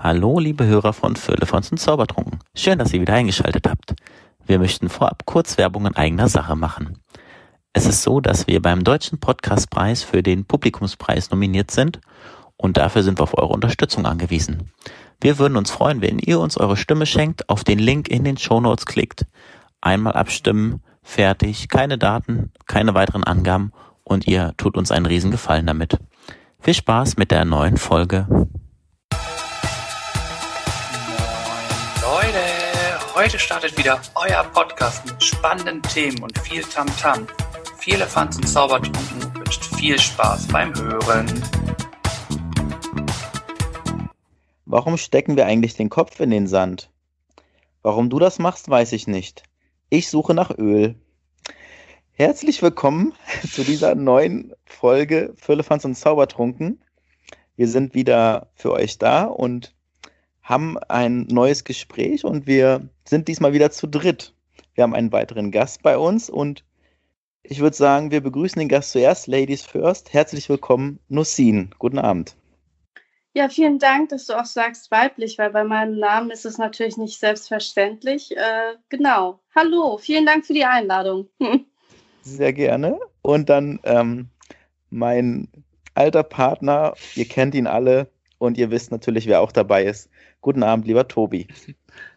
Hallo, liebe Hörer von Firlefanz und Zaubertrunken. Schön, dass ihr wieder eingeschaltet habt. Wir möchten vorab kurz Werbung in eigener Sache machen. Es ist so, dass wir beim Deutschen Podcastpreis für den Publikumspreis nominiert sind und dafür sind wir auf eure Unterstützung angewiesen. Wir würden uns freuen, wenn ihr uns eure Stimme schenkt, auf den Link in den Show Notes klickt, einmal abstimmen, fertig, keine Daten, keine weiteren Angaben und ihr tut uns einen riesen Gefallen damit. Viel Spaß mit der neuen Folge. Heute startet wieder euer Podcast mit spannenden Themen und viel Tamtam. -Tam. Viele Fans und Zaubertrunken wünscht viel Spaß beim Hören. Warum stecken wir eigentlich den Kopf in den Sand? Warum du das machst, weiß ich nicht. Ich suche nach Öl. Herzlich willkommen zu dieser neuen Folge Füllefanz und Zaubertrunken. Wir sind wieder für euch da und haben ein neues Gespräch und wir sind diesmal wieder zu dritt. Wir haben einen weiteren Gast bei uns und ich würde sagen, wir begrüßen den Gast zuerst, Ladies first. Herzlich willkommen, Nussin. Guten Abend. Ja, vielen Dank, dass du auch sagst weiblich, weil bei meinem Namen ist es natürlich nicht selbstverständlich. Äh, genau. Hallo, vielen Dank für die Einladung. Sehr gerne. Und dann ähm, mein alter Partner, ihr kennt ihn alle und ihr wisst natürlich, wer auch dabei ist. Guten Abend, lieber Tobi.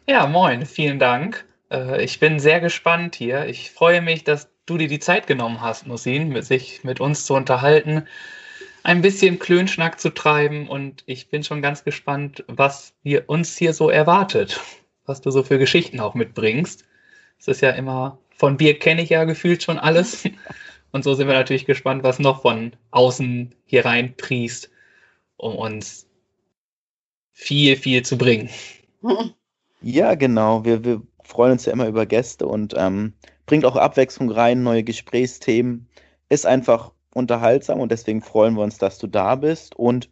Ja, moin, vielen Dank. Äh, ich bin sehr gespannt hier. Ich freue mich, dass du dir die Zeit genommen hast, Nusin, sich mit uns zu unterhalten ein bisschen Klönschnack zu treiben und ich bin schon ganz gespannt, was wir uns hier so erwartet, was du so für Geschichten auch mitbringst. Es ist ja immer, von Bier kenne ich ja gefühlt schon alles. Und so sind wir natürlich gespannt, was noch von außen hier reinpriest, um uns viel, viel zu bringen. Ja, genau. Wir, wir freuen uns ja immer über Gäste und ähm, bringt auch Abwechslung rein, neue Gesprächsthemen. Ist einfach unterhaltsam und deswegen freuen wir uns, dass du da bist. Und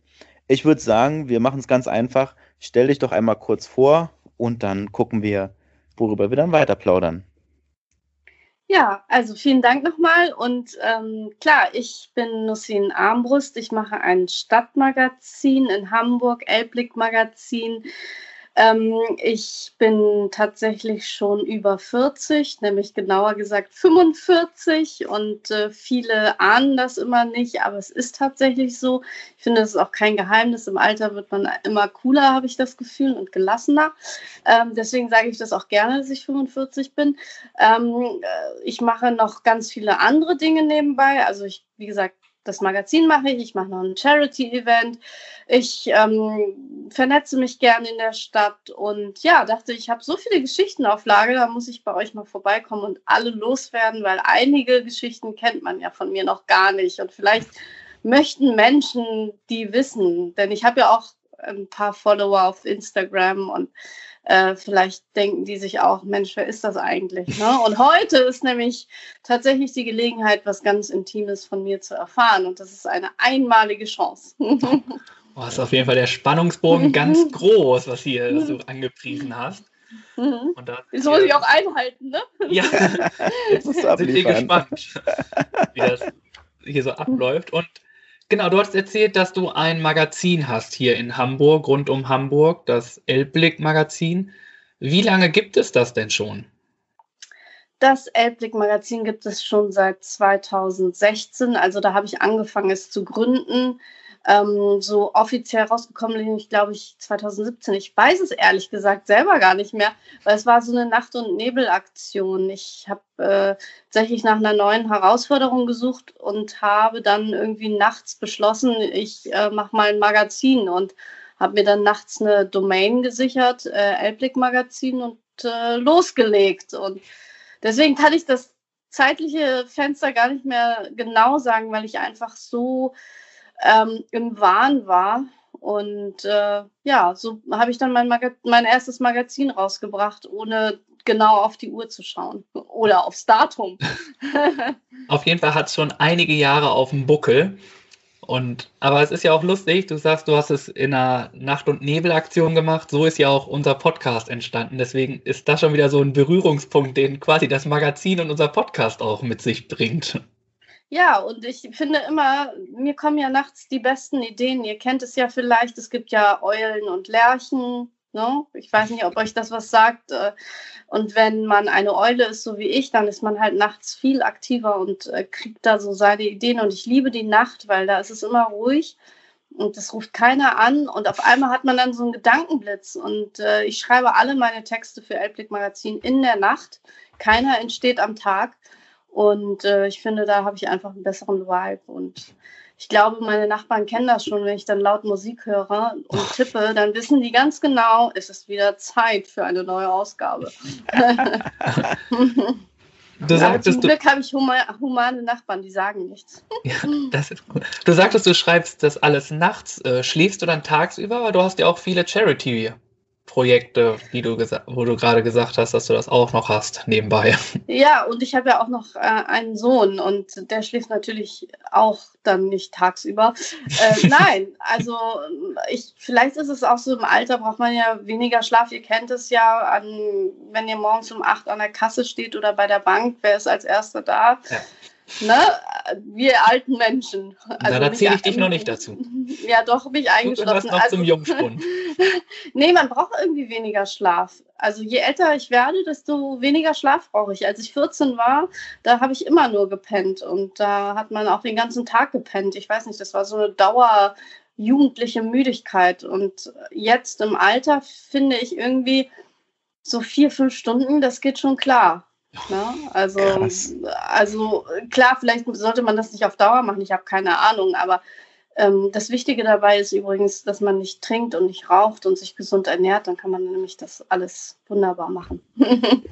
ich würde sagen, wir machen es ganz einfach. Stell dich doch einmal kurz vor und dann gucken wir, worüber wir dann weiter plaudern. Ja, also vielen Dank nochmal. Und ähm, klar, ich bin Nussin Armbrust. Ich mache ein Stadtmagazin in Hamburg, Elblick Magazin. Ähm, ich bin tatsächlich schon über 40, nämlich genauer gesagt 45 und äh, viele ahnen das immer nicht, aber es ist tatsächlich so. Ich finde, es ist auch kein Geheimnis. Im Alter wird man immer cooler, habe ich das Gefühl, und gelassener. Ähm, deswegen sage ich das auch gerne, dass ich 45 bin. Ähm, äh, ich mache noch ganz viele andere Dinge nebenbei. Also ich, wie gesagt, das Magazin mache ich, ich mache noch ein Charity-Event, ich ähm, vernetze mich gerne in der Stadt und ja, dachte, ich habe so viele Geschichten auf Lage, da muss ich bei euch mal vorbeikommen und alle loswerden, weil einige Geschichten kennt man ja von mir noch gar nicht. Und vielleicht möchten Menschen die wissen, denn ich habe ja auch ein paar Follower auf Instagram und äh, vielleicht denken die sich auch, Mensch, wer ist das eigentlich? Ne? Und heute ist nämlich tatsächlich die Gelegenheit, was ganz Intimes von mir zu erfahren. Und das ist eine einmalige Chance. oh, ist auf jeden Fall der Spannungsbogen ganz groß, was hier was du angepriesen hast. Mhm. Und das, das muss ich auch einhalten, ne? Ja, jetzt sind wir gespannt, wie das hier so abläuft. Und Genau, du hast erzählt, dass du ein Magazin hast hier in Hamburg, rund um Hamburg, das Elbblick-Magazin. Wie lange gibt es das denn schon? Das Elbblick-Magazin gibt es schon seit 2016. Also da habe ich angefangen, es zu gründen. Ähm, so offiziell rausgekommen bin ich, glaube ich, 2017. Ich weiß es ehrlich gesagt selber gar nicht mehr, weil es war so eine Nacht- und Nebelaktion. Ich habe äh, tatsächlich nach einer neuen Herausforderung gesucht und habe dann irgendwie nachts beschlossen, ich äh, mache mal ein Magazin und habe mir dann nachts eine Domain gesichert, äh, Elblick Magazin und äh, losgelegt. Und deswegen kann ich das zeitliche Fenster gar nicht mehr genau sagen, weil ich einfach so ähm, im Wahn war. Und äh, ja, so habe ich dann mein, mein erstes Magazin rausgebracht, ohne genau auf die Uhr zu schauen oder aufs Datum. auf jeden Fall hat es schon einige Jahre auf dem Buckel. Und, aber es ist ja auch lustig, du sagst, du hast es in einer Nacht- und Nebelaktion gemacht. So ist ja auch unser Podcast entstanden. Deswegen ist das schon wieder so ein Berührungspunkt, den quasi das Magazin und unser Podcast auch mit sich bringt. Ja, und ich finde immer, mir kommen ja nachts die besten Ideen. Ihr kennt es ja vielleicht, es gibt ja Eulen und Lerchen. Ne? Ich weiß nicht, ob euch das was sagt. Äh, und wenn man eine Eule ist, so wie ich, dann ist man halt nachts viel aktiver und äh, kriegt da so seine Ideen. Und ich liebe die Nacht, weil da ist es immer ruhig und es ruft keiner an. Und auf einmal hat man dann so einen Gedankenblitz. Und äh, ich schreibe alle meine Texte für Elblick Magazin in der Nacht. Keiner entsteht am Tag. Und äh, ich finde, da habe ich einfach einen besseren Vibe. Und ich glaube, meine Nachbarn kennen das schon, wenn ich dann laut Musik höre und tippe, dann wissen die ganz genau, es ist wieder Zeit für eine neue Ausgabe. Du sagtest, zum Glück habe ich humane Nachbarn, die sagen nichts. Ja, das ist gut. Du sagtest, du schreibst das alles nachts. Äh, schläfst du dann tagsüber? Aber du hast ja auch viele Charity Projekte, die du wo du gerade gesagt hast, dass du das auch noch hast nebenbei. Ja, und ich habe ja auch noch äh, einen Sohn und der schläft natürlich auch dann nicht tagsüber. Äh, nein, also ich, vielleicht ist es auch so im Alter braucht man ja weniger Schlaf. Ihr kennt es ja, an, wenn ihr morgens um acht an der Kasse steht oder bei der Bank, wer ist als erster da? Ja. Ne? Wir alten Menschen. Also da zähle ich dich noch nicht dazu. Ja, doch, mich eingeschlossen. Du noch also, zum Jungspund. nee, man braucht irgendwie weniger Schlaf. Also je älter ich werde, desto weniger Schlaf brauche ich. Als ich 14 war, da habe ich immer nur gepennt und da hat man auch den ganzen Tag gepennt. Ich weiß nicht, das war so eine Dauer jugendliche Müdigkeit. Und jetzt im Alter finde ich irgendwie so vier, fünf Stunden, das geht schon klar. Ne? Also, also klar, vielleicht sollte man das nicht auf Dauer machen, ich habe keine Ahnung, aber ähm, das Wichtige dabei ist übrigens, dass man nicht trinkt und nicht raucht und sich gesund ernährt, dann kann man nämlich das alles wunderbar machen.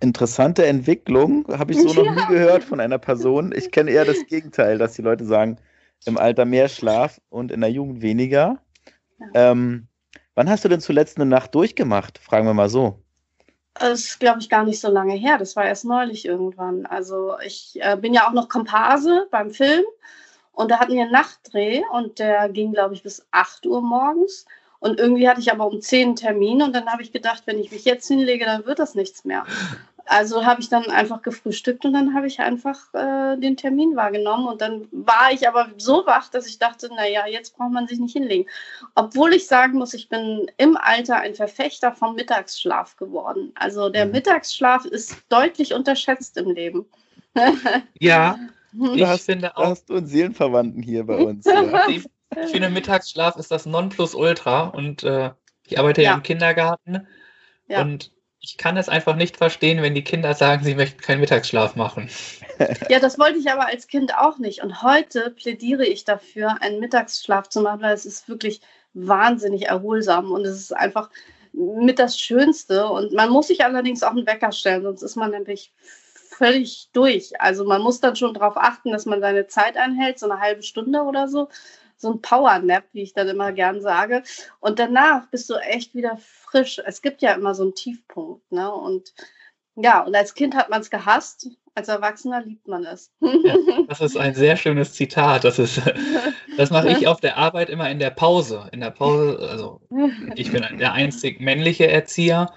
Interessante Entwicklung, habe ich so noch ja. nie gehört von einer Person. Ich kenne eher das Gegenteil, dass die Leute sagen, im Alter mehr Schlaf und in der Jugend weniger. Ja. Ähm, wann hast du denn zuletzt eine Nacht durchgemacht? Fragen wir mal so. Das ist, glaube ich, gar nicht so lange her. Das war erst neulich irgendwann. Also ich äh, bin ja auch noch Komparse beim Film und da hatten wir einen Nachtdreh und der ging, glaube ich, bis 8 Uhr morgens. Und irgendwie hatte ich aber um 10 einen Termin und dann habe ich gedacht, wenn ich mich jetzt hinlege, dann wird das nichts mehr. Also habe ich dann einfach gefrühstückt und dann habe ich einfach äh, den Termin wahrgenommen. Und dann war ich aber so wach, dass ich dachte, naja, jetzt braucht man sich nicht hinlegen. Obwohl ich sagen muss, ich bin im Alter ein Verfechter vom Mittagsschlaf geworden. Also der mhm. Mittagsschlaf ist deutlich unterschätzt im Leben. ja, ich hast, finde auch. Hast du einen Seelenverwandten hier bei uns. Ja. Ich, ich finde, Mittagsschlaf ist das Nonplusultra und äh, ich arbeite ja. ja im Kindergarten. Ja. Und ich kann es einfach nicht verstehen, wenn die Kinder sagen, sie möchten keinen Mittagsschlaf machen. Ja, das wollte ich aber als Kind auch nicht. Und heute plädiere ich dafür, einen Mittagsschlaf zu machen, weil es ist wirklich wahnsinnig erholsam und es ist einfach mit das Schönste. Und man muss sich allerdings auch einen Wecker stellen, sonst ist man nämlich völlig durch. Also man muss dann schon darauf achten, dass man seine Zeit einhält, so eine halbe Stunde oder so. So ein Power-Nap, wie ich dann immer gern sage. Und danach bist du echt wieder frisch. Es gibt ja immer so einen Tiefpunkt. Ne? Und ja, und als Kind hat man es gehasst, als Erwachsener liebt man es. Ja, das ist ein sehr schönes Zitat. Das, ist, das mache ich auf der Arbeit immer in der Pause. In der Pause, also ich bin der einzig männliche Erzieher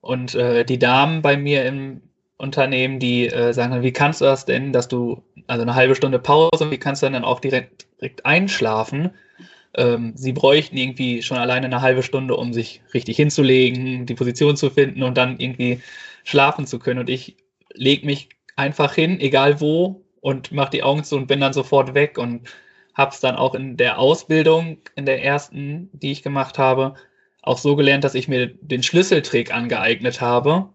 und äh, die Damen bei mir im Unternehmen, die äh, sagen, wie kannst du das denn, dass du, also eine halbe Stunde Pause, wie kannst du dann auch direkt, direkt einschlafen? ähm, sie bräuchten irgendwie schon alleine eine halbe Stunde, um sich richtig hinzulegen, die Position zu finden und dann irgendwie schlafen zu können. Und ich lege mich einfach hin, egal wo, und mache die Augen zu und bin dann sofort weg und habe es dann auch in der Ausbildung, in der ersten, die ich gemacht habe, auch so gelernt, dass ich mir den Schlüsseltrick angeeignet habe.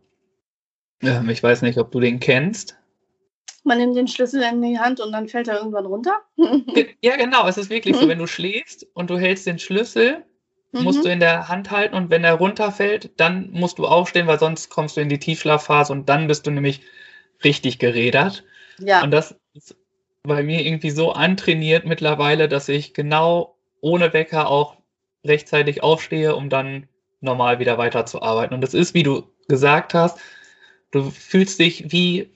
Ähm, ich weiß nicht, ob du den kennst. Man nimmt den Schlüssel in die Hand und dann fällt er irgendwann runter. ja, genau. Es ist wirklich so, wenn du schläfst und du hältst den Schlüssel, mhm. musst du in der Hand halten und wenn er runterfällt, dann musst du aufstehen, weil sonst kommst du in die Tiefschlafphase und dann bist du nämlich richtig gerädert. Ja. Und das ist bei mir irgendwie so antrainiert mittlerweile, dass ich genau ohne Wecker auch rechtzeitig aufstehe, um dann normal wieder weiterzuarbeiten. Und das ist, wie du gesagt hast, du fühlst dich wie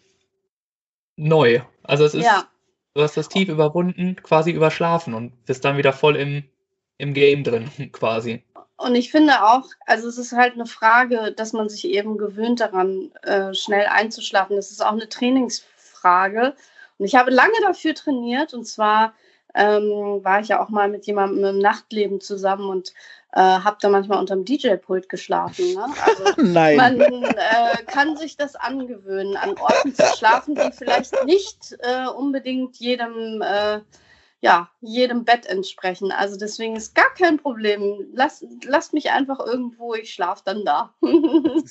neu. Also es ist, ja. du hast das Tief überwunden, quasi überschlafen und bist dann wieder voll im, im Game drin, quasi. Und ich finde auch, also es ist halt eine Frage, dass man sich eben gewöhnt daran, äh, schnell einzuschlafen. Das ist auch eine Trainingsfrage. Frage. Und ich habe lange dafür trainiert und zwar ähm, war ich ja auch mal mit jemandem im Nachtleben zusammen und äh, habe da manchmal unterm DJ-Pult geschlafen. Ne? Also Nein. man äh, kann sich das angewöhnen, an Orten zu schlafen, die vielleicht nicht äh, unbedingt jedem äh, ja, jedem Bett entsprechen. Also deswegen ist gar kein Problem. Lass, lasst mich einfach irgendwo, ich schlafe dann da.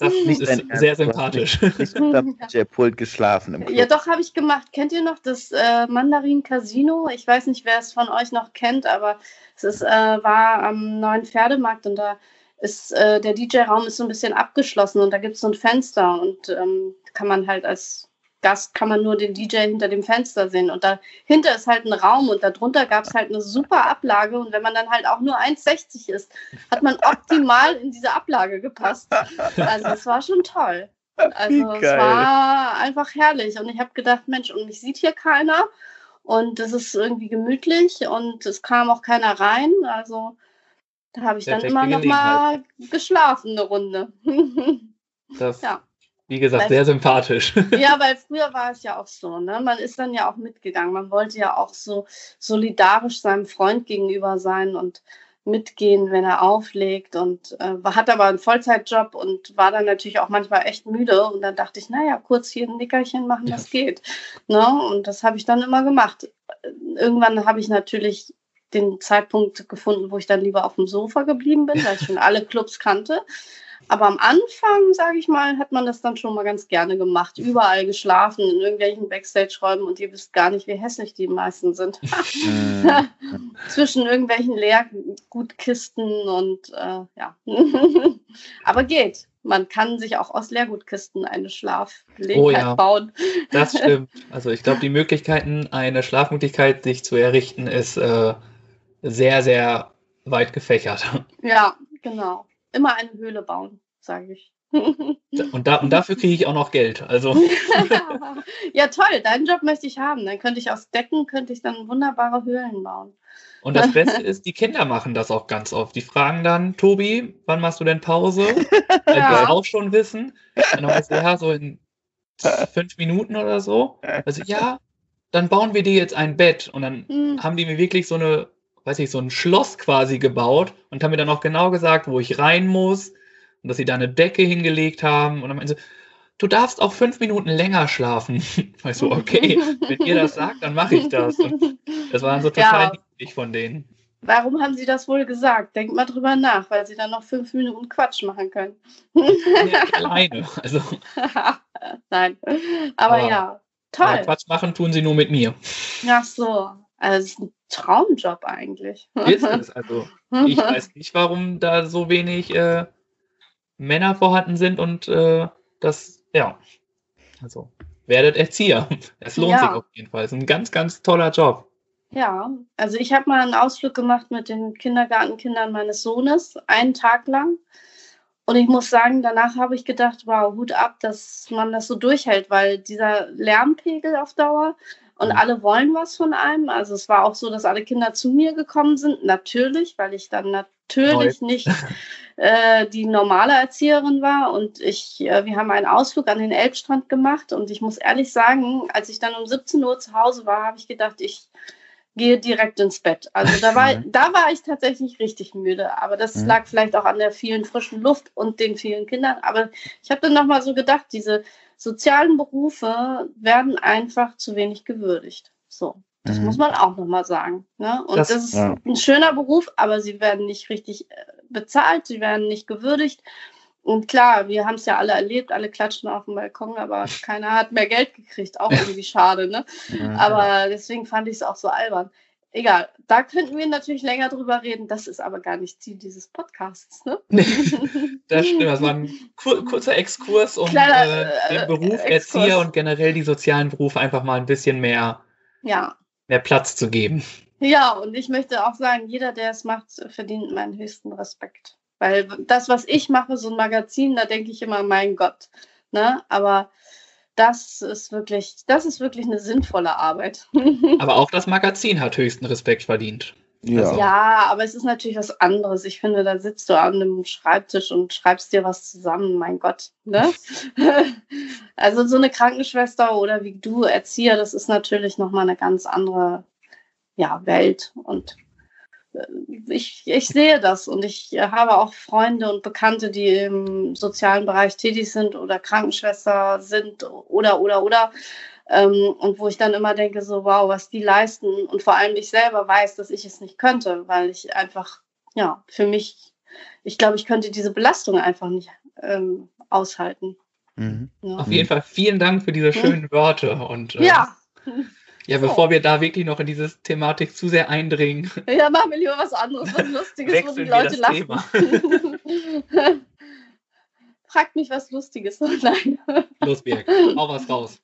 Das ist sehr sympathisch. Ich habe DJ Pult geschlafen im Club. Ja, doch, habe ich gemacht. Kennt ihr noch das äh, Mandarin Casino? Ich weiß nicht, wer es von euch noch kennt, aber es ist, äh, war am neuen Pferdemarkt und da ist äh, der DJ-Raum ist so ein bisschen abgeschlossen und da gibt es so ein Fenster und ähm, kann man halt als Gast kann man nur den DJ hinter dem Fenster sehen. Und dahinter ist halt ein Raum und darunter gab es halt eine super Ablage. Und wenn man dann halt auch nur 1,60 ist, hat man optimal in diese Ablage gepasst. Also es war schon toll. Also es war einfach herrlich. Und ich habe gedacht, Mensch, und mich sieht hier keiner. Und es ist irgendwie gemütlich und es kam auch keiner rein. Also da habe ich dann immer noch mal geschlafen eine Runde. Das ja. Wie gesagt, weil, sehr sympathisch. Ja, weil früher war es ja auch so, ne? Man ist dann ja auch mitgegangen. Man wollte ja auch so solidarisch seinem Freund gegenüber sein und mitgehen, wenn er auflegt und äh, hat aber einen Vollzeitjob und war dann natürlich auch manchmal echt müde und dann dachte ich, naja, kurz hier ein Nickerchen machen, das geht. Ne? Und das habe ich dann immer gemacht. Irgendwann habe ich natürlich den Zeitpunkt gefunden, wo ich dann lieber auf dem Sofa geblieben bin, weil ich schon alle Clubs kannte. Aber am Anfang, sage ich mal, hat man das dann schon mal ganz gerne gemacht. Überall geschlafen, in irgendwelchen Backstage-Räumen und ihr wisst gar nicht, wie hässlich die meisten sind. Mhm. Zwischen irgendwelchen Leergutkisten und äh, ja. Aber geht. Man kann sich auch aus Leergutkisten eine Schlafgelegenheit oh ja, bauen. Das stimmt. Also ich glaube, die Möglichkeiten, eine Schlafmöglichkeit sich zu errichten, ist äh, sehr, sehr weit gefächert. Ja, genau immer eine Höhle bauen, sage ich. Und, da, und dafür kriege ich auch noch Geld. Also. ja, toll, deinen Job möchte ich haben. Dann könnte ich aus Decken, könnte ich dann wunderbare Höhlen bauen. Und das Beste ist, die Kinder machen das auch ganz oft. Die fragen dann, Tobi, wann machst du denn Pause? Weil ja. die auch schon wissen. Dann heißt ja, so in fünf Minuten oder so. Also ja, dann bauen wir dir jetzt ein Bett. Und dann mhm. haben die mir wirklich so eine weiß ich, so ein Schloss quasi gebaut und haben mir dann auch genau gesagt, wo ich rein muss und dass sie da eine Decke hingelegt haben. Und dann meinen sie, du darfst auch fünf Minuten länger schlafen. Weißt du, okay, wenn ihr das sagt, dann mache ich das. Und das war dann so total ja. niedlich von denen. Warum haben sie das wohl gesagt? Denkt mal drüber nach, weil sie dann noch fünf Minuten Quatsch machen können. Ja, alleine. Also. Nein. Aber, Aber ja, toll. Quatsch machen tun sie nur mit mir. Ach so. Also Traumjob eigentlich. Ist es. Also ich weiß nicht, warum da so wenig äh, Männer vorhanden sind und äh, das, ja. Also werdet Erzieher. Es lohnt ja. sich auf jeden Fall. Es ist ein ganz, ganz toller Job. Ja, also ich habe mal einen Ausflug gemacht mit den Kindergartenkindern meines Sohnes, einen Tag lang. Und ich muss sagen, danach habe ich gedacht, wow, Hut ab, dass man das so durchhält, weil dieser Lärmpegel auf Dauer, und mhm. alle wollen was von einem. Also es war auch so, dass alle Kinder zu mir gekommen sind, natürlich, weil ich dann natürlich Neu. nicht äh, die normale Erzieherin war. Und ich, äh, wir haben einen Ausflug an den Elbstrand gemacht. Und ich muss ehrlich sagen, als ich dann um 17 Uhr zu Hause war, habe ich gedacht, ich gehe direkt ins Bett. Also da war, mhm. da war ich tatsächlich richtig müde. Aber das mhm. lag vielleicht auch an der vielen frischen Luft und den vielen Kindern. Aber ich habe dann nochmal so gedacht, diese sozialen Berufe werden einfach zu wenig gewürdigt. So, das mhm. muss man auch nochmal sagen. Ne? Und das, das ist ja. ein schöner Beruf, aber sie werden nicht richtig äh, bezahlt, sie werden nicht gewürdigt. Und klar, wir haben es ja alle erlebt, alle klatschen auf dem Balkon, aber keiner hat mehr Geld gekriegt. Auch irgendwie schade, ne? Ja, aber deswegen fand ich es auch so albern egal, da könnten wir natürlich länger drüber reden. Das ist aber gar nicht Ziel dieses Podcasts. Ne? das stimmt, das war ein kur kurzer Exkurs, um Kleiner, äh, den Beruf Exkurs. Erzieher und generell die sozialen Berufe einfach mal ein bisschen mehr, ja. mehr Platz zu geben. Ja, und ich möchte auch sagen, jeder, der es macht, verdient meinen höchsten Respekt. Weil das, was ich mache, so ein Magazin, da denke ich immer, mein Gott. Ne? Aber das ist wirklich, das ist wirklich eine sinnvolle Arbeit. Aber auch das Magazin hat höchsten Respekt verdient. Ja. Also, ja, aber es ist natürlich was anderes. Ich finde, da sitzt du an einem Schreibtisch und schreibst dir was zusammen, mein Gott. Ne? also so eine Krankenschwester oder wie du Erzieher, das ist natürlich nochmal eine ganz andere ja, Welt. Und ich, ich sehe das und ich habe auch Freunde und Bekannte, die im sozialen Bereich tätig sind oder Krankenschwester sind oder, oder, oder. Ähm, und wo ich dann immer denke, so, wow, was die leisten. Und vor allem ich selber weiß, dass ich es nicht könnte, weil ich einfach, ja, für mich, ich glaube, ich könnte diese Belastung einfach nicht ähm, aushalten. Mhm. Ja. Auf jeden Fall vielen Dank für diese schönen Worte. Und, äh, ja. Ja, bevor wir da wirklich noch in diese Thematik zu sehr eindringen. Ja, machen wir lieber was anderes, was Lustiges, wo die Leute lachen. Fragt mich was Lustiges. Nein. Los, Birg, hau was raus.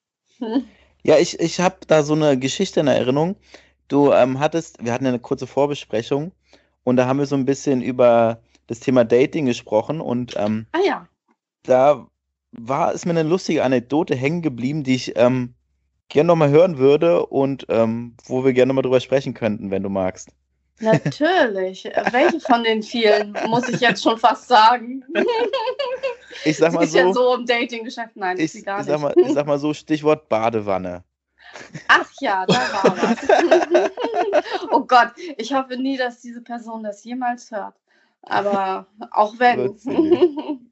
Ja, ich, ich habe da so eine Geschichte in Erinnerung. Du ähm, hattest, wir hatten eine kurze Vorbesprechung und da haben wir so ein bisschen über das Thema Dating gesprochen und ähm, ah, ja. da war es mir eine lustige Anekdote hängen geblieben, die ich ähm, gerne nochmal hören würde und ähm, wo wir gerne nochmal drüber sprechen könnten, wenn du magst. Natürlich. Welche von den vielen, muss ich jetzt schon fast sagen? Ich sag mal ist so. ja so im Dating-Geschäft. Nein, ich, ich, sag mal, ich sag mal so: Stichwort Badewanne. Ach ja, da war was. oh Gott, ich hoffe nie, dass diese Person das jemals hört. Aber auch wenn.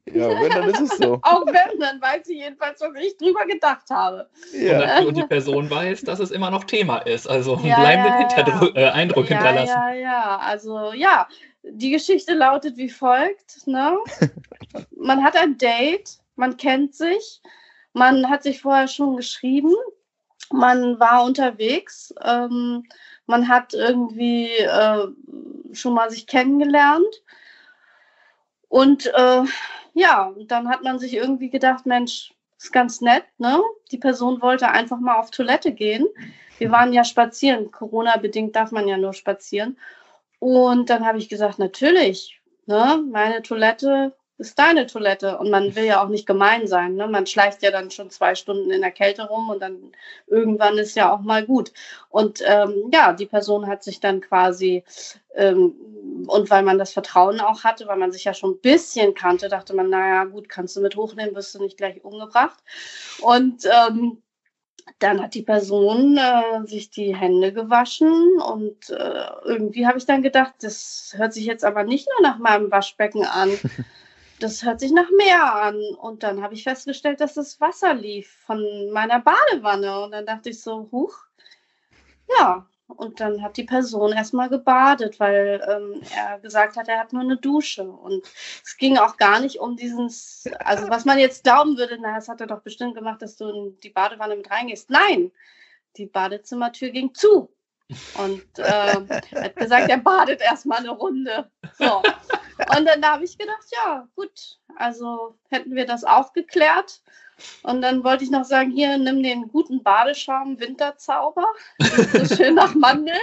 ja, wenn, dann ist es so. auch wenn, dann weiß ich jedenfalls, was ich drüber gedacht habe. Ja. Und, die Person weiß, dass es immer noch Thema ist. Also ja, bleibenden ja, ja. äh, Eindruck ja, hinterlassen. Ja, ja, also ja, die Geschichte lautet wie folgt. Ne? man hat ein Date, man kennt sich, man hat sich vorher schon geschrieben, man war unterwegs, ähm, man hat irgendwie äh, schon mal sich kennengelernt und äh, ja, dann hat man sich irgendwie gedacht, Mensch, ist ganz nett, ne? Die Person wollte einfach mal auf Toilette gehen. Wir waren ja spazieren, Corona-bedingt darf man ja nur spazieren. Und dann habe ich gesagt, natürlich, ne? Meine Toilette ist deine Toilette und man will ja auch nicht gemein sein. Ne? Man schleicht ja dann schon zwei Stunden in der Kälte rum und dann irgendwann ist ja auch mal gut. Und ähm, ja, die Person hat sich dann quasi, ähm, und weil man das Vertrauen auch hatte, weil man sich ja schon ein bisschen kannte, dachte man, naja, gut, kannst du mit hochnehmen, wirst du nicht gleich umgebracht. Und ähm, dann hat die Person äh, sich die Hände gewaschen und äh, irgendwie habe ich dann gedacht, das hört sich jetzt aber nicht nur nach meinem Waschbecken an. das hört sich nach Meer an. Und dann habe ich festgestellt, dass das Wasser lief von meiner Badewanne. Und dann dachte ich so, huch, ja. Und dann hat die Person erstmal gebadet, weil ähm, er gesagt hat, er hat nur eine Dusche. Und es ging auch gar nicht um diesen, also was man jetzt glauben würde, na, das hat er doch bestimmt gemacht, dass du in die Badewanne mit reingehst. Nein, die Badezimmertür ging zu. Und äh, er hat gesagt, er badet erstmal eine Runde. So. Und dann habe ich gedacht, ja, gut, also hätten wir das auch geklärt. Und dann wollte ich noch sagen, hier, nimm den guten Badeschaum Winterzauber. So schön nach Mandel.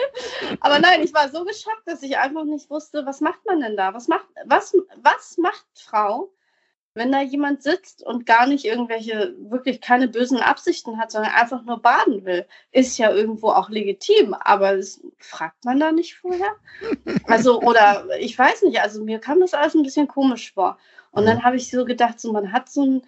Aber nein, ich war so geschockt, dass ich einfach nicht wusste, was macht man denn da? Was macht, was, was macht Frau, wenn da jemand sitzt und gar nicht irgendwelche, wirklich keine bösen Absichten hat, sondern einfach nur baden will, ist ja irgendwo auch legitim. Aber das, fragt man da nicht vorher? Also, oder ich weiß nicht, also mir kam das alles ein bisschen komisch vor. Und dann habe ich so gedacht, so man hat so ein,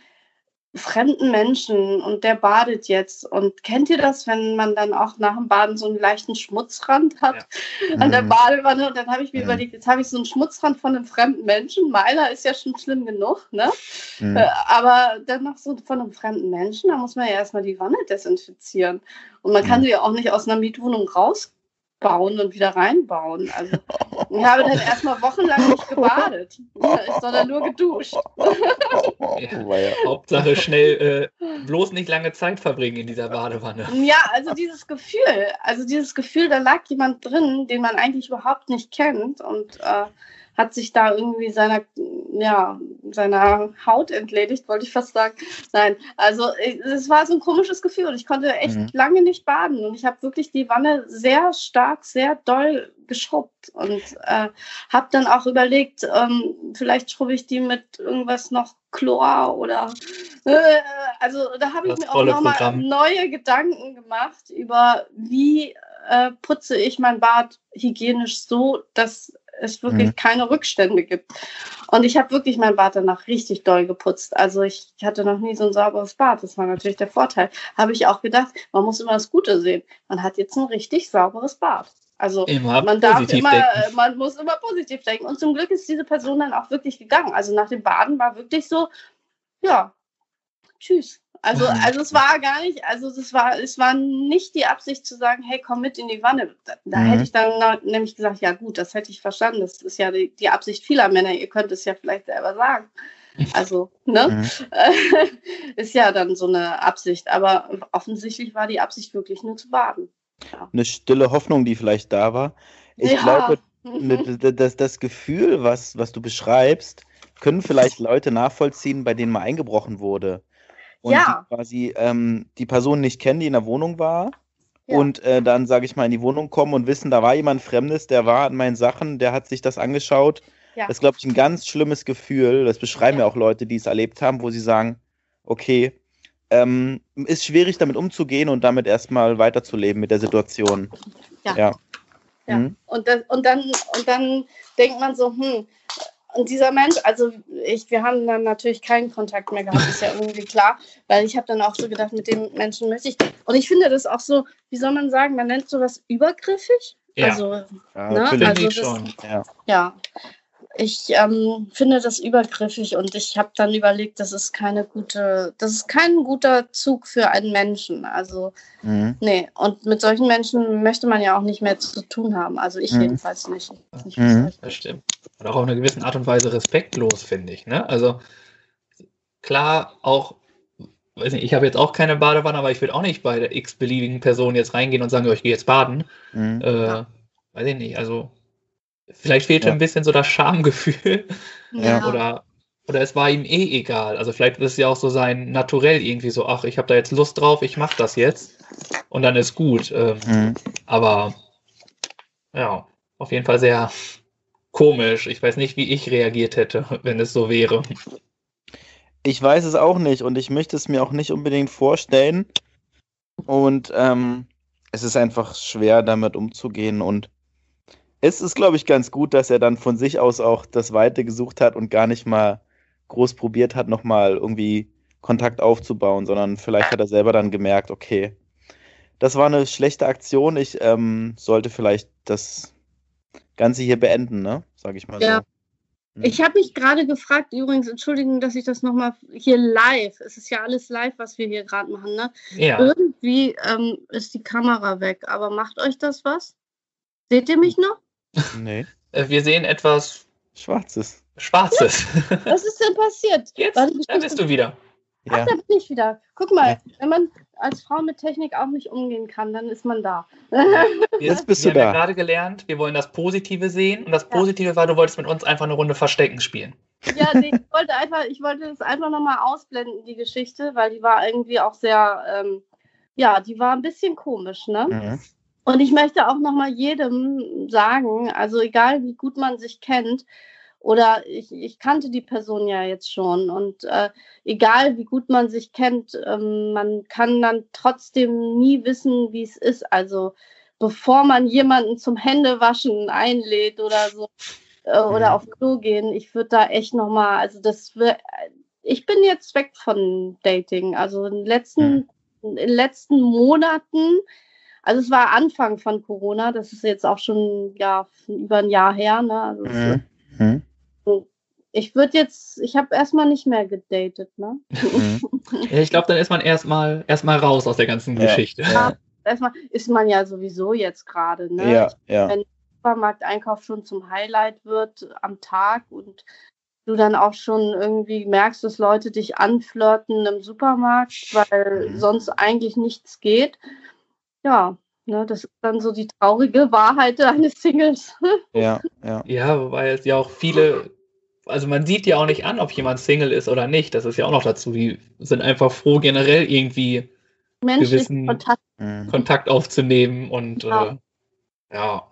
fremden Menschen und der badet jetzt. Und kennt ihr das, wenn man dann auch nach dem Baden so einen leichten Schmutzrand hat ja. an der mhm. Badewanne? Und dann habe ich mir ja. überlegt, jetzt habe ich so einen Schmutzrand von einem fremden Menschen. Meiner ist ja schon schlimm genug, ne? Mhm. Äh, aber dann noch so von einem fremden Menschen, da muss man ja erstmal die Wanne desinfizieren. Und man kann mhm. sie ja auch nicht aus einer Mietwohnung raus bauen und wieder reinbauen. Also ich habe dann erstmal wochenlang nicht gebadet, sondern nur geduscht. Ja, Hauptsache schnell, äh, bloß nicht lange Zeit verbringen in dieser Badewanne. Ja, also dieses Gefühl, also dieses Gefühl, da lag jemand drin, den man eigentlich überhaupt nicht kennt und äh, hat sich da irgendwie seiner, ja, seiner Haut entledigt, wollte ich fast sagen. Nein, also es war so ein komisches Gefühl und ich konnte echt mhm. lange nicht baden und ich habe wirklich die Wanne sehr stark, sehr doll geschrubbt und äh, habe dann auch überlegt, ähm, vielleicht schrubbe ich die mit irgendwas noch Chlor oder äh, also da habe ich mir auch nochmal neue Gedanken gemacht über wie äh, putze ich mein Bad hygienisch so, dass es wirklich mhm. keine Rückstände gibt. Und ich habe wirklich mein Bad danach richtig doll geputzt. Also ich hatte noch nie so ein sauberes Bad. Das war natürlich der Vorteil. Habe ich auch gedacht, man muss immer das Gute sehen. Man hat jetzt ein richtig sauberes Bad. Also immer man darf immer, denken. Äh, man muss immer positiv denken. Und zum Glück ist diese Person dann auch wirklich gegangen. Also nach dem Baden war wirklich so, ja, tschüss. Also, also es war gar nicht, also es war, es war nicht die Absicht zu sagen, hey, komm mit in die Wanne. Da, da mhm. hätte ich dann nämlich gesagt, ja gut, das hätte ich verstanden. Das ist ja die, die Absicht vieler Männer. Ihr könnt es ja vielleicht selber sagen. Also, ne? Mhm. ist ja dann so eine Absicht. Aber offensichtlich war die Absicht wirklich nur zu baden. Ja. Eine stille Hoffnung, die vielleicht da war. Ich ja. glaube, mhm. das, das Gefühl, was, was du beschreibst, können vielleicht Leute nachvollziehen, bei denen mal eingebrochen wurde und ja. die quasi ähm, die Person nicht kennen, die in der Wohnung war. Ja. Und äh, dann, sage ich mal, in die Wohnung kommen und wissen, da war jemand Fremdes, der war an meinen Sachen, der hat sich das angeschaut. Ja. Das ist, glaube ich, ein ganz schlimmes Gefühl. Das beschreiben ja. auch Leute, die es erlebt haben, wo sie sagen, okay, ähm, ist schwierig damit umzugehen und damit erstmal weiterzuleben mit der Situation. Ja. ja. Mhm. Und, das, und, dann, und dann denkt man so, hm, und dieser Mensch, also ich, wir haben dann natürlich keinen Kontakt mehr gehabt, ist ja irgendwie klar, weil ich habe dann auch so gedacht, mit dem Menschen möchte ich. Und ich finde das auch so, wie soll man sagen, man nennt sowas übergriffig. Ja. Also, ja, ne? also das, schon. Ja. ja ich ähm, finde das übergriffig und ich habe dann überlegt, das ist keine gute, das ist kein guter Zug für einen Menschen. Also, mhm. nee, und mit solchen Menschen möchte man ja auch nicht mehr zu tun haben. Also ich mhm. jedenfalls nicht. nicht mhm. Das stimmt. Und auch auf eine gewisse Art und Weise respektlos, finde ich. Ne? Also klar, auch, weiß nicht, ich habe jetzt auch keine Badewanne, aber ich würde auch nicht bei der x-beliebigen Person jetzt reingehen und sagen, ich gehe jetzt baden. Mhm. Äh, ja. Weiß ich nicht, also Vielleicht fehlt ja. ein bisschen so das Schamgefühl. Ja. Oder, oder es war ihm eh egal. Also vielleicht ist es ja auch so sein Naturell irgendwie so, ach, ich habe da jetzt Lust drauf, ich mache das jetzt. Und dann ist gut. Ähm, mhm. Aber ja, auf jeden Fall sehr komisch. Ich weiß nicht, wie ich reagiert hätte, wenn es so wäre. Ich weiß es auch nicht und ich möchte es mir auch nicht unbedingt vorstellen. Und ähm, es ist einfach schwer, damit umzugehen und es ist, glaube ich, ganz gut, dass er dann von sich aus auch das Weite gesucht hat und gar nicht mal groß probiert hat, nochmal irgendwie Kontakt aufzubauen, sondern vielleicht hat er selber dann gemerkt, okay, das war eine schlechte Aktion, ich ähm, sollte vielleicht das Ganze hier beenden, ne? Sag ich mal ja. so. Hm. Ich habe mich gerade gefragt, übrigens, Entschuldigung, dass ich das nochmal hier live, es ist ja alles live, was wir hier gerade machen, ne? Ja. Irgendwie ähm, ist die Kamera weg, aber macht euch das was? Seht ihr mich noch? Nee. Äh, wir sehen etwas Schwarzes. Schwarzes. Was ist denn passiert? Jetzt, Warte, da bist du wieder. Ach, ja. da bin ich wieder. Guck mal, ja. wenn man als Frau mit Technik auch nicht umgehen kann, dann ist man da. Jetzt bist du wir da. Wir haben ja gerade gelernt, wir wollen das Positive sehen und das Positive ja. war, du wolltest mit uns einfach eine Runde Verstecken spielen. Ja, nee, ich wollte einfach, ich wollte das einfach nochmal ausblenden, die Geschichte, weil die war irgendwie auch sehr, ähm, ja, die war ein bisschen komisch, ne? Mhm. Und ich möchte auch nochmal jedem sagen, also egal wie gut man sich kennt, oder ich, ich kannte die Person ja jetzt schon und äh, egal wie gut man sich kennt, ähm, man kann dann trotzdem nie wissen, wie es ist. Also bevor man jemanden zum Händewaschen einlädt oder so äh, oder mhm. auf Klo gehen, ich würde da echt nochmal, also das wird, ich bin jetzt weg von Dating. Also in den letzten, mhm. in den letzten Monaten also es war Anfang von Corona, das ist jetzt auch schon ja, über ein Jahr her. Ne? Also mhm. mhm. Ich würde jetzt, ich habe erstmal nicht mehr gedatet. Ne? Mhm. ich glaube, dann ist man erstmal erstmal raus aus der ganzen ja. Geschichte. Ja, erstmal ist man ja sowieso jetzt gerade. Ne? Ja, ja. Wenn der Supermarkteinkauf schon zum Highlight wird am Tag und du dann auch schon irgendwie merkst, dass Leute dich anflirten im Supermarkt, weil mhm. sonst eigentlich nichts geht ja, ne, das ist dann so die traurige Wahrheit eines Singles. Ja, ja. Ja, weil es ja auch viele, also man sieht ja auch nicht an, ob jemand Single ist oder nicht. Das ist ja auch noch dazu. Die sind einfach froh, generell irgendwie gewissen Kontakt. Mhm. Kontakt aufzunehmen und ja. Äh, ja.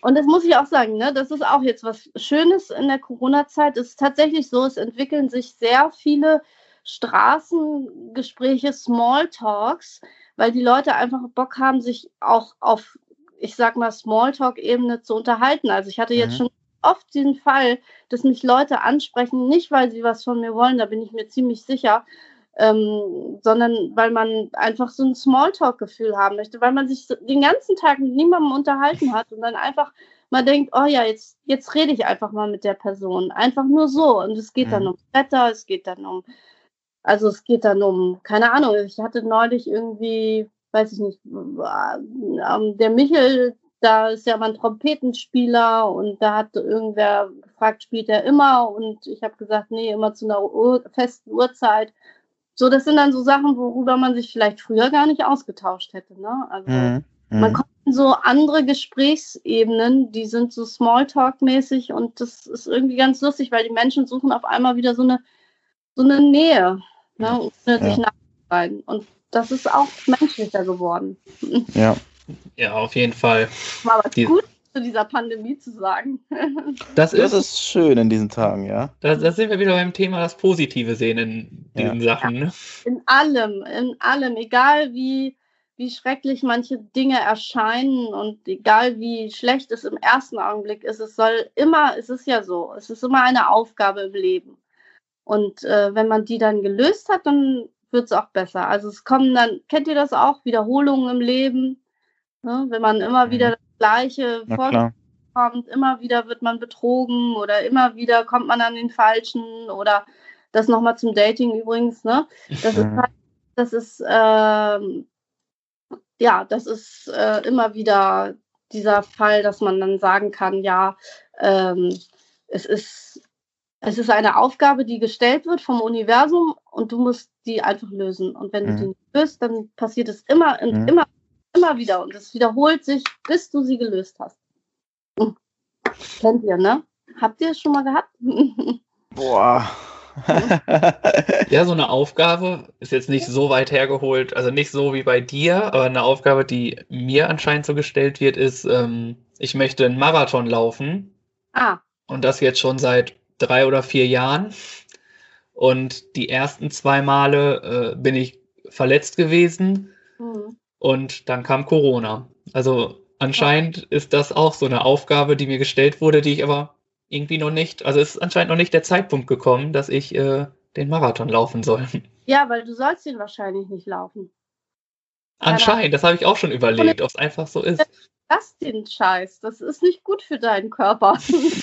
Und das muss ich auch sagen, ne? das ist auch jetzt was Schönes in der Corona-Zeit. Es ist tatsächlich so, es entwickeln sich sehr viele Straßengespräche, Smalltalks, weil die Leute einfach Bock haben, sich auch auf ich sag mal, Smalltalk-Ebene zu unterhalten. Also ich hatte jetzt mhm. schon oft diesen Fall, dass mich Leute ansprechen, nicht weil sie was von mir wollen, da bin ich mir ziemlich sicher, ähm, sondern weil man einfach so ein Smalltalk-Gefühl haben möchte, weil man sich den ganzen Tag mit niemandem unterhalten hat und dann einfach mal denkt, oh ja, jetzt, jetzt rede ich einfach mal mit der Person. Einfach nur so. Und es geht mhm. dann ums Wetter, es geht dann um, also es geht dann um, keine Ahnung, ich hatte neulich irgendwie, weiß ich nicht, ähm, der Michel, da ist ja mal ein Trompetenspieler und da hat irgendwer gefragt, spielt er immer? Und ich habe gesagt, nee, immer zu einer Ur festen Uhrzeit. So, das sind dann so Sachen, worüber man sich vielleicht früher gar nicht ausgetauscht hätte. Ne? Also mhm. man mhm. kommt in so andere Gesprächsebenen, die sind so Smalltalk-mäßig und das ist irgendwie ganz lustig, weil die Menschen suchen auf einmal wieder so eine, so eine Nähe, ne? ohne ja. sich nachzureiten. Und das ist auch menschlicher geworden. Ja. Ja, auf jeden Fall. Mal was die, gut zu dieser Pandemie zu sagen. Das ist, das ist schön in diesen Tagen, ja. Da, da, sind wir wieder beim Thema das Positive sehen in diesen ja. Sachen. Ne? In allem, in allem, egal wie, wie schrecklich manche Dinge erscheinen und egal wie schlecht es im ersten Augenblick ist, es soll immer, es ist ja so, es ist immer eine Aufgabe im Leben. Und äh, wenn man die dann gelöst hat, dann wird es auch besser. Also es kommen dann, kennt ihr das auch, Wiederholungen im Leben? Ne? Wenn man immer mhm. wieder das Gleiche vorkommt, immer wieder wird man betrogen oder immer wieder kommt man an den Falschen oder das nochmal zum Dating übrigens, ne? Das ist halt, das ist, äh, ja, das ist äh, immer wieder dieser Fall, dass man dann sagen kann, ja, ähm, es ist es ist eine Aufgabe, die gestellt wird vom Universum und du musst die einfach lösen. Und wenn mhm. du die nicht löst, dann passiert es immer und mhm. immer immer wieder und es wiederholt sich, bis du sie gelöst hast. Hm. Kennt ihr, ne? Habt ihr es schon mal gehabt? Boah. ja, so eine Aufgabe ist jetzt nicht so weit hergeholt, also nicht so wie bei dir, aber eine Aufgabe, die mir anscheinend so gestellt wird, ist, ähm, ich möchte einen Marathon laufen. Ah. Und das jetzt schon seit drei oder vier Jahren. Und die ersten zwei Male äh, bin ich verletzt gewesen. Mhm. Und dann kam Corona. Also anscheinend ist das auch so eine Aufgabe, die mir gestellt wurde, die ich aber irgendwie noch nicht, also es ist anscheinend noch nicht der Zeitpunkt gekommen, dass ich äh, den Marathon laufen soll. Ja, weil du sollst ihn wahrscheinlich nicht laufen. Anscheinend, das habe ich auch schon überlegt, ob es einfach so ist. Lass den Scheiß, das ist nicht gut für deinen Körper.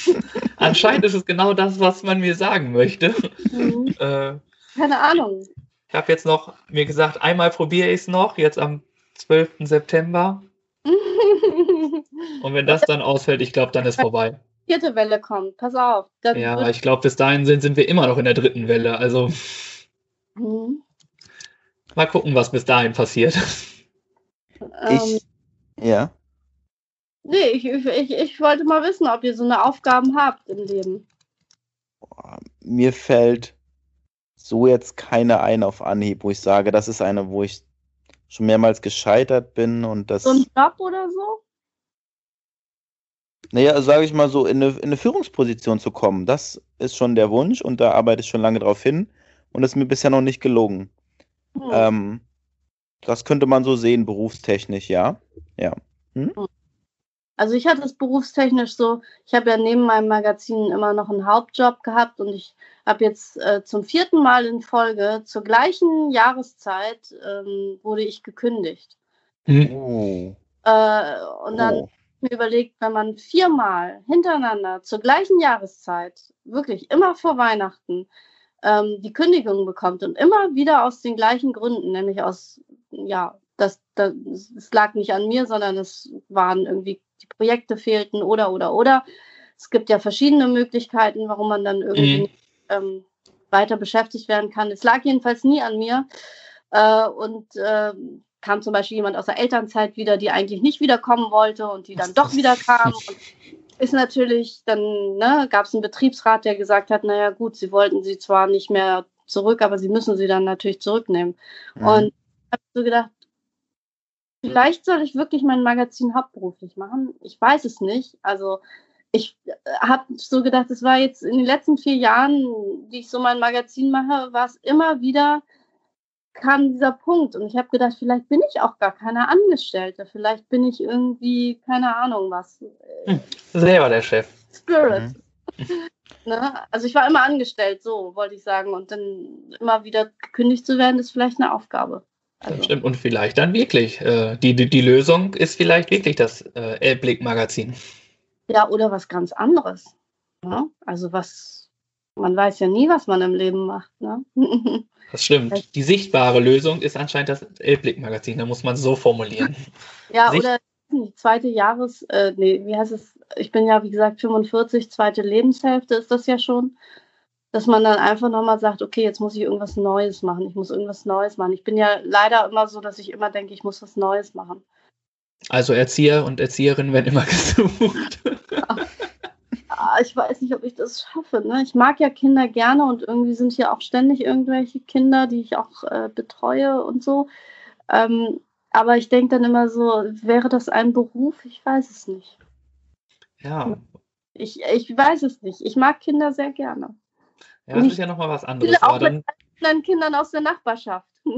Anscheinend ist es genau das, was man mir sagen möchte. Mhm. Äh, Keine Ahnung. Ich habe jetzt noch mir gesagt, einmal probiere ich es noch, jetzt am 12. September. Und wenn das dann ausfällt, ich glaube, dann ist vorbei. Vierte Welle kommt, pass auf. ja, ich glaube, bis dahin sind, sind wir immer noch in der dritten Welle. Also mhm. mal gucken, was bis dahin passiert. Ich, ähm, ja. Nee, ich, ich, ich wollte mal wissen, ob ihr so eine Aufgaben habt im Leben. Mir fällt so jetzt keine ein auf Anhieb, wo ich sage, das ist eine, wo ich schon mehrmals gescheitert bin und das. So ein Job oder so? Naja, sage ich mal so, in eine, in eine Führungsposition zu kommen, das ist schon der Wunsch und da arbeite ich schon lange drauf hin und das ist mir bisher noch nicht gelungen. Hm. Ähm, das könnte man so sehen, berufstechnisch, ja. Ja. Hm? hm. Also ich hatte es berufstechnisch so, ich habe ja neben meinem Magazin immer noch einen Hauptjob gehabt und ich habe jetzt äh, zum vierten Mal in Folge zur gleichen Jahreszeit ähm, wurde ich gekündigt. Oh. Äh, und dann oh. mir überlegt, wenn man viermal hintereinander zur gleichen Jahreszeit, wirklich immer vor Weihnachten, ähm, die Kündigung bekommt und immer wieder aus den gleichen Gründen, nämlich aus, ja, das, das, das lag nicht an mir, sondern es waren irgendwie die Projekte fehlten oder, oder, oder. Es gibt ja verschiedene Möglichkeiten, warum man dann irgendwie mhm. ähm, weiter beschäftigt werden kann. Es lag jedenfalls nie an mir. Äh, und äh, kam zum Beispiel jemand aus der Elternzeit wieder, die eigentlich nicht wiederkommen wollte und die dann doch wieder kam. Und ist natürlich, dann ne, gab es einen Betriebsrat, der gesagt hat, naja gut, sie wollten sie zwar nicht mehr zurück, aber sie müssen sie dann natürlich zurücknehmen. Mhm. Und ich habe so gedacht, Vielleicht soll ich wirklich mein Magazin hauptberuflich machen. Ich weiß es nicht. Also ich äh, habe so gedacht, es war jetzt in den letzten vier Jahren, die ich so mein Magazin mache, war es immer wieder kam dieser Punkt und ich habe gedacht, vielleicht bin ich auch gar keine Angestellte, vielleicht bin ich irgendwie, keine Ahnung was. Hm, selber der Chef. Spirit. Mhm. ne? Also ich war immer angestellt, so wollte ich sagen. Und dann immer wieder gekündigt zu werden, ist vielleicht eine Aufgabe. Also. Das stimmt. Und vielleicht dann wirklich. Äh, die, die, die Lösung ist vielleicht wirklich das äh, Elblick-Magazin. Ja, oder was ganz anderes. Ne? Also was, man weiß ja nie, was man im Leben macht. Ne? Das stimmt. Die sichtbare Lösung ist anscheinend das Elblick-Magazin. Da muss man so formulieren. Ja, Sicht oder die zweite Jahres, äh, nee, wie heißt es? Ich bin ja, wie gesagt, 45, zweite Lebenshälfte ist das ja schon. Dass man dann einfach nochmal sagt, okay, jetzt muss ich irgendwas Neues machen. Ich muss irgendwas Neues machen. Ich bin ja leider immer so, dass ich immer denke, ich muss was Neues machen. Also Erzieher und Erzieherinnen werden immer gesucht. Ja. Ich weiß nicht, ob ich das schaffe. Ne? Ich mag ja Kinder gerne und irgendwie sind hier auch ständig irgendwelche Kinder, die ich auch äh, betreue und so. Ähm, aber ich denke dann immer so, wäre das ein Beruf? Ich weiß es nicht. Ja. Ich, ich weiß es nicht. Ich mag Kinder sehr gerne. Ja, das ist ja nochmal was anderes. Auch aber mit anderen Kindern aus der Nachbarschaft.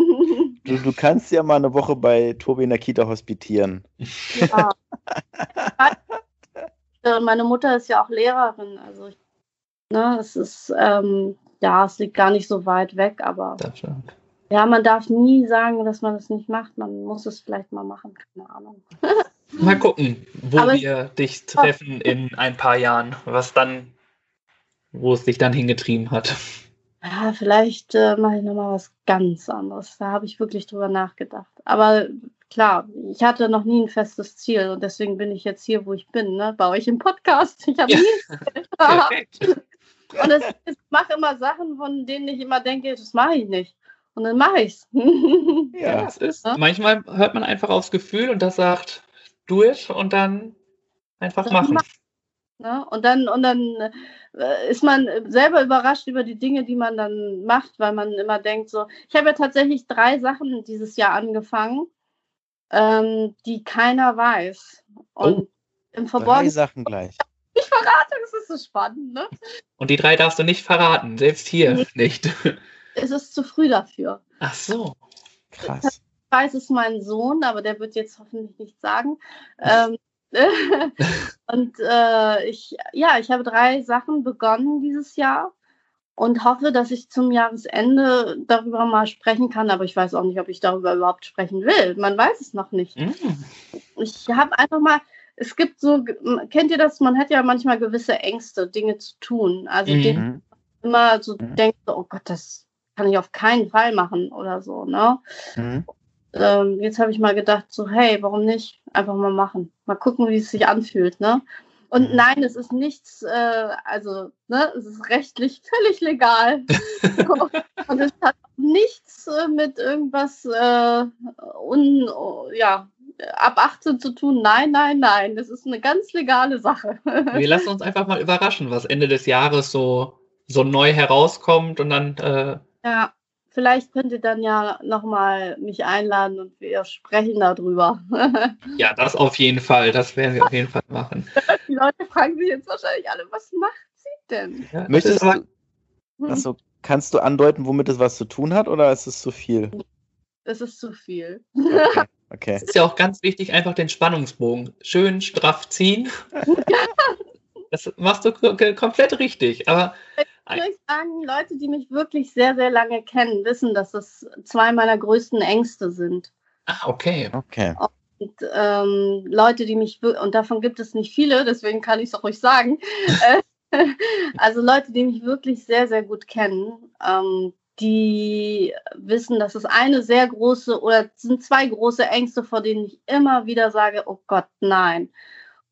Du, du kannst ja mal eine Woche bei Tobi in der Kita hospitieren. Ja. Äh, meine Mutter ist ja auch Lehrerin, also ne, es ist, ähm, ja, es liegt gar nicht so weit weg, aber ja, man darf nie sagen, dass man es nicht macht. Man muss es vielleicht mal machen, keine Ahnung. Mal gucken, wo aber wir dich treffen in ein paar Jahren, was dann, wo es dich dann hingetrieben hat. Ja, vielleicht äh, mache ich nochmal was ganz anderes. Da habe ich wirklich drüber nachgedacht. Aber klar, ich hatte noch nie ein festes Ziel und deswegen bin ich jetzt hier, wo ich bin, ne? bei euch im Podcast. Ich habe ja. nie Und es, ich mache immer Sachen, von denen ich immer denke, das mache ich nicht. Und dann mache ich es. Ja, es ist. Ja? Manchmal hört man einfach aufs Gefühl und das sagt, do it und dann einfach das machen. Ne? Und dann, und dann äh, ist man selber überrascht über die Dinge, die man dann macht, weil man immer denkt, so, ich habe ja tatsächlich drei Sachen dieses Jahr angefangen ähm, die keiner weiß. Und oh, im Verborgenen. Drei Sachen gleich. Ich verrate, das ist so spannend, ne? Und die drei darfst du nicht verraten, selbst hier nee. nicht. Es ist zu früh dafür. Ach so. Krass. Ich weiß es mein Sohn, aber der wird jetzt hoffentlich nichts sagen. Ähm, und äh, ich, ja, ich habe drei Sachen begonnen dieses Jahr und hoffe, dass ich zum Jahresende darüber mal sprechen kann. Aber ich weiß auch nicht, ob ich darüber überhaupt sprechen will. Man weiß es noch nicht. Mm. Ich habe einfach mal, es gibt so, kennt ihr das? Man hat ja manchmal gewisse Ängste, Dinge zu tun. Also mm. immer so mm. denkt, oh Gott, das kann ich auf keinen Fall machen oder so. Ne? Mhm. Ähm, jetzt habe ich mal gedacht, so hey, warum nicht? Einfach mal machen. Mal gucken, wie es sich anfühlt. Ne? Und mhm. nein, es ist nichts, äh, also ne, es ist rechtlich völlig legal. und es hat nichts äh, mit irgendwas äh, un, ja, ab 18 zu tun. Nein, nein, nein. Das ist eine ganz legale Sache. Wir lassen uns einfach mal überraschen, was Ende des Jahres so, so neu herauskommt und dann. Äh, ja vielleicht könnt ihr dann ja nochmal mich einladen und wir sprechen darüber. ja, das auf jeden Fall. Das werden wir auf jeden Fall machen. Die Leute fragen sich jetzt wahrscheinlich alle, was macht sie denn? Ja, Möchtest du, also, kannst du andeuten, womit es was zu tun hat oder ist es zu viel? Es ist zu viel. Okay. okay. Es ist ja auch ganz wichtig, einfach den Spannungsbogen schön straff ziehen. Das machst du komplett richtig. Aber ich würde sagen, Leute, die mich wirklich sehr, sehr lange kennen, wissen, dass das zwei meiner größten Ängste sind. Ah, okay. Okay. Und ähm, Leute, die mich, und davon gibt es nicht viele, deswegen kann ich es auch ruhig sagen. also Leute, die mich wirklich sehr, sehr gut kennen, ähm, die wissen, dass es eine sehr große oder sind zwei große Ängste, vor denen ich immer wieder sage, oh Gott, nein.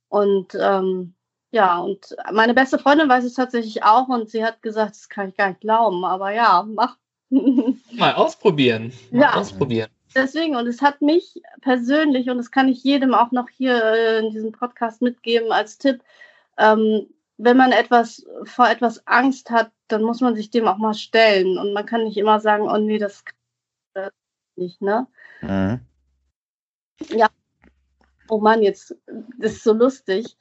Und ähm, ja, und meine beste Freundin weiß es tatsächlich auch und sie hat gesagt, das kann ich gar nicht glauben, aber ja, mach. Mal ausprobieren. Mal ja. ausprobieren. Deswegen, und es hat mich persönlich, und das kann ich jedem auch noch hier äh, in diesem Podcast mitgeben als Tipp, ähm, wenn man etwas vor etwas Angst hat, dann muss man sich dem auch mal stellen. Und man kann nicht immer sagen, oh nee, das kann ich nicht, ne? Mhm. Ja. Oh Mann, jetzt, das ist so lustig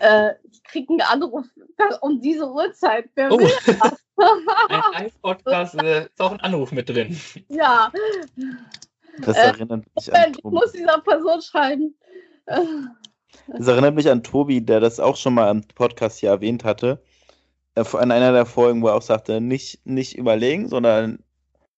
äh, ich kriege einen Anruf um diese Uhrzeit. Wer oh. will das? ein Live-Podcast äh, ist auch ein Anruf mit drin. Ja. Das Äh, erinnert mich an Ich muss dieser Person schreiben. Äh, Das erinnert mich an Tobi, der das auch schon mal im Podcast hier erwähnt hatte. Äh, In einer der Folgen, wo er auch sagte, nicht, nicht überlegen, sondern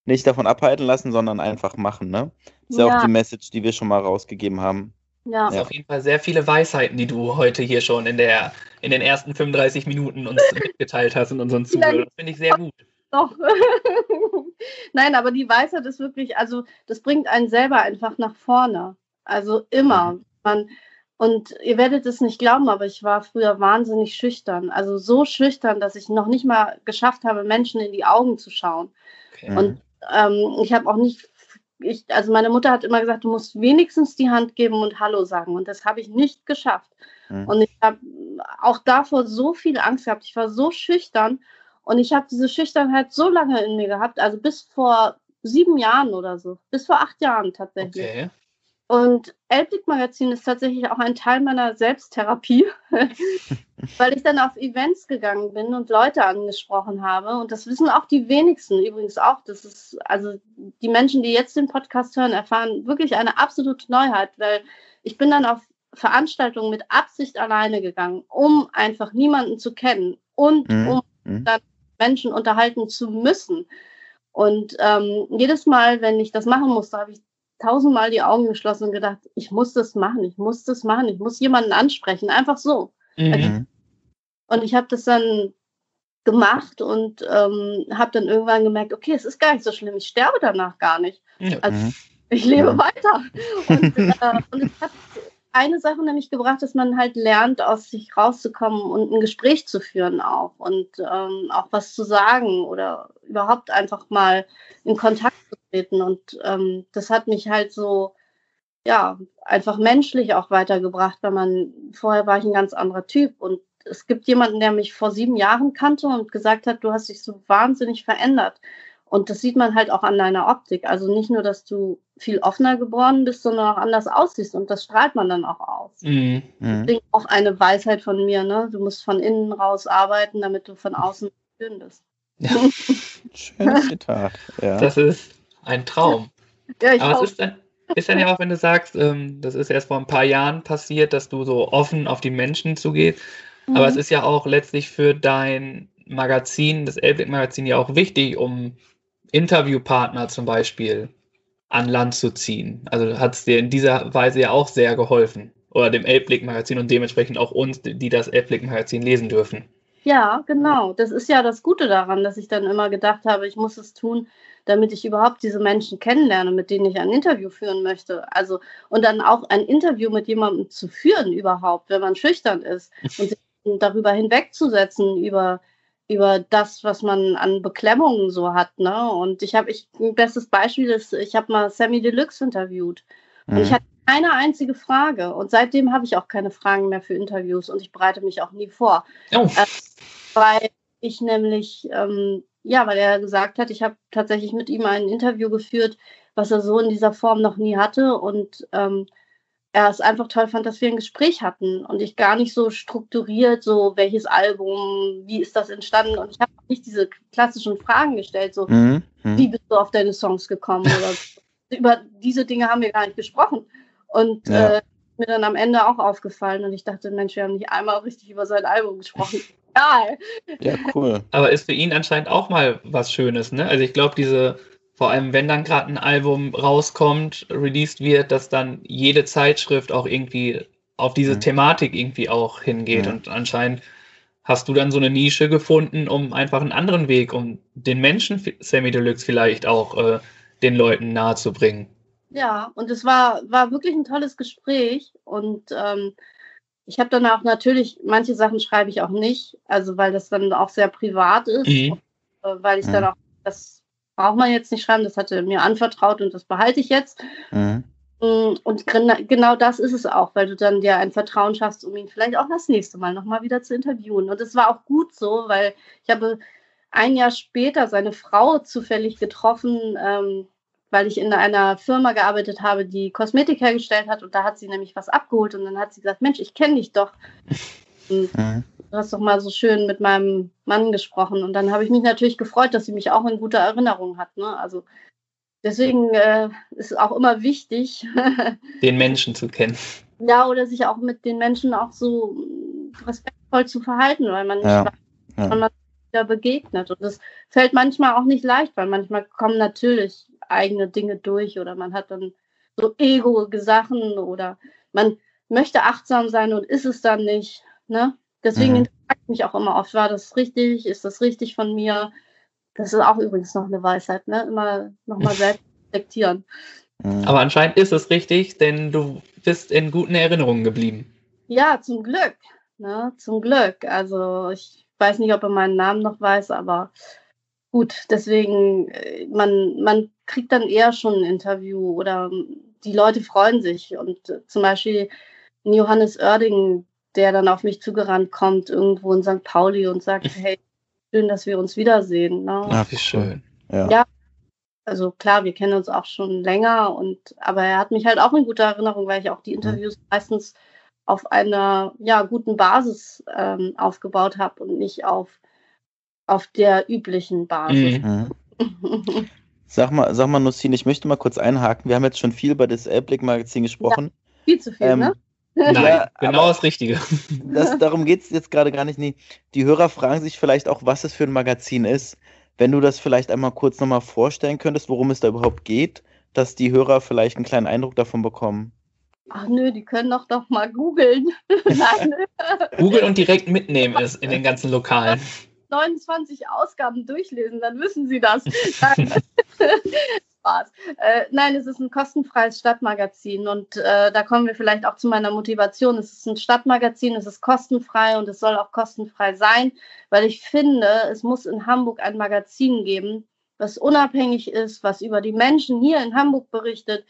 nicht davon abhalten lassen, sondern einfach machen, ne? Das ist ja auch die Message, die wir schon mal rausgegeben haben. Ja. Das ist auf jeden Fall sehr viele Weisheiten, die du heute hier schon in, der, in den ersten 35 Minuten uns mitgeteilt hast in unseren Zuhörern. Das finde ich sehr gut. Doch. Nein, aber die Weisheit ist wirklich, also das bringt einen selber einfach nach vorne. Also immer. Man, und ihr werdet es nicht glauben, aber ich war früher wahnsinnig schüchtern. Also so schüchtern, dass ich noch nicht mal geschafft habe, Menschen in die Augen zu schauen. Okay. Mhm. Und ähm, ich habe auch nicht, ich, also meine Mutter hat immer gesagt, du musst wenigstens die Hand geben und Hallo sagen. Und das habe ich nicht geschafft. Mhm. Und ich habe auch davor so viel Angst gehabt. Ich war so schüchtern und ich habe diese Schüchternheit so lange in mir gehabt, also bis vor sieben Jahren oder so, bis vor acht Jahren tatsächlich. okay. Und Elblick Magazin ist tatsächlich auch ein Teil meiner Selbsttherapie, weil ich dann auf Events gegangen bin und Leute angesprochen habe. Und das wissen auch die wenigsten übrigens auch. Das ist, also die Menschen, die jetzt den Podcast hören, erfahren wirklich eine absolute Neuheit, weil ich bin dann auf Veranstaltungen mit Absicht alleine gegangen, um einfach niemanden zu kennen und Mhm. um Mhm. Menschen unterhalten zu müssen. Und ähm, jedes Mal, wenn ich das machen musste, habe ich tausendmal die Augen geschlossen und gedacht, ich muss das machen, ich muss das machen, ich muss jemanden ansprechen, einfach so. Mhm. Mhm. Und ich habe das dann gemacht und ähm, habe dann irgendwann gemerkt, okay, es ist gar nicht so schlimm, ich sterbe danach gar nicht. Also Mhm. ich lebe Ja. weiter. Und, äh, und es hat eine Sache nämlich gebracht, dass man halt lernt, aus sich rauszukommen und ein Gespräch zu führen auch und ähm, auch was zu sagen oder überhaupt einfach mal in Kontakt zu treten. Und ähm, das hat mich halt so, ja, einfach menschlich auch weitergebracht, weil man, vorher war ich ein ganz anderer Typ und es gibt jemanden, der mich vor sieben Jahren kannte und gesagt hat, du hast dich so wahnsinnig verändert. Und das sieht man halt auch an deiner Optik. Also nicht nur, dass du viel offener geworden bist, sondern auch anders aussiehst. Und das strahlt man dann auch aus. Mhm. Mhm. Deswegen auch eine Weisheit von mir. Ne? Du musst von innen raus arbeiten, damit du von außen schön bist. Ja, Schönes Zitat. Ja. das ist ein Traum. Ja, ich Aber auch. es ist dann, ist dann ja auch, wenn du sagst, ähm, das ist erst vor ein paar Jahren passiert, dass du so offen auf die Menschen zugehst. Aber es Mhm. ist ja auch letztlich für dein Magazin, das Elblick-Magazin, ja auch wichtig, um Interviewpartner zum Beispiel an Land zu ziehen. Also hat es dir in dieser Weise ja auch sehr geholfen. Oder dem Elblick-Magazin und dementsprechend auch uns, die das Elblick-Magazin lesen dürfen. Ja, genau. Das ist ja das Gute daran, dass ich dann immer gedacht habe, ich muss es tun, damit ich überhaupt diese Menschen kennenlerne, mit denen ich ein Interview führen möchte. Also und dann auch ein Interview mit jemandem zu führen überhaupt, wenn man schüchtern ist und sich darüber hinwegzusetzen über über das, was man an Beklemmungen so hat, ne? Und ich habe ich ein bestes Beispiel ist, ich habe mal Sammy Deluxe interviewt und ich Mhm. hatte keine einzige Frage und seitdem habe ich auch keine Fragen mehr für Interviews und ich bereite mich auch nie vor Oh, weil ich nämlich, ähm, ja, weil er gesagt hat, ich habe tatsächlich mit ihm ein Interview geführt, was er so in dieser Form noch nie hatte und ähm, er es einfach toll fand, dass wir ein Gespräch hatten und ich gar nicht so strukturiert, so welches Album, wie ist das entstanden und ich habe nicht diese klassischen Fragen gestellt, so Mhm. Mhm. wie bist du auf deine Songs gekommen oder über diese Dinge haben wir gar nicht gesprochen und Ja. äh, mir dann am Ende auch aufgefallen und ich dachte, Mensch, wir haben nicht einmal richtig über sein Album gesprochen. Egal. Ja, cool. aber ist für ihn anscheinend auch mal was Schönes, ne? Also ich glaube, diese, vor allem wenn dann gerade ein Album rauskommt, released wird, dass dann jede Zeitschrift auch irgendwie auf diese Mhm. Thematik irgendwie auch hingeht. Mhm. Und anscheinend hast du dann so eine Nische gefunden, um einfach einen anderen Weg, um den Menschen Sammy Deluxe vielleicht auch äh, den Leuten nahezubringen. Ja, und es war, war wirklich ein tolles Gespräch. Und ähm, ich habe dann auch natürlich, manche Sachen schreibe ich auch nicht, also weil das dann auch sehr privat ist, Mhm. äh, weil ich Mhm. dann auch, das braucht man jetzt nicht schreiben, das hat er mir anvertraut und das behalte ich jetzt. Mhm. Mm, Und gen- genau das ist es auch, weil du dann dir ein Vertrauen schaffst, um ihn vielleicht auch das nächste Mal nochmal wieder zu interviewen. Und es war auch gut so, weil ich habe ein Jahr später seine Frau zufällig getroffen, ähm, weil ich in einer Firma gearbeitet habe, die Kosmetik hergestellt hat. Und da hat sie nämlich was abgeholt und dann hat sie gesagt, Mensch, ich kenne dich doch. Mhm. du hast doch mal so schön mit meinem Mann gesprochen. Und dann habe ich mich natürlich gefreut, dass sie mich auch in guter Erinnerung hat. Ne? Also deswegen äh, ist es auch immer wichtig, den Menschen zu kennen. Ja, oder sich auch mit den Menschen auch so respektvoll zu verhalten, weil man nicht ja. weiß, ja. man wieder begegnet. Und das fällt manchmal auch nicht leicht, weil manchmal kommen natürlich eigene Dinge durch oder man hat dann so Ego-Sachen oder man möchte achtsam sein und ist es dann nicht. Ne? Deswegen mhm. fragt mich auch immer oft, war das richtig? Ist das richtig von mir? Das ist auch übrigens noch eine Weisheit, ne? Immer nochmal selbst reflektieren. Mhm. Aber anscheinend ist es richtig, denn du bist in guten Erinnerungen geblieben. Ja, zum Glück. Ne? Zum Glück. Also ich weiß nicht, ob er meinen Namen noch weiß, aber gut, deswegen, äh, man, man kriegt dann eher schon ein Interview oder die Leute freuen sich. Und äh, zum Beispiel Johannes Oerding, der dann auf mich zugerannt kommt, irgendwo in St. Pauli und sagt, hey, schön, dass wir uns wiedersehen. Ne? Ach, wie schön. Ja. ja. Also klar, wir kennen uns auch schon länger und aber er hat mich halt auch in guter Erinnerung, weil ich auch die Interviews mhm. meistens auf einer ja, guten Basis ähm, aufgebaut habe und nicht auf, auf der üblichen Basis. Mhm. sag mal, sag mal, Nussin, ich möchte mal kurz einhaken. Wir haben jetzt schon viel über das Elblick-Magazin gesprochen. Ja, viel zu viel, ähm, ne? Nein, ja, genau das Richtige. Das, darum geht es jetzt gerade gar nicht. Nee. Die Hörer fragen sich vielleicht auch, was es für ein Magazin ist. Wenn du das vielleicht einmal kurz nochmal vorstellen könntest, worum es da überhaupt geht, dass die Hörer vielleicht einen kleinen Eindruck davon bekommen. Ach nö, die können doch doch mal googeln. Google und direkt mitnehmen ist in den ganzen Lokalen. 29 Ausgaben durchlesen, dann wissen Sie das. Spaß. Äh, nein, es ist ein kostenfreies Stadtmagazin und äh, da kommen wir vielleicht auch zu meiner Motivation. Es ist ein Stadtmagazin, es ist kostenfrei und es soll auch kostenfrei sein, weil ich finde, es muss in Hamburg ein Magazin geben, was unabhängig ist, was über die Menschen hier in Hamburg berichtet,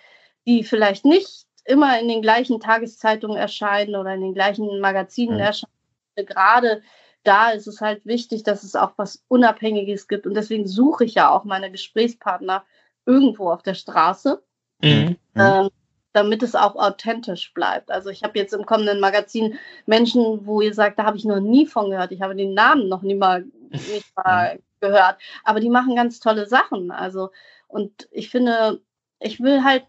die vielleicht nicht immer in den gleichen Tageszeitungen erscheinen oder in den gleichen Magazinen mhm. erscheinen. Gerade da ist es halt wichtig, dass es auch was Unabhängiges gibt. Und deswegen suche ich ja auch meine Gesprächspartner irgendwo auf der Straße, mhm. äh, damit es auch authentisch bleibt. Also ich habe jetzt im kommenden Magazin Menschen, wo ihr sagt, da habe ich noch nie von gehört. Ich habe den Namen noch nie mal, nicht mal gehört. Aber die machen ganz tolle Sachen. Also, und ich finde, ich will halt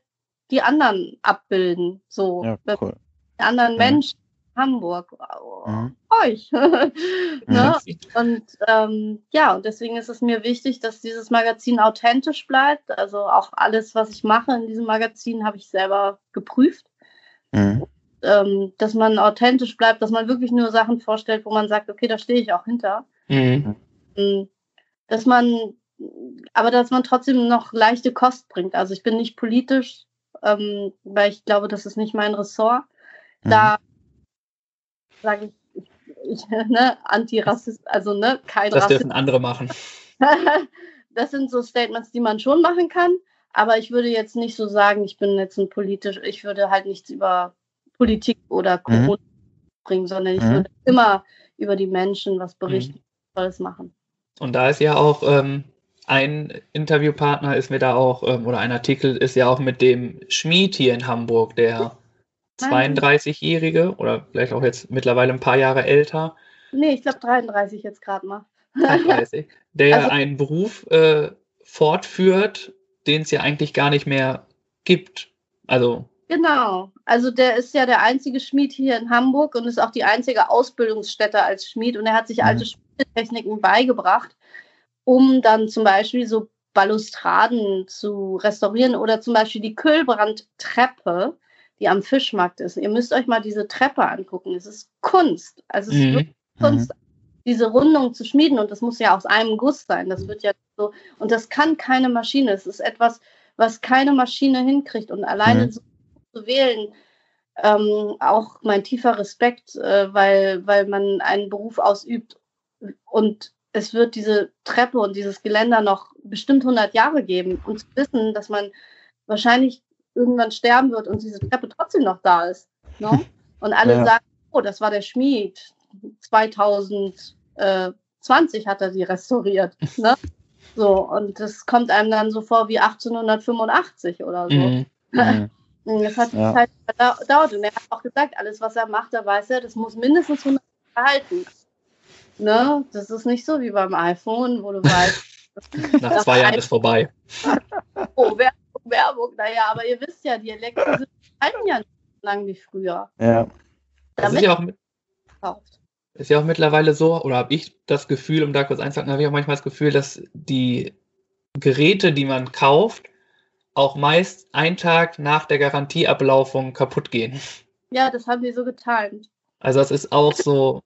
die anderen abbilden. So, ja, cool. die anderen mhm. Menschen Hamburg. Mhm. Euch. ne? Und ähm, ja, und deswegen ist es mir wichtig, dass dieses Magazin authentisch bleibt. Also auch alles, was ich mache in diesem Magazin, habe ich selber geprüft. Mhm. Ähm, dass man authentisch bleibt, dass man wirklich nur Sachen vorstellt, wo man sagt, okay, da stehe ich auch hinter. Mhm. Ähm, dass man, aber dass man trotzdem noch leichte Kost bringt. Also ich bin nicht politisch, ähm, weil ich glaube, das ist nicht mein Ressort. Da mhm. Sage ich, ich, ich ne, Antirassist, also ne, kein Das Rassist. dürfen andere machen. das sind so Statements, die man schon machen kann. Aber ich würde jetzt nicht so sagen, ich bin jetzt ein politisch, ich würde halt nichts über Politik oder mhm. Corona mhm. bringen, sondern ich mhm. würde immer über die Menschen was berichten, mhm. Tolles machen. Und da ist ja auch ähm, ein Interviewpartner ist mir da auch, ähm, oder ein Artikel ist ja auch mit dem Schmied hier in Hamburg, der 32-Jährige oder vielleicht auch jetzt mittlerweile ein paar Jahre älter. Nee, ich glaube 33 jetzt gerade mal. 33. Der also, einen Beruf äh, fortführt, den es ja eigentlich gar nicht mehr gibt. Also. Genau. Also der ist ja der einzige Schmied hier in Hamburg und ist auch die einzige Ausbildungsstätte als Schmied und er hat sich mhm. alte Schmiedetechniken beigebracht um dann zum Beispiel so Balustraden zu restaurieren oder zum Beispiel die Kühlbrandtreppe, die am Fischmarkt ist. Ihr müsst euch mal diese Treppe angucken. Es ist Kunst. Also es mhm. ist wirklich Kunst, mhm. diese Rundung zu schmieden und das muss ja aus einem Guss sein. Das wird ja so und das kann keine Maschine. Es ist etwas, was keine Maschine hinkriegt und alleine mhm. so zu wählen. Ähm, auch mein tiefer Respekt, äh, weil, weil man einen Beruf ausübt und es wird diese Treppe und dieses Geländer noch bestimmt 100 Jahre geben und zu wissen, dass man wahrscheinlich irgendwann sterben wird und diese Treppe trotzdem noch da ist. Ne? Und alle ja. sagen, oh, das war der Schmied. 2020 hat er sie restauriert. Ne? So, und das kommt einem dann so vor wie 1885 oder so. Mhm. mhm. Das hat ja. Zeit gedauert. Und er hat auch gesagt, alles, was er macht, da weiß er, das muss mindestens 100 Jahre halten. Ne? Das ist nicht so wie beim iPhone, wo du weißt. Nach zwei Jahren ist vorbei. oh, Werbung, Werbung. Naja, aber ihr wisst ja, die Elektro halten ja nicht so lang wie früher. Ja. Das ist ja, auch, ist ja auch mittlerweile so, oder habe ich das Gefühl, um da kurz einzuhaken, habe ich auch manchmal das Gefühl, dass die Geräte, die man kauft, auch meist einen Tag nach der Garantieablaufung kaputt gehen. Ja, das haben die so getimt. Also das ist auch so,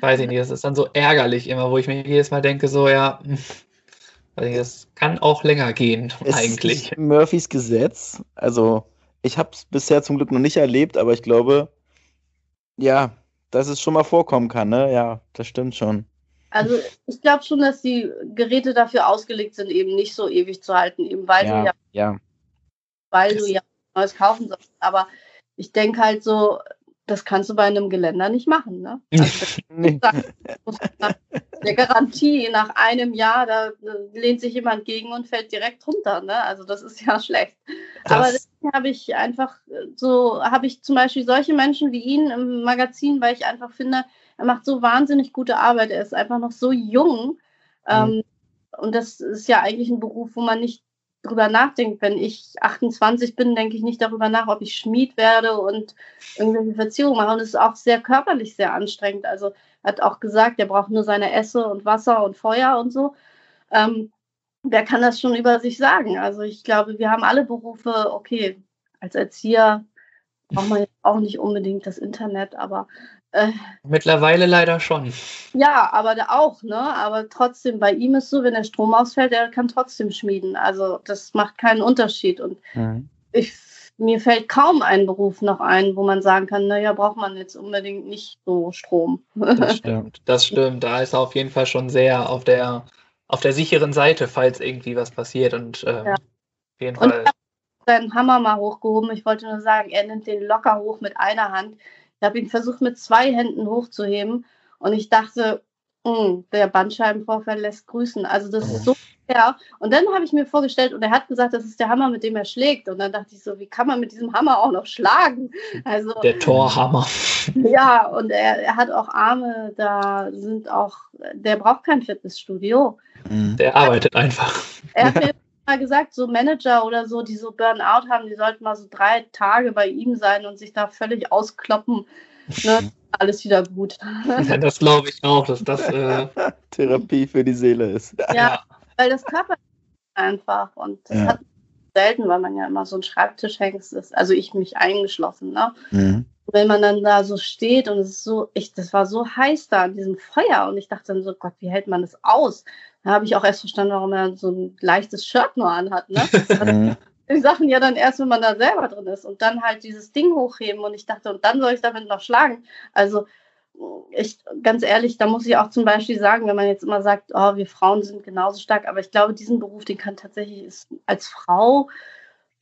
weiß ich nicht, das ist dann so ärgerlich immer, wo ich mir jedes Mal denke, so ja, das kann auch länger gehen es eigentlich. Ist Murphys Gesetz. Also ich habe es bisher zum Glück noch nicht erlebt, aber ich glaube, ja, dass es schon mal vorkommen kann, ne? Ja, das stimmt schon. Also ich glaube schon, dass die Geräte dafür ausgelegt sind, eben nicht so ewig zu halten, eben weil ja, du ja, ja. weil du ja neues kaufen sollst. Aber ich denke halt so, das kannst du bei einem Geländer nicht machen. Ne? Also, Nee. der Garantie nach einem Jahr, da lehnt sich jemand gegen und fällt direkt runter. Ne? Also das ist ja schlecht. Aber Das, deswegen habe ich einfach äh, so, habe ich zum Beispiel solche Menschen wie ihn im Magazin, weil ich einfach finde, er macht so wahnsinnig gute Arbeit. Er ist einfach noch so jung. Ähm, und das ist ja eigentlich ein Beruf, wo man nicht drüber nachdenkt. Wenn ich 28 bin, denke ich nicht darüber nach, ob ich Schmied werde und irgendwelche Verzierungen mache. Und es ist auch sehr körperlich sehr anstrengend. Also er hat auch gesagt, er braucht nur seine Esse und Wasser und Feuer und so. Ähm, wer kann das schon über sich sagen? Also ich glaube, wir haben alle Berufe, okay, als Erzieher braucht man auch nicht unbedingt das Internet, aber äh, mittlerweile leider schon. ja, aber da auch, ne? Aber trotzdem, bei ihm ist so, wenn der Strom ausfällt, er kann trotzdem schmieden. Also das macht keinen Unterschied. Und Mhm. ich, mir fällt kaum ein Beruf noch ein, wo man sagen kann, naja, braucht man jetzt unbedingt nicht so Strom. Das stimmt. Das stimmt. Da ist er auf jeden Fall schon sehr auf der, auf der sicheren Seite, falls irgendwie was passiert. Und ähm, Ja. auf jeden Und Fall. ich habe seinen Hammer mal hochgehoben. Ich wollte nur sagen, er nimmt den locker hoch mit einer Hand. Ich habe ihn versucht, mit zwei Händen hochzuheben. Und ich dachte, "Hm, der Bandscheibenvorfall lässt grüßen. Also das ist so schwer. Und dann habe ich mir vorgestellt, und er hat gesagt, das ist der Hammer, mit dem er schlägt. Und dann dachte ich so, wie kann man mit diesem Hammer auch noch schlagen? Also Der Torhammer. ja, und er, er hat auch Arme, da sind auch, der braucht kein Fitnessstudio. Der arbeitet einfach. Er hat mir mal gesagt, so Manager oder so, die so Burnout haben, die sollten mal so drei Tage bei ihm sein und sich da völlig auskloppen. Ne? Alles wieder gut. Ja, das glaube ich auch, dass das. Äh, Therapie für die Seele ist. Ja, weil das Körper einfach und das Ja. hat selten, weil man ja immer so ein Schreibtischhengst ist. Also ich mich eingeschlossen, ne? Mhm. wenn man dann da so steht und es ist so, ich, das war so heiß da an diesem Feuer und ich dachte dann so, Gott, wie hält man das aus? Da habe ich auch erst verstanden, warum er so ein leichtes Shirt nur anhat. Ne? Mhm. Die Sachen ja dann erst, wenn man da selber drin ist und dann halt dieses Ding hochheben und ich dachte, und dann soll ich damit noch schlagen. Also ich, ganz ehrlich, da muss ich auch zum Beispiel sagen, wenn man jetzt immer sagt, oh, wir Frauen sind genauso stark, aber ich glaube, diesen Beruf, den kann tatsächlich ist als Frau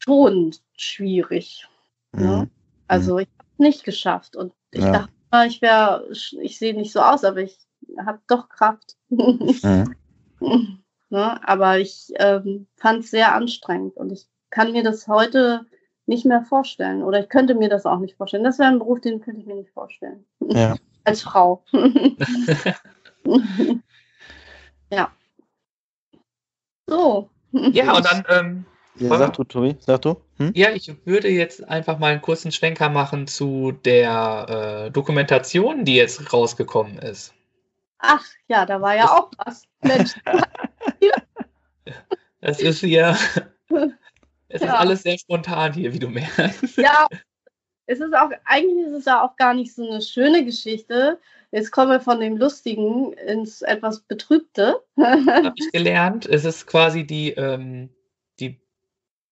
schon schwierig. Ne? Mhm. Also ich habe es nicht geschafft und ich Ja. dachte, ich wäre, ich sehe nicht so aus, aber ich habe doch Kraft. Mhm. ne? Aber ich ähm, fand es sehr anstrengend und ich kann mir das heute nicht mehr vorstellen oder ich könnte mir das auch nicht vorstellen. Das wäre ein Beruf, den könnte ich mir nicht vorstellen. Ja. Als Frau. ja. So. ja, und dann, ähm, ja sag du, Tobi, sag du. Hm? ja, ich würde jetzt einfach mal einen kurzen Schwenker machen zu der äh, Dokumentation, die jetzt rausgekommen ist. Ach ja, da war ja auch was. Mensch, Es ist hier, es ist Ja. alles sehr spontan hier, wie du merkst. Ja, es ist auch, eigentlich ist es ja auch gar nicht so eine schöne Geschichte. Jetzt kommen wir von dem Lustigen ins etwas Betrübte. habe ich gelernt. Es ist quasi die, ähm, die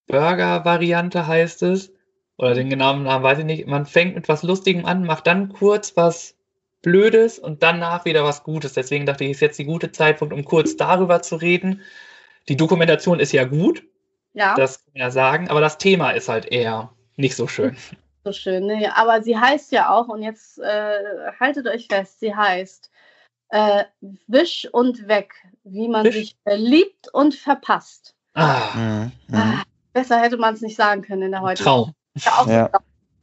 Burger-Variante, heißt es. Oder den genauen Namen weiß ich nicht. Man fängt mit was Lustigem an, macht dann kurz was Blödes und danach wieder was Gutes. Deswegen dachte ich, ist jetzt die gute Zeitpunkt, um kurz darüber zu reden. Die Dokumentation ist ja gut, Ja, das kann man ja sagen, aber das Thema ist halt eher nicht so schön. so schön. Ne? Aber sie heißt ja auch, und jetzt äh, haltet euch fest, sie heißt äh, Wisch und weg, wie man Wisch. sich verliebt und verpasst. Ah, Mhm. Mhm. Ah, besser hätte man es nicht sagen können in der heutigen Traum. Ja, auch Ja.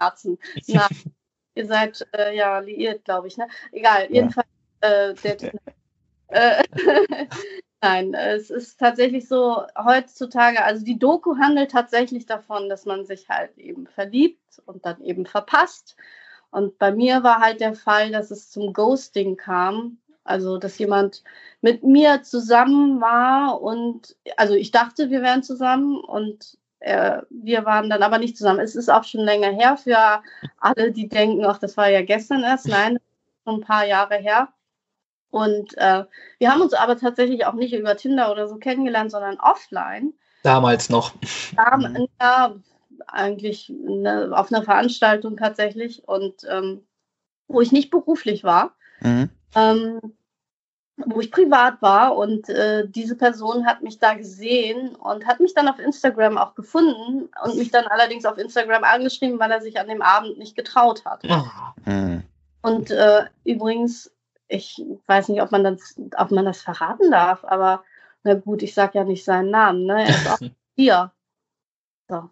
Herzen. Na, ihr seid äh, ja liiert, glaube ich. Ne? Egal, jedenfalls Äh, der, äh, Nein, es ist tatsächlich so heutzutage, also die Doku handelt tatsächlich davon, dass man sich halt eben verliebt und dann eben verpasst. Und bei mir war halt der Fall, dass es zum Ghosting kam. Also, dass jemand mit mir zusammen war und, also ich dachte, wir wären zusammen und äh, wir waren dann aber nicht zusammen. Es ist auch schon länger her für alle, die denken, ach, das war ja gestern erst. Nein, schon ein paar Jahre her. Und äh, wir haben uns aber tatsächlich auch nicht über Tinder oder so kennengelernt, sondern offline. Damals noch. Dam ja, eigentlich eine, auf einer Veranstaltung tatsächlich und ähm, wo ich nicht beruflich war. Mhm. Ähm, wo ich privat war und äh, diese Person hat mich da gesehen und hat mich dann auf Instagram auch gefunden und mich dann allerdings auf Instagram angeschrieben, weil er sich an dem Abend nicht getraut hat. Mhm. Und äh, übrigens, ich weiß nicht, ob man, das, ob man das verraten darf, aber na gut, ich sage ja nicht seinen Namen, ne? Er ist auch hier. So.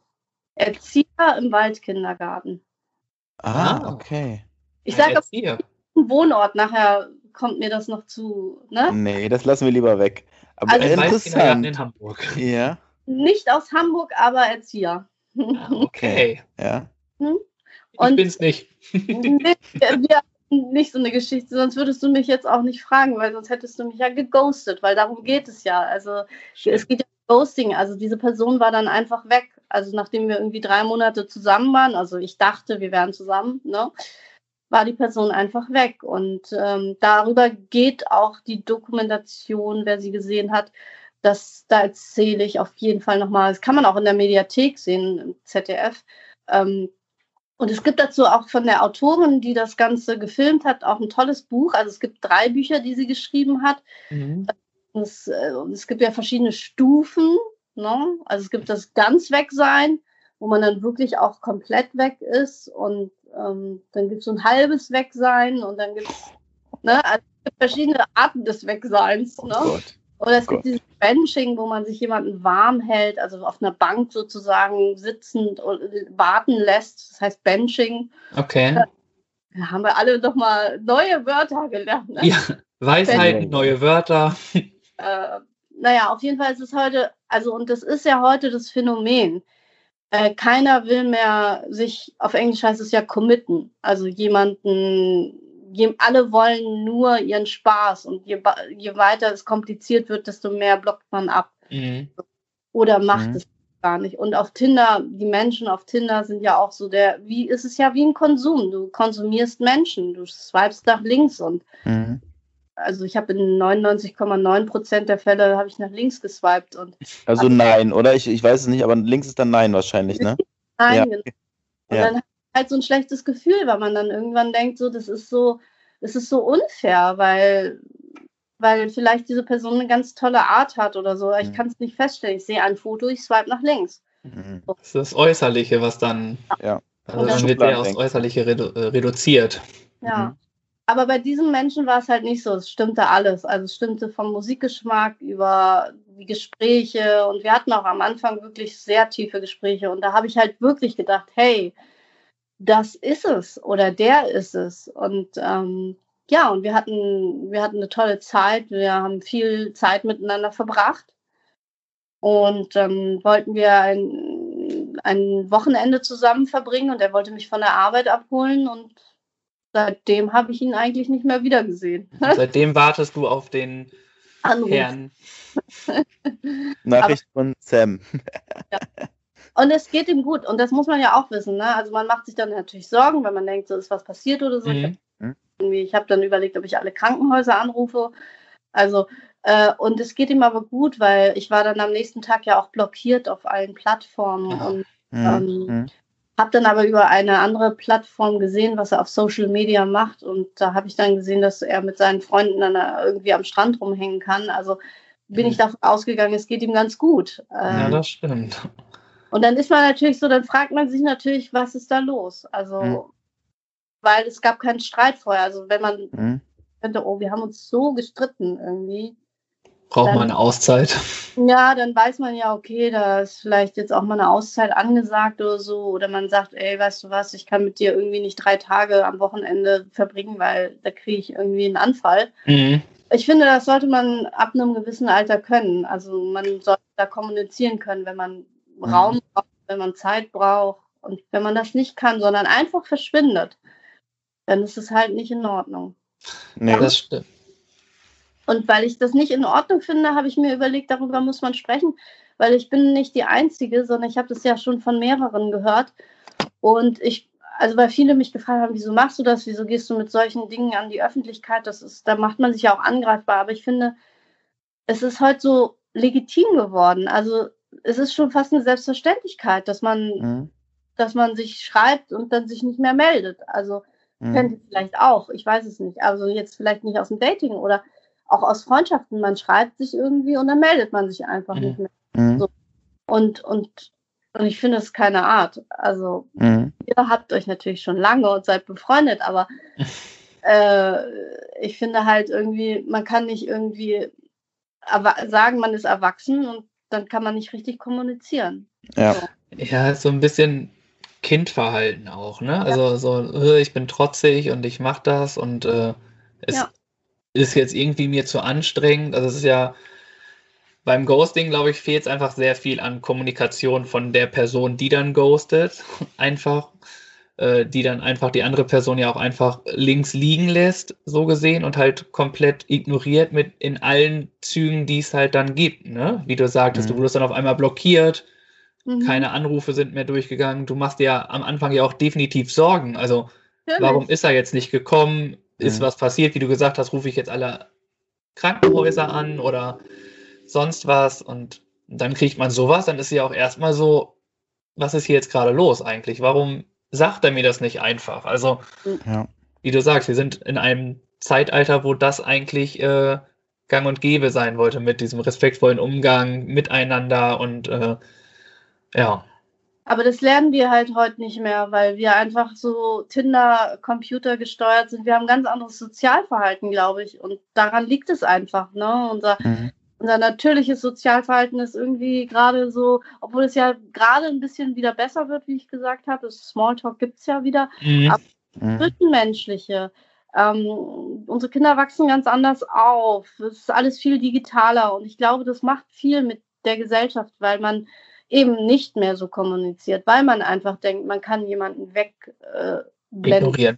Erzieher im Waldkindergarten. Ah, okay. Ich sage auf Wohnort, nachher kommt mir das noch zu. Ne? Nee, das lassen wir lieber weg. Aber also, interessant. in Hamburg. Ja. Nicht aus Hamburg, aber Erzieher. Ah, okay. Ja. Hm? Und ich bin's nicht. wir, wir nicht so eine Geschichte, sonst würdest du mich jetzt auch nicht fragen, weil sonst hättest du mich ja geghostet, weil darum geht es ja. Also Stimmt. es geht ja um Ghosting. Also diese Person war dann einfach weg. Also nachdem wir irgendwie drei Monate zusammen waren, also ich dachte, wir wären zusammen, ne? War die Person einfach weg. Und ähm, darüber geht auch die Dokumentation, wer sie gesehen hat. Das, da erzähle ich auf jeden Fall nochmal. Das kann man auch in der Mediathek sehen, im ZDF. Ähm, und es gibt dazu auch von der Autorin, die das Ganze gefilmt hat, auch ein tolles Buch. Also es gibt drei Bücher, die sie geschrieben hat. Mhm. Es, äh, es, gibt ja verschiedene Stufen. Ne? Also es gibt das ganz Wegsein, wo man dann wirklich auch komplett weg ist. Und ähm, dann gibt es so ein halbes Wegsein und dann gibt es, ne, also verschiedene Arten des Wegseins. Ne? Oh Oder es oh gibt dieses Benching, wo man sich jemanden warm hält, also auf einer Bank sozusagen sitzend und warten lässt. Das heißt Benching. Okay. Da haben wir alle doch mal neue Wörter gelernt. Ne? Ja, Weisheiten, neue Wörter. Äh, naja, auf jeden Fall ist es heute, also und das ist ja heute das Phänomen äh, keiner will mehr sich, auf Englisch heißt es ja committen, also jemanden, je, alle wollen nur ihren Spaß und je, je weiter es kompliziert wird, desto mehr blockt man ab. Mhm. Oder macht mhm. es gar nicht. Und auf Tinder, die Menschen auf Tinder sind ja auch so der, wie ist es ja wie ein Konsum. Du konsumierst Menschen, du swipest nach links und mhm also ich habe in 99,9 Prozent der Fälle habe ich nach links geswiped und also nein, oder ich, ich weiß es nicht, aber links ist dann nein wahrscheinlich, ne? Nein. Ja. Genau. Und ja. dann halt so ein schlechtes Gefühl, weil man dann irgendwann denkt, so das ist so, das ist so unfair, weil weil vielleicht diese Person eine ganz tolle Art hat oder so. Ich mhm. kann es nicht feststellen. Ich sehe ein Foto, ich swipe nach links. Mhm. Das ist das Äußerliche, was dann. Ja. Also dann wird der aufs Äußerliche redu äh, reduziert. Ja. Mhm. Aber bei diesen Menschen war es halt nicht so. Es stimmte alles. Also es stimmte vom Musikgeschmack über die Gespräche. Und wir hatten auch am Anfang wirklich sehr tiefe Gespräche. Und da habe ich halt wirklich gedacht, hey, das ist es oder der ist es. Und ähm, ja, und wir hatten, wir hatten eine tolle Zeit. Wir haben viel Zeit miteinander verbracht. Und dann wollten wir ein, ein Wochenende zusammen verbringen und er wollte mich von der Arbeit abholen und seitdem habe ich ihn eigentlich nicht mehr wiedergesehen. Seitdem wartest du auf den Anruf. Herrn. Nachricht von Sam. ja. Und es geht ihm gut. Und das muss man ja auch wissen. Ne? Also man macht sich dann natürlich Sorgen, wenn man denkt, so ist was passiert oder so. Mhm. Ich habe hab dann überlegt, ob ich alle Krankenhäuser anrufe. Also, äh, und es geht ihm aber gut, weil ich war dann am nächsten Tag ja auch blockiert auf allen Plattformen. Ja. Und mhm. ähm, mhm. Habe dann aber über eine andere Plattform gesehen, was er auf Social Media macht. Und da habe ich dann gesehen, dass er mit seinen Freunden dann irgendwie am Strand rumhängen kann. Also bin ich mhm. davon ausgegangen, es geht ihm ganz gut. Ja, ähm, das stimmt. Und dann ist man natürlich so, dann fragt man sich natürlich, was ist da los? Also, mhm. weil es gab keinen Streit vorher. Also wenn man mhm. könnte, oh, wir haben uns so gestritten irgendwie. Braucht man eine Auszeit. Ja, dann weiß man ja, okay, da ist vielleicht jetzt auch mal eine Auszeit angesagt oder so. Oder man sagt, ey, weißt du was, ich kann mit dir irgendwie nicht drei Tage am Wochenende verbringen, weil da kriege ich irgendwie einen Anfall. Mhm. Ich finde, das sollte man ab einem gewissen Alter können. Also man sollte da kommunizieren können, wenn man mhm. Raum braucht, wenn man Zeit braucht. Und wenn man das nicht kann, sondern einfach verschwindet, dann ist es halt nicht in Ordnung. Nee, das stimmt. Und weil ich das nicht in Ordnung finde, habe ich mir überlegt, darüber muss man sprechen, weil ich bin nicht die Einzige, sondern ich habe das ja schon von mehreren gehört. Und ich, also weil viele mich gefragt haben, wieso machst du das, wieso gehst du mit solchen Dingen an die Öffentlichkeit, das ist, da macht man sich ja auch angreifbar. Aber ich finde, es ist heute so legitim geworden. Also es ist schon fast eine Selbstverständlichkeit, dass man, mhm. dass man sich schreibt und dann sich nicht mehr meldet. Also mhm. kennt ihr vielleicht auch, ich weiß es nicht. Also jetzt vielleicht nicht aus dem Dating oder auch aus Freundschaften, man schreibt sich irgendwie und dann meldet man sich einfach mhm. nicht mehr. Mhm. So. Und, und, und ich finde es keine Art. Also, mhm. ihr habt euch natürlich schon lange und seid befreundet, aber äh, ich finde halt irgendwie, man kann nicht irgendwie sagen, man ist erwachsen und dann kann man nicht richtig kommunizieren. Ja. So. Ja, so ein bisschen Kindverhalten auch, ne? Also so, äh, ich bin trotzig und ich mache das und äh, es ja ist jetzt irgendwie mir zu anstrengend. Also es ist ja beim Ghosting, glaube ich, fehlt es einfach sehr viel an Kommunikation von der Person, die dann ghostet. Einfach, äh, die dann einfach die andere Person ja auch einfach links liegen lässt, so gesehen, und halt komplett ignoriert mit in allen Zügen, die es halt dann gibt. Ne? Wie du sagtest, mhm. du wurdest dann auf einmal blockiert, mhm. keine Anrufe sind mehr durchgegangen. Du machst dir ja am Anfang ja auch definitiv Sorgen. Also, Natürlich. warum ist er jetzt nicht gekommen? Ist mhm. was passiert, wie du gesagt hast, rufe ich jetzt alle Krankenhäuser an oder sonst was und dann kriegt man sowas, dann ist ja auch erstmal so, was ist hier jetzt gerade los eigentlich? Warum sagt er mir das nicht einfach? Also, ja. wie du sagst, wir sind in einem Zeitalter, wo das eigentlich äh, gang und gäbe sein wollte mit diesem respektvollen Umgang miteinander und äh, ja. Aber das lernen wir halt heute nicht mehr, weil wir einfach so Tinder-Computer gesteuert sind. Wir haben ganz anderes Sozialverhalten, glaube ich. Und daran liegt es einfach. Ne? Unser, mhm. unser natürliches Sozialverhalten ist irgendwie gerade so, obwohl es ja gerade ein bisschen wieder besser wird, wie ich gesagt habe. Das Smalltalk gibt es ja wieder. Mhm. Aber das Zwischenmenschliche. Ähm, unsere Kinder wachsen ganz anders auf. Es ist alles viel digitaler. Und ich glaube, das macht viel mit der Gesellschaft, weil man eben nicht mehr so kommuniziert, weil man einfach denkt, man kann jemanden wegblenden. Äh,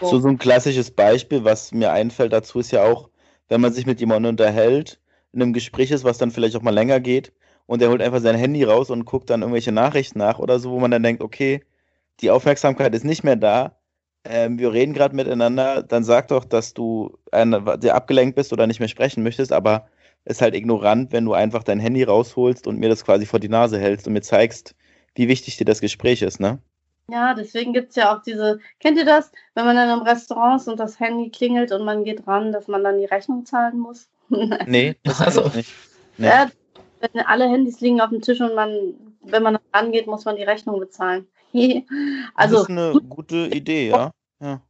so. so, ein klassisches Beispiel, was mir einfällt dazu, ist ja auch, wenn man sich mit jemandem unterhält, in einem Gespräch ist, was dann vielleicht auch mal länger geht, und er holt einfach sein Handy raus und guckt dann irgendwelche Nachrichten nach oder so, wo man dann denkt, okay, die Aufmerksamkeit ist nicht mehr da. Ähm, wir reden gerade miteinander, dann sag doch, dass du ein, sehr abgelenkt bist oder nicht mehr sprechen möchtest, aber ist halt ignorant, wenn du einfach dein Handy rausholst und mir das quasi vor die Nase hältst und mir zeigst, wie wichtig dir das Gespräch ist, ne? Ja, deswegen gibt es ja auch diese, kennt ihr das, wenn man dann im Restaurant ist und das Handy klingelt und man geht ran, dass man dann die Rechnung zahlen muss? nee, das also nicht. Nee. Ja, wenn alle Handys liegen auf dem Tisch und man, wenn man rangeht, muss man die Rechnung bezahlen. also, das ist eine gute Idee, ja. ja.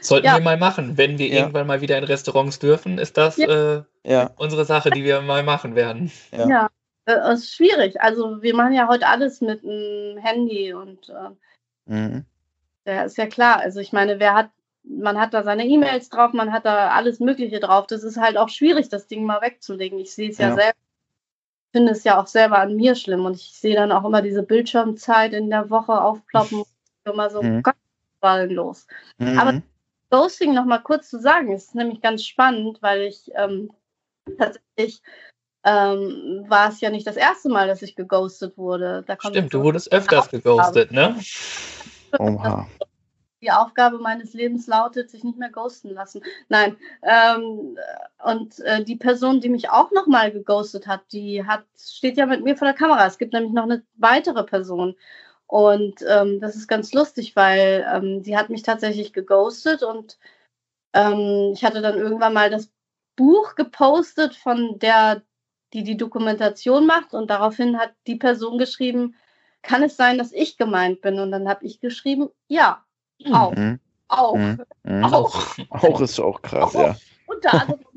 Sollten ja. wir mal machen. Wenn wir ja. irgendwann mal wieder in Restaurants dürfen, ist das ja. Äh, unsere Sache, die wir mal machen werden. Ja. Äh, ist schwierig. Also wir machen ja heute alles mit dem Handy und äh, mhm. ja, ist ja klar. Also ich meine, wer hat, man hat da seine E-Mails drauf, man hat da alles Mögliche drauf. Das ist halt auch schwierig, das Ding mal wegzulegen. Ich sehe es ja, selber. Ich finde es ja auch selber an mir schlimm und ich sehe dann auch immer diese Bildschirmzeit in der Woche aufploppen. Immer so, mhm. Gott, los. Mhm. Aber Ghosting noch mal kurz zu sagen, ist nämlich ganz spannend, weil ich ähm, tatsächlich ähm, war es ja nicht das erste Mal, dass ich geghostet wurde. Stimmt, du wurdest öfters geghostet, ne? Oha. Die Aufgabe meines Lebens lautet, sich nicht mehr ghosten lassen. Nein. Ähm, und äh, die Person, die mich auch noch mal geghostet hat, die hat, steht ja mit mir vor der Kamera. Es gibt nämlich noch eine weitere Person. Und ähm, das ist ganz lustig, weil ähm, sie hat mich tatsächlich geghostet und ähm, ich hatte dann irgendwann mal das Buch gepostet von der, die die Dokumentation macht und daraufhin hat die Person geschrieben, kann es sein, dass ich gemeint bin? Und dann habe ich geschrieben, ja, auch. Mhm. Auch. Mhm. Auch. Auch ist auch krass, auch. ja. Unter anderem äh,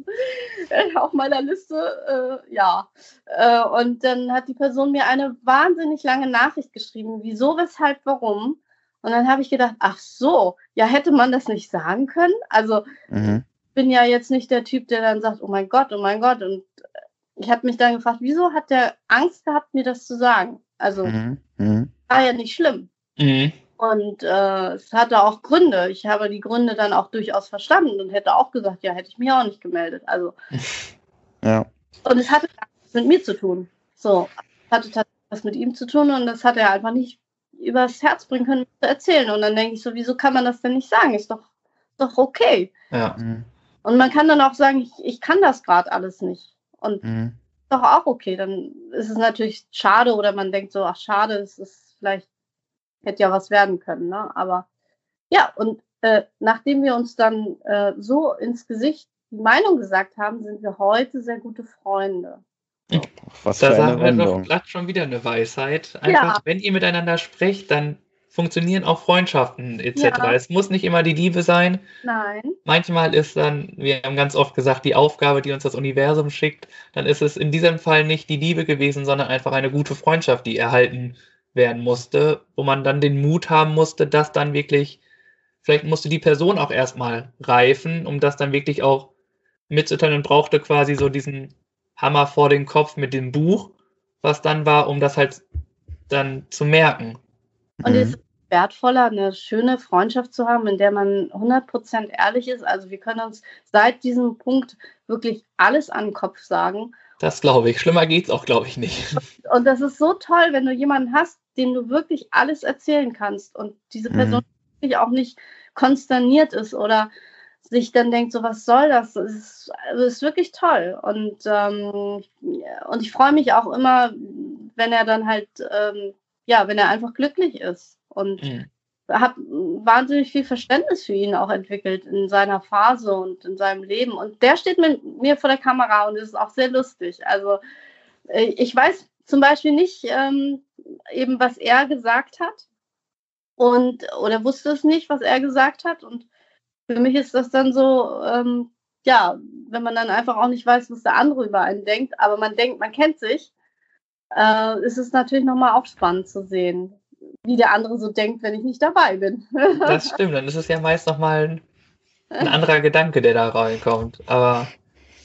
auf meiner Liste, äh, ja. Äh, und dann hat die Person mir eine wahnsinnig lange Nachricht geschrieben. Wieso, weshalb, warum? Und dann habe ich gedacht, ach so, ja, hätte man das nicht sagen können? Also, mhm. ich bin ja jetzt nicht der Typ, der dann sagt, oh mein Gott, oh mein Gott. Und ich habe mich dann gefragt, wieso hat der Angst gehabt, mir das zu sagen? Also, mhm. Mhm. war ja nicht schlimm. Mhm. Und äh, es hatte auch Gründe. Ich habe die Gründe dann auch durchaus verstanden und hätte auch gesagt, ja, hätte ich mich auch nicht gemeldet. Also. Ja. Und es hatte was mit mir zu tun. So, es hatte tatsächlich was mit ihm zu tun und das hat er einfach nicht übers Herz bringen können, zu erzählen. Und dann denke ich so, wieso kann man das denn nicht sagen? Ist doch, doch okay. Ja. Mhm. Und man kann dann auch sagen, ich, ich kann das gerade alles nicht. Und mhm. doch auch okay. Dann ist es natürlich schade oder man denkt so, ach schade, es ist vielleicht hätte ja was werden können. Ne? Aber ja, und äh, nachdem wir uns dann äh, so ins Gesicht die Meinung gesagt haben, sind wir heute sehr gute Freunde. Was da sagen wir doch glatt schon wieder eine Weisheit. Einfach, ja. wenn ihr miteinander sprecht, dann funktionieren auch Freundschaften etc. Ja. Es muss nicht immer die Liebe sein. Nein. Manchmal ist dann, wir haben ganz oft gesagt, die Aufgabe, die uns das Universum schickt, dann ist es in diesem Fall nicht die Liebe gewesen, sondern einfach eine gute Freundschaft, die erhalten werden musste, wo man dann den Mut haben musste, das dann wirklich, vielleicht musste die Person auch erstmal reifen, um das dann wirklich auch mitzuteilen und brauchte quasi so diesen Hammer vor den Kopf mit dem Buch, was dann war, um das halt dann zu merken. Und es ist wertvoller, eine schöne Freundschaft zu haben, in der man 100% ehrlich ist. Also wir können uns seit diesem Punkt wirklich alles an den Kopf sagen. Das glaube ich. Schlimmer geht es auch, glaube ich, nicht. Und das ist so toll, wenn du jemanden hast, dem du wirklich alles erzählen kannst und diese mhm. Person mhm. wirklich auch nicht konsterniert ist oder sich dann denkt, so was soll das? Das ist, das ist wirklich toll. Und, ähm, und ich freue mich auch immer, wenn er dann halt, ähm, ja, wenn er einfach glücklich ist. Und mhm. habe wahnsinnig viel Verständnis für ihn auch entwickelt in seiner Phase und in seinem Leben. Und der steht mit mir vor der Kamera und ist auch sehr lustig. Also äh, ich weiß zum Beispiel nicht ähm, eben, was er gesagt hat. Und, oder wusste es nicht, was er gesagt hat. Und für mich ist das dann so, ähm, ja, wenn man dann einfach auch nicht weiß, was der andere über einen denkt, aber man denkt, man kennt sich, äh, ist es natürlich nochmal auch spannend zu sehen, wie der andere so denkt, wenn ich nicht dabei bin. das stimmt, dann ist es ja meist nochmal ein, ein anderer Gedanke, der da reinkommt. Aber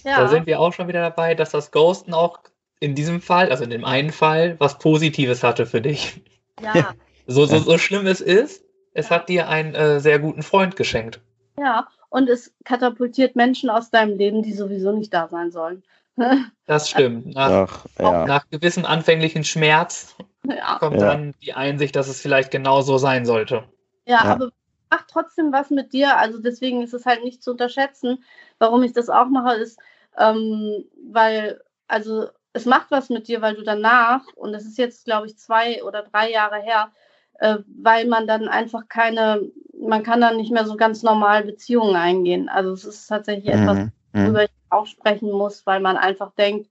ja. da sind wir auch schon wieder dabei, dass das Ghosten auch in diesem Fall, also in dem einen Fall, was Positives hatte für dich. Ja. So, so, so schlimm es ist, es hat dir einen äh, sehr guten Freund geschenkt. Ja, und es katapultiert Menschen aus deinem Leben, die sowieso nicht da sein sollen. Das stimmt. Nach, Ach, ja. nach gewissem anfänglichen Schmerz ja. kommt ja. dann die Einsicht, dass es vielleicht genau so sein sollte. Ja, aber macht trotzdem was mit dir. Also deswegen ist es halt nicht zu unterschätzen. Warum ich das auch mache, ist, ähm, weil, also es macht was mit dir, weil du danach, und das ist jetzt, glaube ich, zwei oder drei Jahre her, äh, weil man dann einfach keine, man kann dann nicht mehr so ganz normal Beziehungen eingehen. Also es ist tatsächlich mhm. etwas, mhm. worüber ich auch sprechen muss, weil man einfach denkt,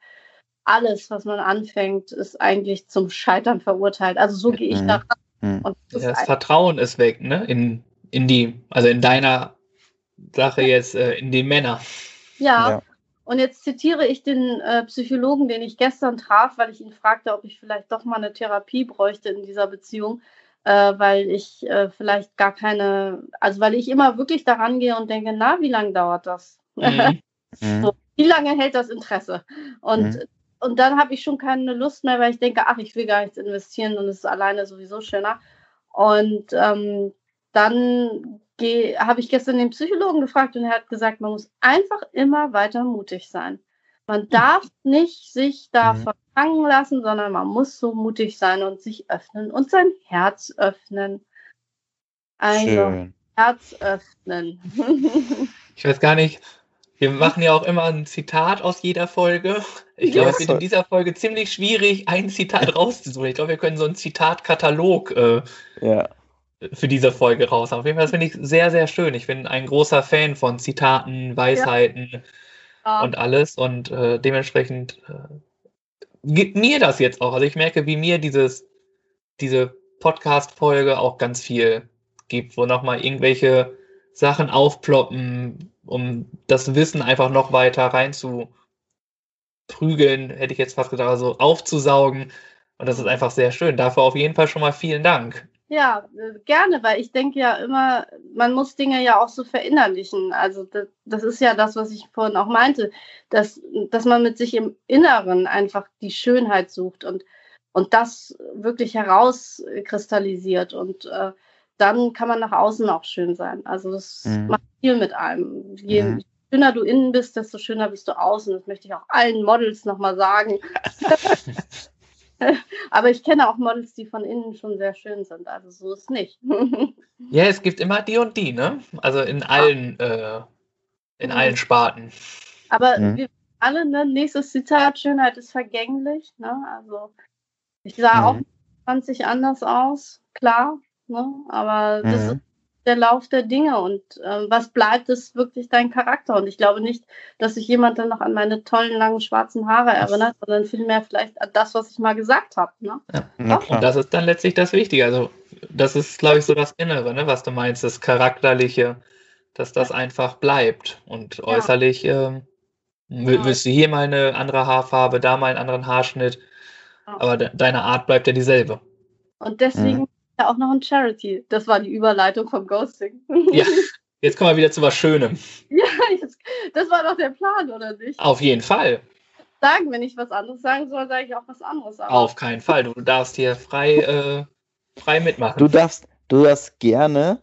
alles, was man anfängt, ist eigentlich zum Scheitern verurteilt. Also so gehe ich mhm. daran. Mhm. Und das, das Vertrauen ist weg, ne? In, in die, also in deiner Sache jetzt, äh, in die Männer. Ja, ja, und jetzt zitiere ich den äh, Psychologen, den ich gestern traf, weil ich ihn fragte, ob ich vielleicht doch mal eine Therapie bräuchte in dieser Beziehung, äh, weil ich äh, vielleicht gar keine, also weil ich immer wirklich daran gehe und denke, na, wie lange dauert das? Mhm. mhm. so, wie lange hält das Interesse? Und, mhm. und dann habe ich schon keine Lust mehr, weil ich denke, ach, ich will gar nichts investieren und es ist alleine sowieso schöner. Und ähm, dann habe ich gestern den Psychologen gefragt und er hat gesagt, man muss einfach immer weiter mutig sein. Man hm. darf nicht sich da mhm. verfangen lassen, sondern man muss so mutig sein und sich öffnen und sein Herz öffnen. Also Schön. Herz öffnen. ich weiß gar nicht, wir machen ja auch immer ein Zitat aus jeder Folge. Ich glaube, es wird in dieser Folge ziemlich schwierig, ein Zitat rauszusuchen. Ich glaube, wir können so einen Zitatkatalog äh, ja für diese Folge raus. Auf jeden Fall, das finde ich sehr, sehr schön. Ich bin ein großer Fan von Zitaten, Weisheiten ja. und alles und äh, dementsprechend äh, gibt mir das jetzt auch. Also ich merke, wie mir dieses, diese Podcast-Folge auch ganz viel gibt, wo nochmal irgendwelche Sachen aufploppen, um das Wissen einfach noch weiter rein zu prügeln, hätte ich jetzt fast gesagt, also aufzusaugen. Und das ist einfach sehr schön. Dafür auf jeden Fall schon mal vielen Dank. Ja, äh, gerne, weil ich denke ja immer, man muss Dinge ja auch so verinnerlichen. Also das, das, ist ja das, was ich vorhin auch meinte, dass, dass man mit sich im Inneren einfach die Schönheit sucht und, und das wirklich herauskristallisiert. Und äh, dann kann man nach außen auch schön sein. Also das mhm. macht viel mit einem. Je mhm. schöner du innen bist, desto schöner bist du außen. Das möchte ich auch allen Models nochmal sagen. Aber ich kenne auch Models, die von innen schon sehr schön sind. Also so ist nicht. ja, es gibt immer die und die, ne? Also in allen, äh, in mhm. allen Sparten. Aber mhm. wir alle, ne? Nächstes Zitat, Schönheit ist vergänglich. Ne? Also ich sah mhm. auch 20 anders aus, klar. Ne? Aber das ist der Lauf der Dinge und äh, was bleibt, ist wirklich dein Charakter. Und ich glaube nicht, dass sich jemand dann noch an meine tollen, langen, schwarzen Haare erinnert, sondern vielmehr vielleicht an das, was ich mal gesagt habe. Ne? Ja. Und das ist dann letztlich das Wichtige. Also, das ist, glaube ich, so das Innere, ne, was du meinst, das Charakterliche, dass das ja. einfach bleibt. Und äußerlich ja. ähm, genau. willst du hier mal eine andere Haarfarbe, da mal einen anderen Haarschnitt, aber de deine Art bleibt ja dieselbe. Und deswegen mhm ja auch noch ein Charity. Das war die Überleitung vom Ghosting. Ja, jetzt kommen wir wieder zu was Schönem. Ja, jetzt, das war doch der Plan, oder nicht? Auf jeden Fall. Sagen, wenn ich was anderes sagen soll, sage ich auch was anderes. Aber Auf keinen Fall. Du darfst hier frei, äh, frei mitmachen. Du darfst, du darfst gerne,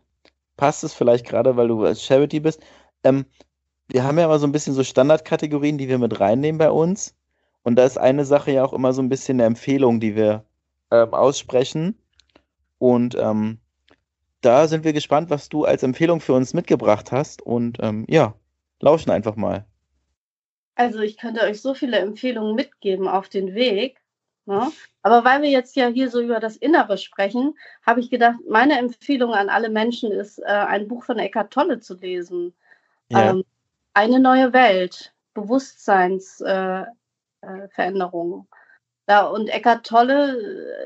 passt es vielleicht gerade, weil du als Charity bist. Ähm, wir haben ja immer so ein bisschen so Standardkategorien, die wir mit reinnehmen bei uns. Und da ist eine Sache ja auch immer so ein bisschen eine Empfehlung, die wir ähm, aussprechen. Und ähm, da sind wir gespannt, was du als Empfehlung für uns mitgebracht hast. Und ähm, ja, lauschen einfach mal. Also ich könnte euch so viele Empfehlungen mitgeben auf den Weg. Ne? Aber weil wir jetzt ja hier so über das Innere sprechen, habe ich gedacht, meine Empfehlung an alle Menschen ist, äh, ein Buch von Eckhart Tolle zu lesen. Ja. Ähm, eine neue Welt, Bewusstseinsveränderung. Äh, äh, ja, und Eckhart Tolle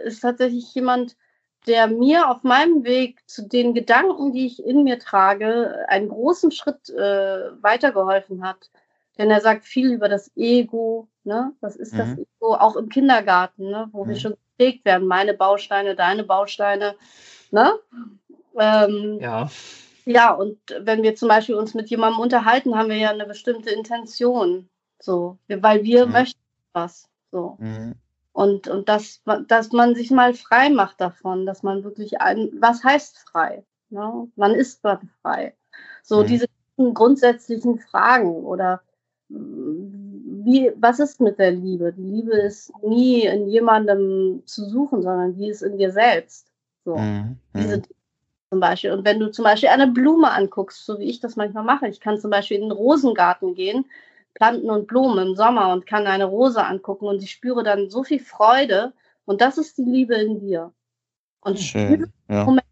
ist tatsächlich jemand, der mir auf meinem Weg zu den Gedanken, die ich in mir trage, einen großen Schritt äh, weitergeholfen hat. Denn er sagt viel über das Ego, ne? Was ist mhm. das Ego? Auch im Kindergarten, ne? wo mhm. wir schon geprägt werden, meine Bausteine, deine Bausteine, ne? Ähm, ja. Ja, und wenn wir zum Beispiel uns mit jemandem unterhalten, haben wir ja eine bestimmte Intention. So, weil wir mhm. möchten was. So. Mhm. Und, und dass, dass man sich mal frei macht davon, dass man wirklich ein, was heißt frei? Ne? Wann ist man frei? So mhm. diese grundsätzlichen Fragen oder wie, was ist mit der Liebe? Die Liebe ist nie in jemandem zu suchen, sondern die ist in dir selbst. So, mhm. diese mhm. zum Beispiel. Und wenn du zum Beispiel eine Blume anguckst, so wie ich das manchmal mache, ich kann zum Beispiel in den Rosengarten gehen Planten und Blumen im Sommer und kann eine Rose angucken und ich spüre dann so viel Freude und das ist die Liebe in dir. Und Schön, ja. Moment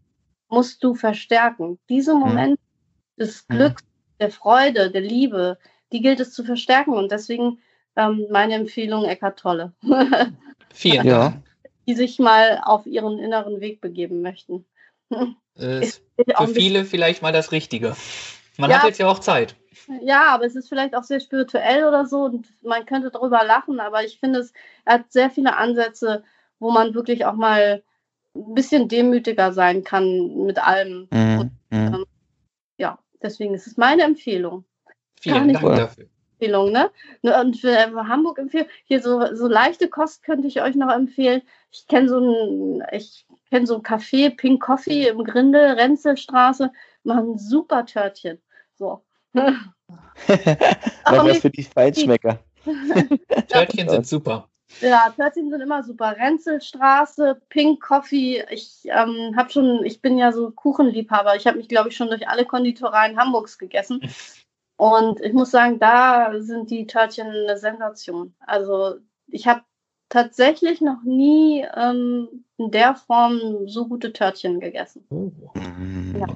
musst du verstärken. Diese Momente mhm. des Glücks, der Freude, der Liebe, die gilt es zu verstärken und deswegen ähm, meine Empfehlung Eckart Tolle. Vielen Dank. Die sich mal auf ihren inneren Weg begeben möchten. Ist für viele vielleicht mal das Richtige. Man ja, hat jetzt ja auch Zeit. Ja, aber es ist vielleicht auch sehr spirituell oder so und man könnte darüber lachen, aber ich finde es, hat sehr viele Ansätze, wo man wirklich auch mal ein bisschen demütiger sein kann mit allem. Mhm. Und, mhm. ähm, ja, deswegen ist es meine Empfehlung. Vielen Dank dafür. Empfehlung, ne? ne und für Hamburg empfehlen, hier so, so leichte Kost könnte ich euch noch empfehlen. Ich kenne so ein, ich kenne so ein Café, Pink Coffee im Grindel, Renzelstraße, machen super Törtchen. So. Aber was für die Feinschmecker. Törtchen sind super. Ja, Törtchen sind immer super. Renzelstraße, Pink Coffee. Ich ähm, habe schon, ich bin ja so Kuchenliebhaber. Ich habe mich, glaube ich, schon durch alle Konditoreien Hamburgs gegessen. Und ich muss sagen, da sind die Törtchen eine Sensation. Also ich habe tatsächlich noch nie ähm, in der Form so gute Törtchen gegessen. Oh. Ja,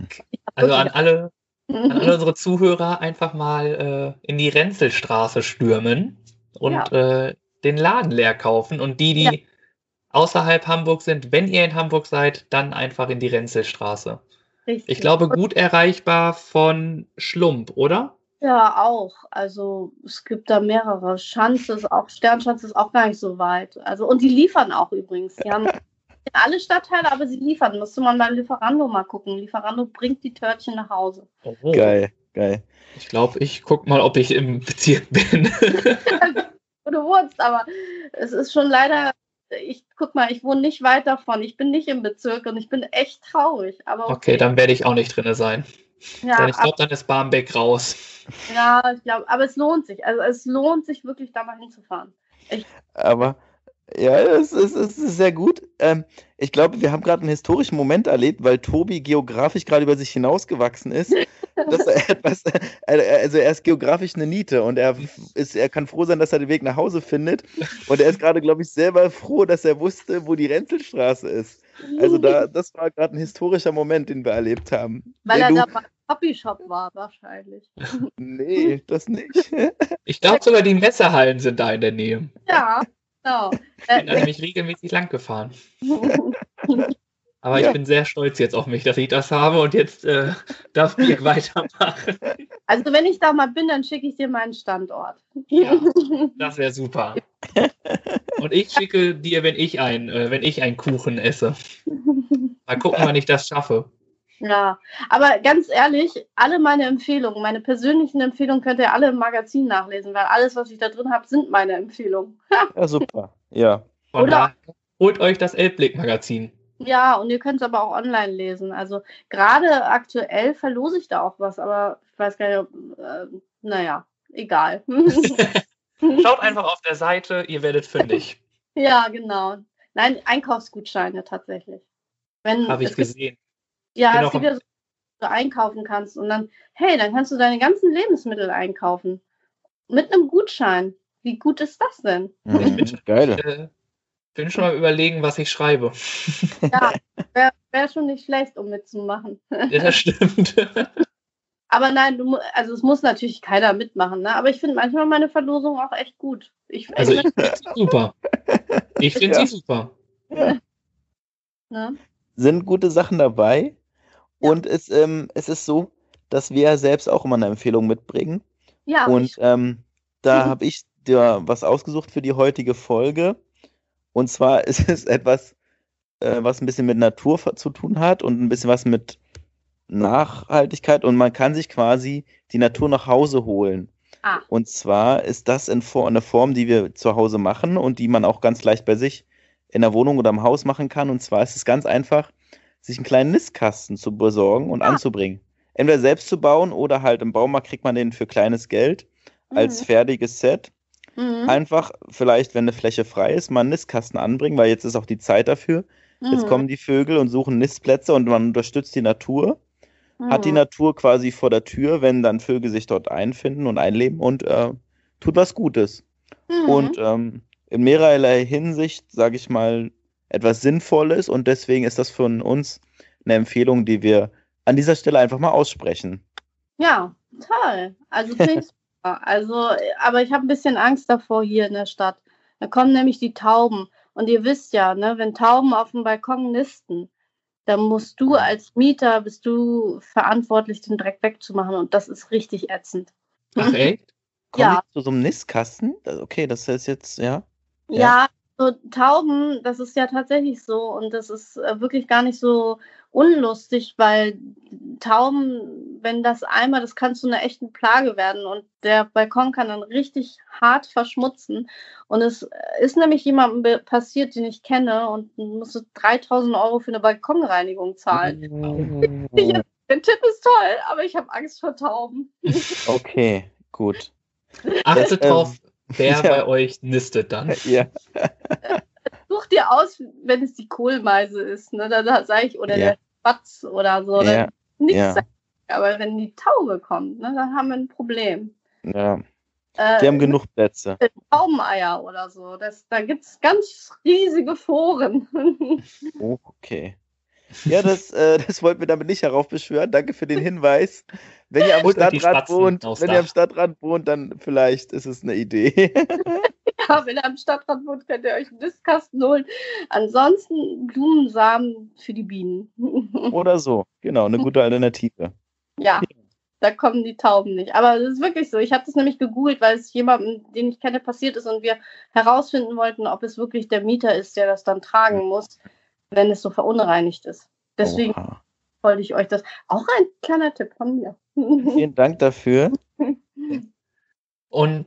also an alle an alle unsere Zuhörer einfach mal äh, in die Renzelstraße stürmen und ja. äh, den Laden leer kaufen. Und die, die ja. außerhalb Hamburg sind, wenn ihr in Hamburg seid, dann einfach in die Renzelstraße. Richtig. Ich glaube, gut erreichbar von Schlump, oder? Ja, auch. Also es gibt da mehrere. Schanze ist auch, Sternschanze ist auch gar nicht so weit. Also, und die liefern auch übrigens. Die haben alle Stadtteile, aber sie liefern. Müsste man beim Lieferando mal gucken. Lieferando bringt die Törtchen nach Hause. Oh. Geil, geil. Ich glaube, ich gucke mal, ob ich im Bezirk bin. du wohnst, aber es ist schon leider, ich guck mal, ich wohne nicht weit davon. Ich bin nicht im Bezirk und ich bin echt traurig. Aber okay, okay dann werde ich auch nicht drin sein. Ja, ich glaube, dann ist Barmbek raus. Ja, ich glaube, aber es lohnt sich. Also es lohnt sich wirklich, da mal hinzufahren. Ich, aber ja, es ist, es ist sehr gut. Ähm, ich glaube, wir haben gerade einen historischen Moment erlebt, weil Tobi geografisch gerade über sich hinausgewachsen ist. dass er etwas, äh, also er ist geografisch eine Niete und er, ist, er kann froh sein, dass er den Weg nach Hause findet. Und er ist gerade, glaube ich, selber froh, dass er wusste, wo die Renzelstraße ist. Also da, das war gerade ein historischer Moment, den wir erlebt haben. Weil er da beim Copyshop war, wahrscheinlich. Nee, das nicht. Ich glaube sogar, die Messerhallen sind da in der Nähe. Ja, genau. Ich bin da nämlich regelmäßig lang gefahren. Aber ja. ich bin sehr stolz jetzt auf mich, dass ich das habe und jetzt äh, darf ich weitermachen. Also wenn ich da mal bin, dann schicke ich dir meinen Standort. Ja, das wäre super. Und ich schicke dir, wenn ich ein, äh, wenn ich einen Kuchen esse. Mal gucken, wann ich das schaffe. Ja, aber ganz ehrlich, alle meine Empfehlungen, meine persönlichen Empfehlungen könnt ihr alle im Magazin nachlesen, weil alles, was ich da drin habe, sind meine Empfehlungen. ja, super. Ja. Von Oder holt euch das Elbblick-Magazin. Ja, und ihr könnt es aber auch online lesen. Also gerade aktuell verlose ich da auch was, aber ich weiß gar nicht, ob, äh, naja, egal. Schaut einfach auf der Seite, ihr werdet fündig. ja, genau. Nein, Einkaufsgutscheine tatsächlich. Habe ich gesehen. Ja, es gibt ja so, du einkaufen kannst und dann, hey, dann kannst du deine ganzen Lebensmittel einkaufen. Mit einem Gutschein. Wie gut ist das denn? Mhm, geil. Äh, bin schon mal überlegen, was ich schreibe. Ja, wäre wär schon nicht schlecht, um mitzumachen. Ja, das stimmt. Aber nein, du, also es muss natürlich keiner mitmachen, ne? Aber ich finde manchmal meine Verlosung auch echt gut. Ich, also ich finde sie super. Ich finde ja. sie super. Ja. Ne? Sind gute Sachen dabei. Ja. Und es, ähm, es ist so, dass wir selbst auch immer eine Empfehlung mitbringen. Ja. Und ähm, da habe ich dir was ausgesucht für die heutige Folge. Und zwar ist es etwas, äh, was ein bisschen mit Natur zu tun hat und ein bisschen was mit Nachhaltigkeit. Und man kann sich quasi die Natur nach Hause holen. Ah. Und zwar ist das in For eine Form, die wir zu Hause machen und die man auch ganz leicht bei sich in der Wohnung oder im Haus machen kann. Und zwar ist es ganz einfach, sich einen kleinen Nistkasten zu besorgen und ah. anzubringen. Entweder selbst zu bauen oder halt im Baumarkt kriegt man den für kleines Geld als mhm. fertiges Set. Mhm. Einfach vielleicht, wenn eine Fläche frei ist, mal einen Nistkasten anbringen, weil jetzt ist auch die Zeit dafür. Mhm. Jetzt kommen die Vögel und suchen Nistplätze und man unterstützt die Natur. Hat die mhm. Natur quasi vor der Tür, wenn dann Vögel sich dort einfinden und einleben und äh, tut was Gutes. Mhm. Und ähm, in mehrerlei Hinsicht, sage ich mal, etwas Sinnvolles und deswegen ist das von uns eine Empfehlung, die wir an dieser Stelle einfach mal aussprechen. Ja, toll. Also finde ich also, aber ich habe ein bisschen Angst davor hier in der Stadt. Da kommen nämlich die Tauben. Und ihr wisst ja, ne, wenn Tauben auf dem Balkon nisten, dann musst du als Mieter, bist du verantwortlich, den Dreck wegzumachen. Und das ist richtig ätzend. Ach echt? Kommen ja. zu so einem Nistkasten? Okay, das ist jetzt, ja. Ja, ja so Tauben, das ist ja tatsächlich so. Und das ist äh, wirklich gar nicht so unlustig, weil Tauben, wenn das einmal, das kann zu einer echten Plage werden und der Balkon kann dann richtig hart verschmutzen. Und es ist nämlich jemandem passiert, den ich kenne und musste 3000 Euro für eine Balkonreinigung zahlen. Der Tipp ist toll, aber ich habe Angst vor Tauben. Okay, gut. Achtet drauf, ähm, wer ja. bei euch nistet dann. Ja. Such dir aus, wenn es die Kohlmeise ist, ne? Da, da sage ich, oder ja. der Spatz oder so. Ja. Nichts ja. Aber wenn die Taube kommt, ne, dann haben wir ein Problem. Ja. Äh, die haben genug Plätze. Taubeneier oder so. Das, da gibt es ganz riesige Foren. oh, okay. Ja, das, äh, das wollten wir damit nicht heraufbeschwören. Danke für den Hinweis. Wenn ihr am Stadtrand wohnt, wenn ihr am Stadtrand wohnt, dann vielleicht ist es eine Idee. ja, wenn ihr am Stadtrand wohnt, könnt ihr euch einen Nistkasten holen. Ansonsten Blumensamen für die Bienen. Oder so, genau, eine gute Alternative. Ja, da kommen die Tauben nicht. Aber es ist wirklich so. Ich habe das nämlich gegoogelt, weil es jemandem, den ich kenne, passiert ist und wir herausfinden wollten, ob es wirklich der Mieter ist, der das dann tragen muss, wenn es so verunreinigt ist. Deswegen Oha. wollte ich euch das. Auch ein kleiner Tipp von mir. Vielen Dank dafür. Und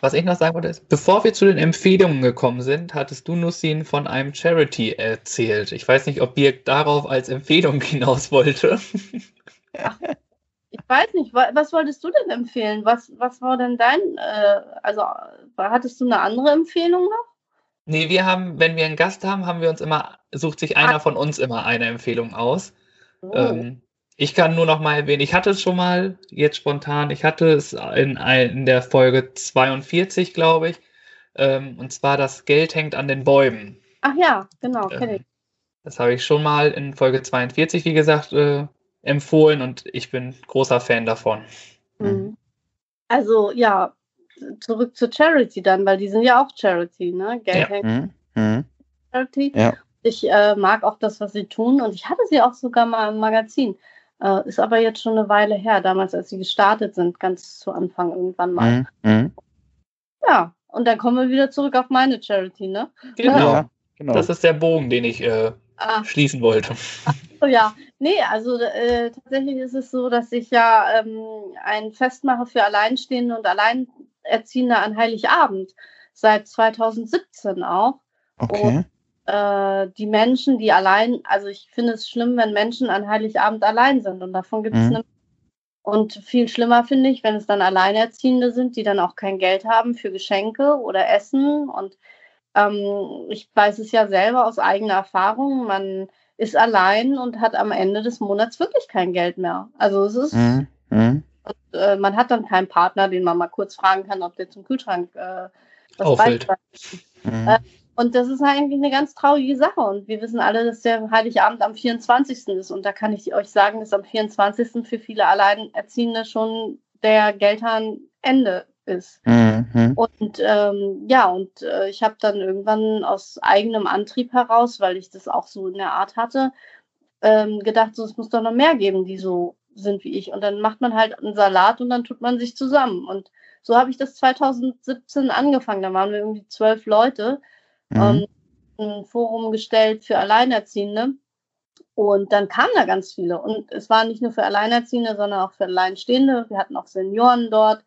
was ich noch sagen wollte, ist, bevor wir zu den Empfehlungen gekommen sind, hattest du Nussin von einem Charity erzählt. Ich weiß nicht, ob Birk darauf als Empfehlung hinaus wollte. Ach, ich weiß nicht, was wolltest du denn empfehlen? Was, was war denn dein, äh, also hattest du eine andere Empfehlung noch? Nee, wir haben, wenn wir einen Gast haben, haben wir uns immer, sucht sich einer von uns immer eine Empfehlung aus. Oh. Ähm, ich kann nur noch mal erwähnen, ich hatte es schon mal, jetzt spontan, ich hatte es in, in der Folge 42, glaube ich. Ähm, und zwar das Geld hängt an den Bäumen. Ach ja, genau, kenne ähm, ich. Das habe ich schon mal in Folge 42, wie gesagt, äh, empfohlen und ich bin großer Fan davon. Mhm. Also ja, zurück zur Charity dann, weil die sind ja auch Charity, ne? Geld ja. Mhm. mhm. Charity. Ja. Ich äh, mag auch das, was sie tun und ich hatte sie auch sogar mal im Magazin. Äh, ist aber jetzt schon eine Weile her, damals, als sie gestartet sind, ganz zu Anfang irgendwann mal. Mhm. mhm. Ja, und dann kommen wir wieder zurück auf meine Charity, ne? Genau. Ja, genau. Das ist der Bogen, den ich äh, ah. schließen wollte. Ach so, ja. Nee, also äh, tatsächlich ist es so, dass ich ja ähm, ein Fest mache für Alleinstehende und Alleinerziehende an Heiligabend. Seit 2017 auch. Okay. Und, äh, die Menschen, die allein, also ich finde es schlimm, wenn Menschen an Heiligabend allein sind. Und davon gibt es mhm. eine und viel schlimmer finde ich, wenn es dann Alleinerziehende sind, die dann auch kein Geld haben für Geschenke oder Essen. Und ähm, ich weiß es ja selber aus eigener Erfahrung, man ist allein und hat am Ende des Monats wirklich kein Geld mehr. Also es ist, mhm. mhm. Und, äh, man hat dann keinen Partner, den man mal kurz fragen kann, ob der zum Kühlschrank äh, was beiträgt. Mhm. Äh, und das ist eigentlich eine ganz traurige Sache. Und wir wissen alle, dass der Heiligabend am 24. ist. Und da kann ich euch sagen, dass am 24. für viele Alleinerziehende schon der Geldhahn Ende ist. Mhm. Und ähm, ja, und äh, ich habe dann irgendwann aus eigenem Antrieb heraus, weil ich das auch so in der Art hatte, ähm, gedacht, so, es muss doch noch mehr geben, die so sind wie ich. Und dann macht man halt einen Salat und dann tut man sich zusammen. Und so habe ich das 2017 angefangen. Da waren wir irgendwie zwölf Leute, mhm. ähm, ein Forum gestellt für Alleinerziehende. Und dann kamen da ganz viele. Und es war nicht nur für Alleinerziehende, sondern auch für Alleinstehende. Wir hatten auch Senioren dort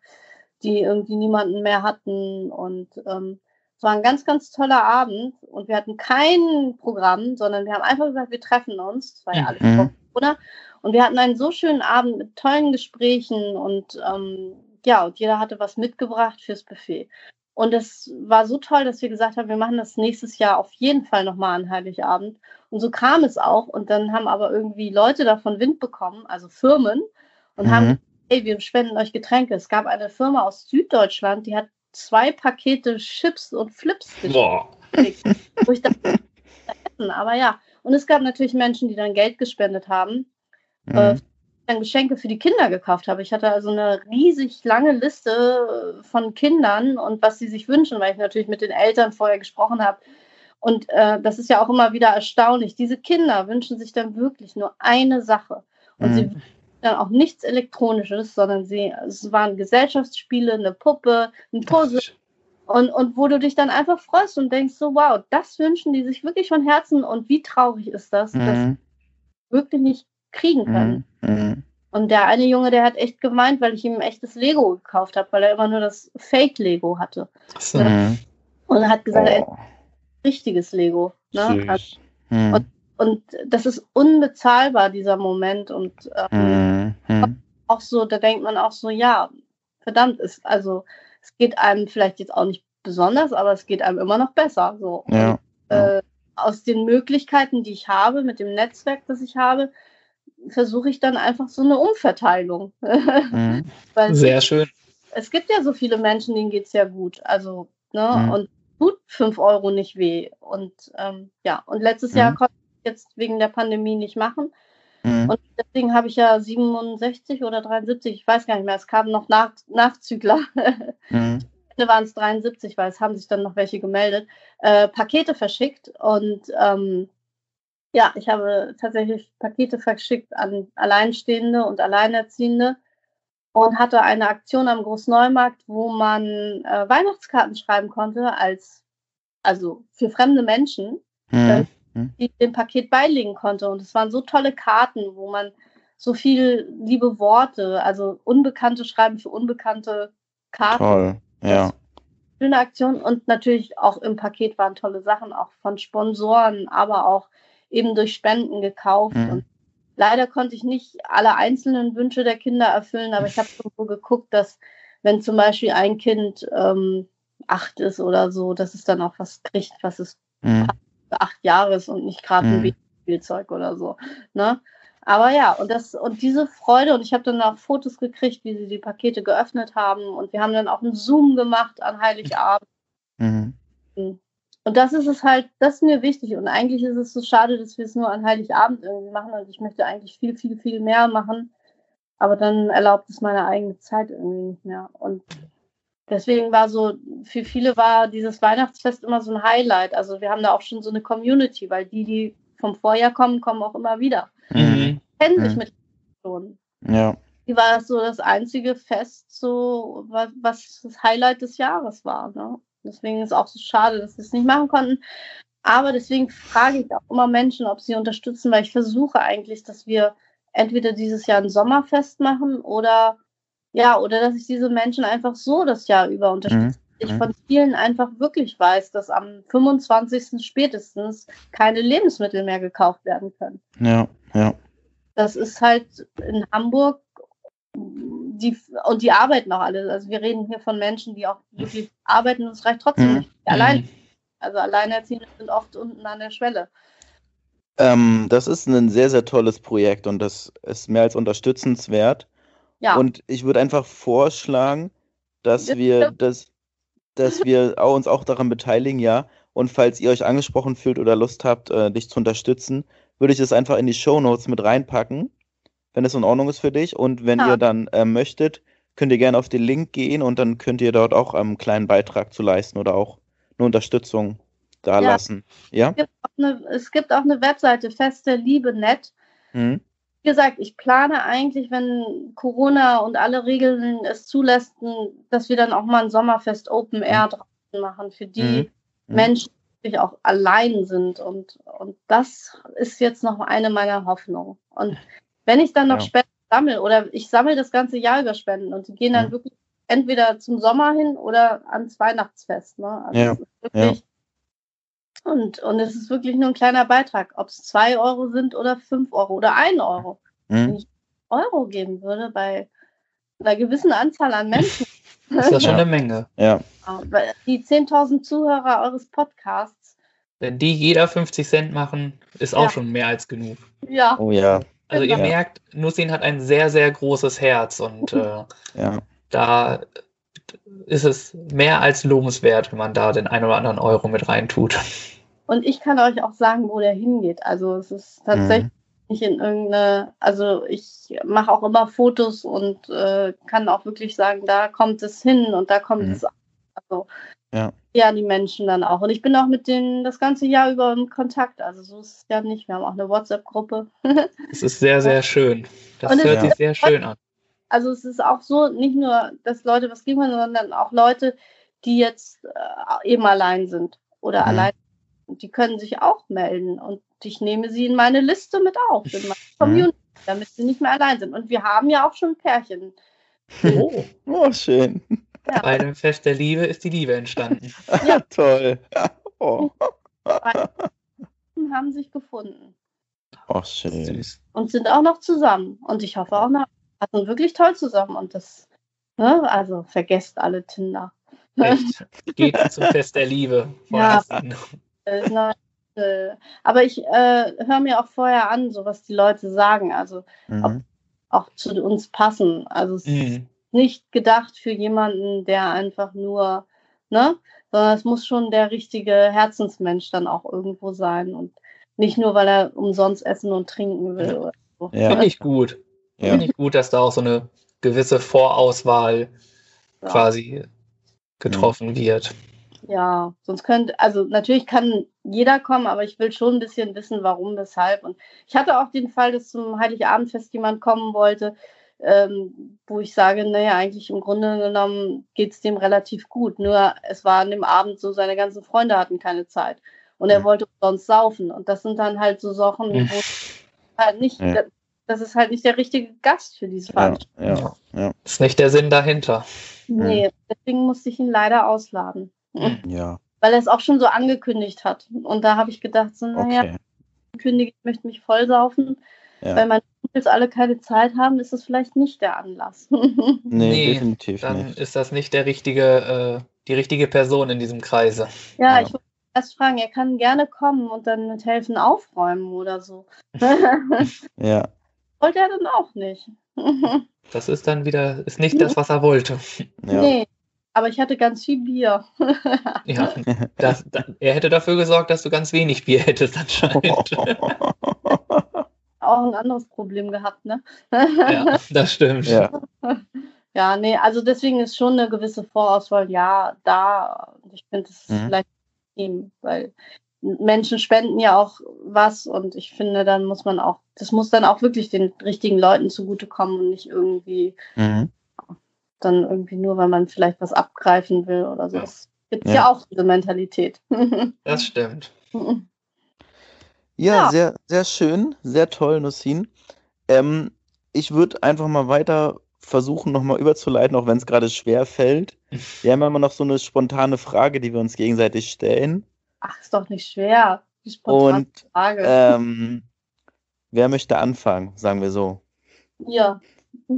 die irgendwie niemanden mehr hatten. Und ähm, es war ein ganz, ganz toller Abend. Und wir hatten kein Programm, sondern wir haben einfach gesagt, wir treffen uns. Es war ja alles mhm. Corona. Und wir hatten einen so schönen Abend mit tollen Gesprächen und ähm, ja, und jeder hatte was mitgebracht fürs Buffet. Und es war so toll, dass wir gesagt haben, wir machen das nächstes Jahr auf jeden Fall nochmal an Heiligabend. Und so kam es auch. Und dann haben aber irgendwie Leute davon Wind bekommen, also Firmen, und mhm. haben hey, wir spenden euch Getränke. Es gab eine Firma aus Süddeutschland, die hat zwei Pakete Chips und Flips Boah. Wo ich dachte, aber ja. Und es gab natürlich Menschen, die dann Geld gespendet haben. Mhm. Äh, Geschenke für die Kinder gekauft habe. Ich hatte also eine riesig lange Liste von Kindern und was sie sich wünschen, weil ich natürlich mit den Eltern vorher gesprochen habe. Und äh, das ist ja auch immer wieder erstaunlich. Diese Kinder wünschen sich dann wirklich nur eine Sache. Und mhm. sie dann auch nichts Elektronisches, sondern sie, es waren Gesellschaftsspiele, eine Puppe, ein Puzzle. Und, und wo du dich dann einfach freust und denkst so, wow, das wünschen die sich wirklich von Herzen und wie traurig ist das, mhm. dass wirklich nicht kriegen können. Mhm. Und der eine Junge, der hat echt gemeint, weil ich ihm ein echtes Lego gekauft habe, weil er immer nur das Fake-Lego hatte. So. Mhm. Und er hat gesagt, oh. richtiges Lego. Ne? Also, mhm. Und und das ist unbezahlbar, dieser Moment. Und ähm, mhm. auch so, da denkt man auch so, ja, verdammt, ist, also es geht einem vielleicht jetzt auch nicht besonders, aber es geht einem immer noch besser. So. Ja. Und, äh, aus den Möglichkeiten, die ich habe, mit dem Netzwerk, das ich habe, versuche ich dann einfach so eine Umverteilung. Mhm. Sehr schön. Es gibt ja so viele Menschen, denen geht es ja gut. Also, ne, mhm. und tut 5 Euro nicht weh. Und ähm, ja, und letztes Jahr mhm. konnte jetzt wegen der Pandemie nicht machen. Mhm. Und deswegen habe ich ja 67 oder 73, ich weiß gar nicht mehr, es kamen noch Nach Nachzügler. Mhm. waren es 73, weil es haben sich dann noch welche gemeldet, äh, Pakete verschickt. Und ähm, ja, ich habe tatsächlich Pakete verschickt an Alleinstehende und Alleinerziehende und hatte eine Aktion am Großneumarkt, wo man äh, Weihnachtskarten schreiben konnte, als also für fremde Menschen, mhm. äh, die dem Paket beilegen konnte. Und es waren so tolle Karten, wo man so viel liebe Worte, also Unbekannte schreiben für unbekannte Karten. Toll, ja. Schöne Aktion und natürlich auch im Paket waren tolle Sachen, auch von Sponsoren, aber auch eben durch Spenden gekauft. Mhm. Und leider konnte ich nicht alle einzelnen Wünsche der Kinder erfüllen, aber ich habe so geguckt, dass wenn zum Beispiel ein Kind ähm, acht ist oder so, dass es dann auch was kriegt, was es mhm. acht Jahre ist und nicht gerade ein mhm. Spielzeug oder so. Ne? Aber ja, und das und diese Freude, und ich habe dann auch Fotos gekriegt, wie sie die Pakete geöffnet haben. Und wir haben dann auch einen Zoom gemacht an Heiligabend. Mhm. Und das ist es halt, das ist mir wichtig. Und eigentlich ist es so schade, dass wir es nur an Heiligabend irgendwie machen. Und ich möchte eigentlich viel, viel, viel mehr machen. Aber dann erlaubt es meine eigene Zeit irgendwie nicht mehr. Und deswegen war so, für viele war dieses Weihnachtsfest immer so ein Highlight. Also wir haben da auch schon so eine Community, weil die, die vom Vorjahr kommen, kommen auch immer wieder. Mhm. Kennen sich mhm. mit schon. Ja. Die war so das einzige Fest, so was, was das Highlight des Jahres war. Ne? Deswegen ist es auch so schade, dass sie es nicht machen konnten. Aber deswegen frage ich auch immer Menschen, ob sie unterstützen, weil ich versuche eigentlich, dass wir entweder dieses Jahr ein Sommerfest machen oder ja, oder dass ich diese Menschen einfach so das Jahr über unterstütze. Mhm ich mhm. von vielen einfach wirklich weiß, dass am 25. spätestens keine Lebensmittel mehr gekauft werden können. Ja, ja. Das ist halt in Hamburg die, und die arbeiten auch alle. Also wir reden hier von Menschen, die auch wirklich arbeiten und es reicht trotzdem mhm. nicht. Allein, mhm. also Alleinerziehende sind oft unten an der Schwelle. Ähm, das ist ein sehr, sehr tolles Projekt und das ist mehr als unterstützenswert. Ja. Und ich würde einfach vorschlagen, dass wir das dass wir uns auch daran beteiligen, ja. Und falls ihr euch angesprochen fühlt oder Lust habt, äh, dich zu unterstützen, würde ich das einfach in die Show Notes mit reinpacken, wenn es in Ordnung ist für dich. Und wenn ja. ihr dann äh, möchtet, könnt ihr gerne auf den Link gehen und dann könnt ihr dort auch einen kleinen Beitrag zu leisten oder auch eine Unterstützung da ja. lassen. Ja? Es gibt, eine, es gibt auch eine Webseite, Feste Liebe Net. Mhm wie gesagt, ich plane eigentlich, wenn Corona und alle Regeln es zulassen, dass wir dann auch mal ein Sommerfest Open Air mhm. draußen machen für die mhm. mhm. Menschen, die auch allein sind. Und, und das ist jetzt noch eine meiner Hoffnungen. Und wenn ich dann noch ja. Spenden sammle oder ich sammle das ganze Jahr über Spenden und die gehen dann mhm. wirklich entweder zum Sommer hin oder ans Weihnachtsfest. Ne? Also ja. wirklich, ja. Und, und es ist wirklich nur ein kleiner Beitrag, ob es zwei Euro sind oder fünf Euro oder ein Euro. Mhm. Wenn ich Euro geben würde bei einer gewissen Anzahl an Menschen. ist das schon eine Menge. Ja. Die 10.000 Zuhörer eures Podcasts. Wenn die jeder 50 Cent machen, ist auch schon mehr als genug. Ja. Oh ja. Also ihr ja. merkt, Nussin hat ein sehr, sehr großes Herz und äh, ja. da ist es mehr als lobenswert, wenn man da den einen oder anderen Euro mit reintut. Und ich kann euch auch sagen, wo der hingeht. Also es ist tatsächlich mhm nicht in irgendeine, also ich mache auch immer Fotos und äh, kann auch wirklich sagen, da kommt es hin und da kommt mhm. es also ja. Ja die Menschen dann auch. Und ich bin auch mit denen das ganze Jahr über im Kontakt. Also so ist es ja nicht. Wir haben auch eine WhatsApp-Gruppe. Es ist sehr, sehr schön. Das und hört sich sehr schön an. Also es ist auch so, nicht nur, dass Leute was geben können, sondern auch Leute, die jetzt äh, eben allein sind oder mhm. allein. Die können sich auch melden und ich nehme sie in meine Liste mit auf, in meine mhm. Community, damit sie nicht mehr allein sind. Und wir haben ja auch schon Pärchen. Oh, oh schön. Ja. Bei dem Fest der Liebe ist die Liebe entstanden. Ja, toll. Oh. haben sich gefunden. Oh, schön. Und sind auch noch zusammen. Und ich hoffe auch noch, hatten wirklich toll zusammen. Und das, ne, also vergesst alle Tinder. Echt? Geht zum Fest der Liebe. Ja. Äh, äh, aber ich äh, höre mir auch vorher an, so was die Leute sagen, also mhm. ob, auch zu uns passen. Also es mhm. ist nicht gedacht für jemanden, der einfach nur, ne, sondern es muss schon der richtige Herzensmensch dann auch irgendwo sein und nicht nur, weil er umsonst essen und trinken will. Oder so. Ja. Finde ich gut. Ja. Finde ich gut, dass da auch so eine gewisse Vorauswahl ja. quasi getroffen wird. Ja, sonst könnte, also natürlich kann jeder kommen, aber ich will schon ein bisschen wissen, warum, weshalb. Und ich hatte auch den Fall, dass zum Heiligabendfest jemand kommen wollte, ähm, wo ich sage, naja, eigentlich im Grunde genommen geht es dem relativ gut. Nur es war an dem Abend so, seine ganzen Freunde hatten keine Zeit. Und er mhm. wollte sonst saufen. Und das sind dann halt so Sachen, wo halt nicht, ja. das ist halt nicht der richtige Gast für diese Veranstaltung. Ja, ja, ja. Das ist nicht der Sinn dahinter. Nee, deswegen musste ich ihn leider ausladen. Ja. Weil er es auch schon so angekündigt hat. Und da habe ich gedacht, so, naja, okay. ich möchte mich voll saufen. Ja. Weil meine Kumpels alle keine Zeit haben, ist das vielleicht nicht der Anlass. nee, nee, definitiv dann nicht. ist das nicht der richtige, äh, die richtige Person in diesem Kreise. Ja, ja. ich wollte erst fragen, er kann gerne kommen und dann mit helfen aufräumen oder so. ja. Wollte er dann auch nicht. das ist dann wieder, ist nicht das, was er wollte. Ja. Nee, aber ich hatte ganz viel Bier. ja, das, das, er hätte dafür gesorgt, dass du ganz wenig Bier hättest anscheinend. Auch ein anderes Problem gehabt, ne? ja, das stimmt. Ja. ja, nee, also deswegen ist schon eine gewisse Vorauswahl, ja, da. Ich finde, das ist mhm. vielleicht ihm, weil Menschen spenden ja auch was und ich finde, dann muss man auch, das muss dann auch wirklich den richtigen Leuten zugutekommen und nicht irgendwie mhm dann irgendwie nur, weil man vielleicht was abgreifen will oder so. Es gibt ja. ja auch diese Mentalität. das stimmt. Ja, ja, sehr, sehr schön, sehr toll, Nussin. Ähm, ich würde einfach mal weiter versuchen, nochmal überzuleiten, auch wenn es gerade schwer fällt. Wir haben immer noch so eine spontane Frage, die wir uns gegenseitig stellen. Ach, ist doch nicht schwer. Die spontane Und, Frage. Ähm, wer möchte anfangen, sagen wir so? Ja.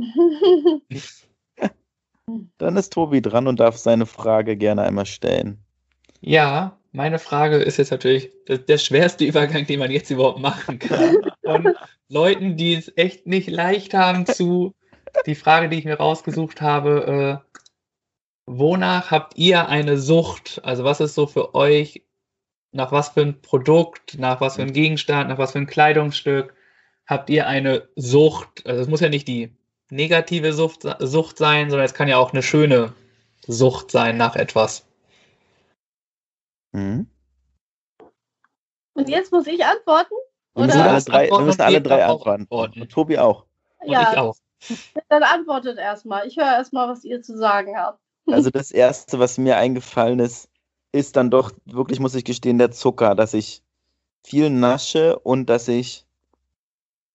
Dann ist Tobi dran und darf seine Frage gerne einmal stellen. Ja, meine Frage ist jetzt natürlich der, schwerste Übergang, den man jetzt überhaupt machen kann. Von Leuten, die es echt nicht leicht haben, zu die Frage, die ich mir rausgesucht habe, äh, wonach habt ihr eine Sucht? Also was ist so für euch, nach was für ein Produkt, nach was für ein Gegenstand, nach was für ein Kleidungsstück habt ihr eine Sucht? Also es muss ja nicht die negative Sucht, Sucht sein, sondern es kann ja auch eine schöne Sucht sein nach etwas. Mhm. Und jetzt muss ich antworten? Wir müssen alle drei, wir müssen alle drei antworten. antworten. Und Tobi auch. Und ja, ich auch. Dann antwortet erstmal. Ich höre erstmal, was ihr zu sagen habt. Also das Erste, was mir eingefallen ist, ist dann doch wirklich, muss ich gestehen, der Zucker, dass ich viel nasche und dass ich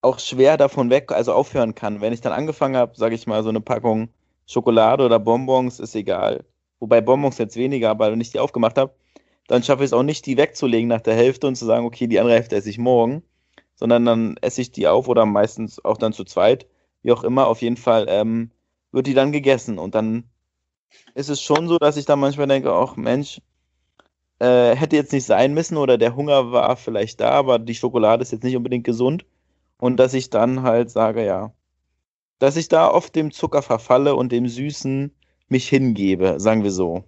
auch schwer davon weg, also aufhören kann. Wenn ich dann angefangen habe, sage ich mal, so eine Packung Schokolade oder Bonbons, ist egal. Wobei Bonbons jetzt weniger, aber wenn ich die aufgemacht habe, dann schaffe ich es auch nicht, die wegzulegen nach der Hälfte und zu sagen, okay, die andere Hälfte esse ich morgen, sondern dann esse ich die auf oder meistens auch dann zu zweit, wie auch immer. Auf jeden Fall ähm, wird die dann gegessen und dann ist es schon so, dass ich dann manchmal denke, ach Mensch, äh, hätte jetzt nicht sein müssen oder der Hunger war vielleicht da, aber die Schokolade ist jetzt nicht unbedingt gesund. Und dass ich dann halt sage, ja, dass ich da oft dem Zucker verfalle und dem Süßen mich hingebe, sagen wir so.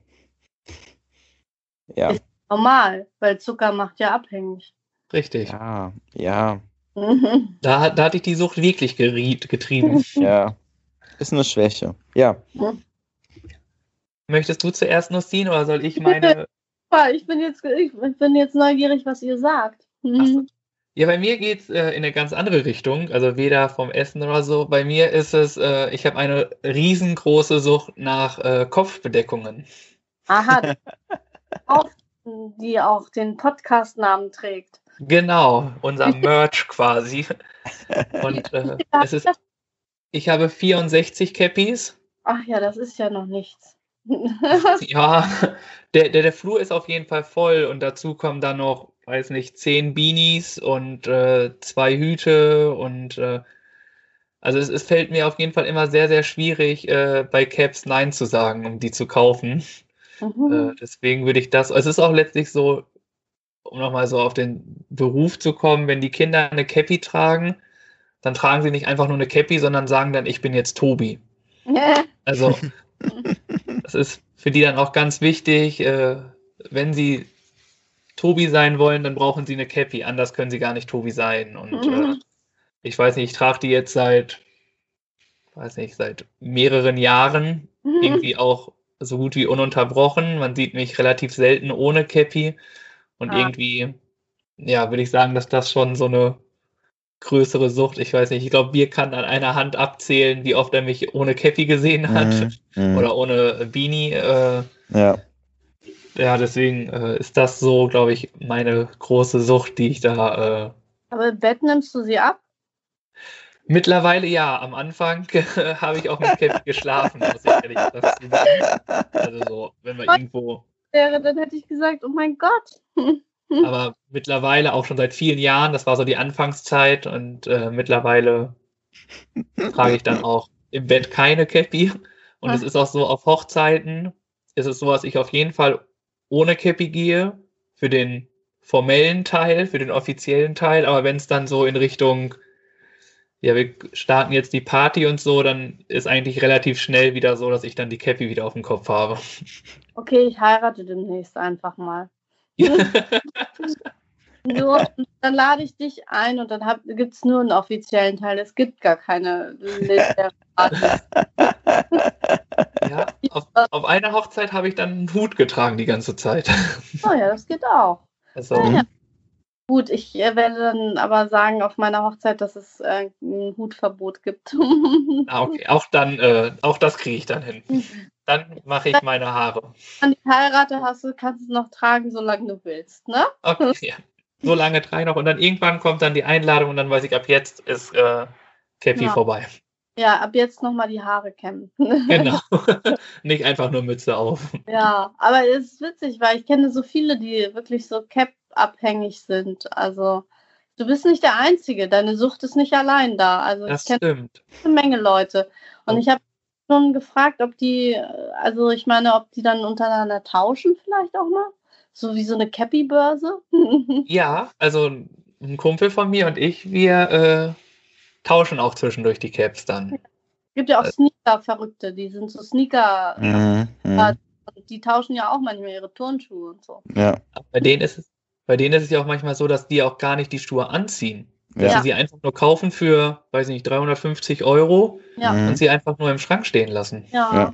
Ja. Normal, weil Zucker macht ja abhängig. Richtig. Ja, ja. Da, da hatte ich die Sucht wirklich geriet, getrieben. Ja. Ist eine Schwäche. Ja. Möchtest du zuerst noch ziehen oder soll ich meine. Ich bin jetzt, ich bin jetzt neugierig, was ihr sagt. Ja, bei mir geht es äh, in eine ganz andere Richtung, also weder vom Essen oder so. Bei mir ist es, äh, ich habe eine riesengroße Sucht nach äh, Kopfbedeckungen. Aha, auch, die auch den Podcast-Namen trägt. Genau, unser Merch quasi. Und äh, es ist, ich habe 64 Cappies. Ach ja, das ist ja noch nichts. ja, der, der, der Flur ist auf jeden Fall voll und dazu kommen dann noch weiß nicht, zehn Beanies und äh, zwei Hüte und äh, also es, es, fällt mir auf jeden Fall immer sehr, sehr schwierig, äh, bei Caps Nein zu sagen, um die zu kaufen. Mhm. Äh, deswegen würde ich das, es ist auch letztlich so, um nochmal so auf den Beruf zu kommen, wenn die Kinder eine Cappy tragen, dann tragen sie nicht einfach nur eine Cappy, sondern sagen dann, ich bin jetzt Tobi. Also, das ist für die dann auch ganz wichtig, äh, wenn sie Tobi sein wollen, dann brauchen sie eine Cappy. Anders können sie gar nicht Tobi sein. Und mhm. äh, ich weiß nicht, ich trage die jetzt seit, weiß nicht, seit mehreren Jahren. Mhm. Irgendwie auch so gut wie ununterbrochen. Man sieht mich relativ selten ohne Cappy. Und Ah. irgendwie, ja, würde ich sagen, dass das schon so eine größere Sucht. Ich weiß nicht, ich glaube, wir kann an einer Hand abzählen, wie oft er mich ohne Cappy gesehen hat Mhm, mhm. oder ohne Beanie. Äh, Ja. ja, deswegen äh, ist das so, glaube ich, meine große Sucht, die ich da äh, Aber im Bett nimmst du sie ab? Mittlerweile ja. Am Anfang habe ich auch mit Cappy geschlafen, muss ich ehrlich sagen. Also so, wenn man irgendwo, Wäre, dann hätte ich gesagt, oh mein Gott. aber mittlerweile auch schon seit vielen Jahren, das war so die Anfangszeit und äh, mittlerweile trage ich dann auch im Bett keine Cappy. Und es ist auch so, auf Hochzeiten ist es so, dass ich auf jeden Fall ohne Cappy gehe, für den formellen Teil, für den offiziellen Teil, aber wenn es dann so in Richtung, ja, wir starten jetzt die Party und so, dann ist eigentlich relativ schnell wieder so, dass ich dann die Cappy wieder auf dem Kopf habe. Okay, ich heirate demnächst einfach mal. Nur, dann lade ich dich ein und dann gibt es nur einen offiziellen Teil. Es gibt gar keine Partys. ja, auf, auf einer Hochzeit habe ich dann einen Hut getragen die ganze Zeit. Oh ja, das geht auch. Also, Ja. Gut, ich äh, werde dann aber sagen auf meiner Hochzeit, dass es äh, ein Hutverbot gibt. ah, okay, auch dann, äh, auch das kriege ich dann hin. Dann mache ich meine Haare. An die Heirate hast du, kannst du es noch tragen, solange du willst, ne? Okay, ja. so lange drei noch und dann irgendwann kommt dann die Einladung und dann weiß ich, ab jetzt ist äh, Cappy Ja. vorbei. Ja, ab jetzt nochmal die Haare kämmen. Genau. Nicht einfach nur Mütze auf. Ja, aber es ist witzig, weil ich kenne so viele, die wirklich so Cap-abhängig sind. Also du bist nicht der Einzige, deine Sucht ist nicht allein da. Also Das ich kenne stimmt. eine Menge Leute. Und Oh. ich habe schon gefragt, ob die, äh, also ich meine, ob die dann untereinander tauschen vielleicht auch mal. So wie so eine Cappy-Börse. Ja, also ein Kumpel von mir und ich, wir äh, tauschen auch zwischendurch die Caps dann. gibt ja auch Sneaker-Verrückte, die sind so Sneaker, Mhm, mhm. die tauschen ja auch manchmal ihre Turnschuhe und so. Ja. Bei denen ist es, bei denen ist es ja auch manchmal so, dass die auch gar nicht die Schuhe anziehen. Dass Ja. sie sie einfach nur kaufen für, weiß ich nicht, 350 Euro Ja, Mhm. und sie einfach nur im Schrank stehen lassen. ja, Ja.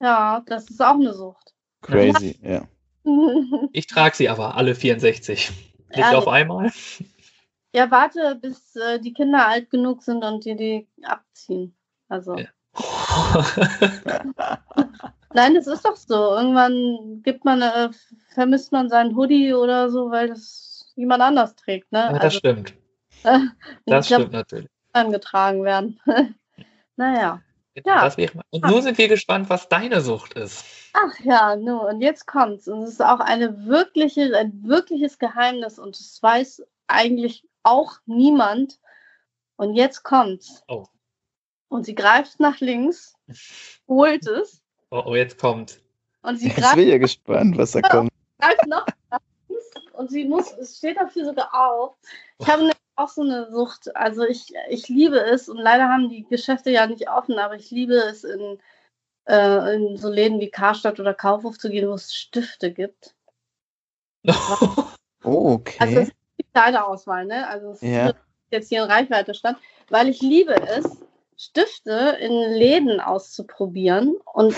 ja, das ist auch eine Sucht. Crazy, ja. Ich trage sie aber alle 64. Nicht Ehrlich? auf einmal. Ja, warte, bis äh, die Kinder alt genug sind und die die abziehen. Also, Ja. nein, das ist doch so. Irgendwann gibt man, äh, vermisst man seinen Hoodie oder so, weil das jemand anders trägt, ne? Ja, das also, stimmt. äh, Das glaub, stimmt natürlich. angetragen werden. naja. Ja. Das wäre, und nun sind wir gespannt, was deine Sucht ist. Ach ja, nu, und jetzt kommt's. Und es ist auch eine wirkliche, ein wirkliches Geheimnis und es weiß eigentlich auch niemand. Und jetzt kommt's. Oh. Und sie greift nach links, holt es Oh, oh jetzt kommt. und sie Jetzt greift, bin ich ja gespannt, was da kommt. Greift noch und sie muss, es steht dafür sogar auf. Ich habe auch so eine Sucht. Also ich, ich liebe es und leider haben die Geschäfte ja nicht offen, aber ich liebe es in, äh, in so Läden wie Karstadt oder Kaufhof zu gehen, wo es Stifte gibt. Oh, okay. Also es ist eine kleine Auswahl, ne? Also es ist jetzt hier in Reichweite stand, weil ich liebe es, Stifte in Läden auszuprobieren und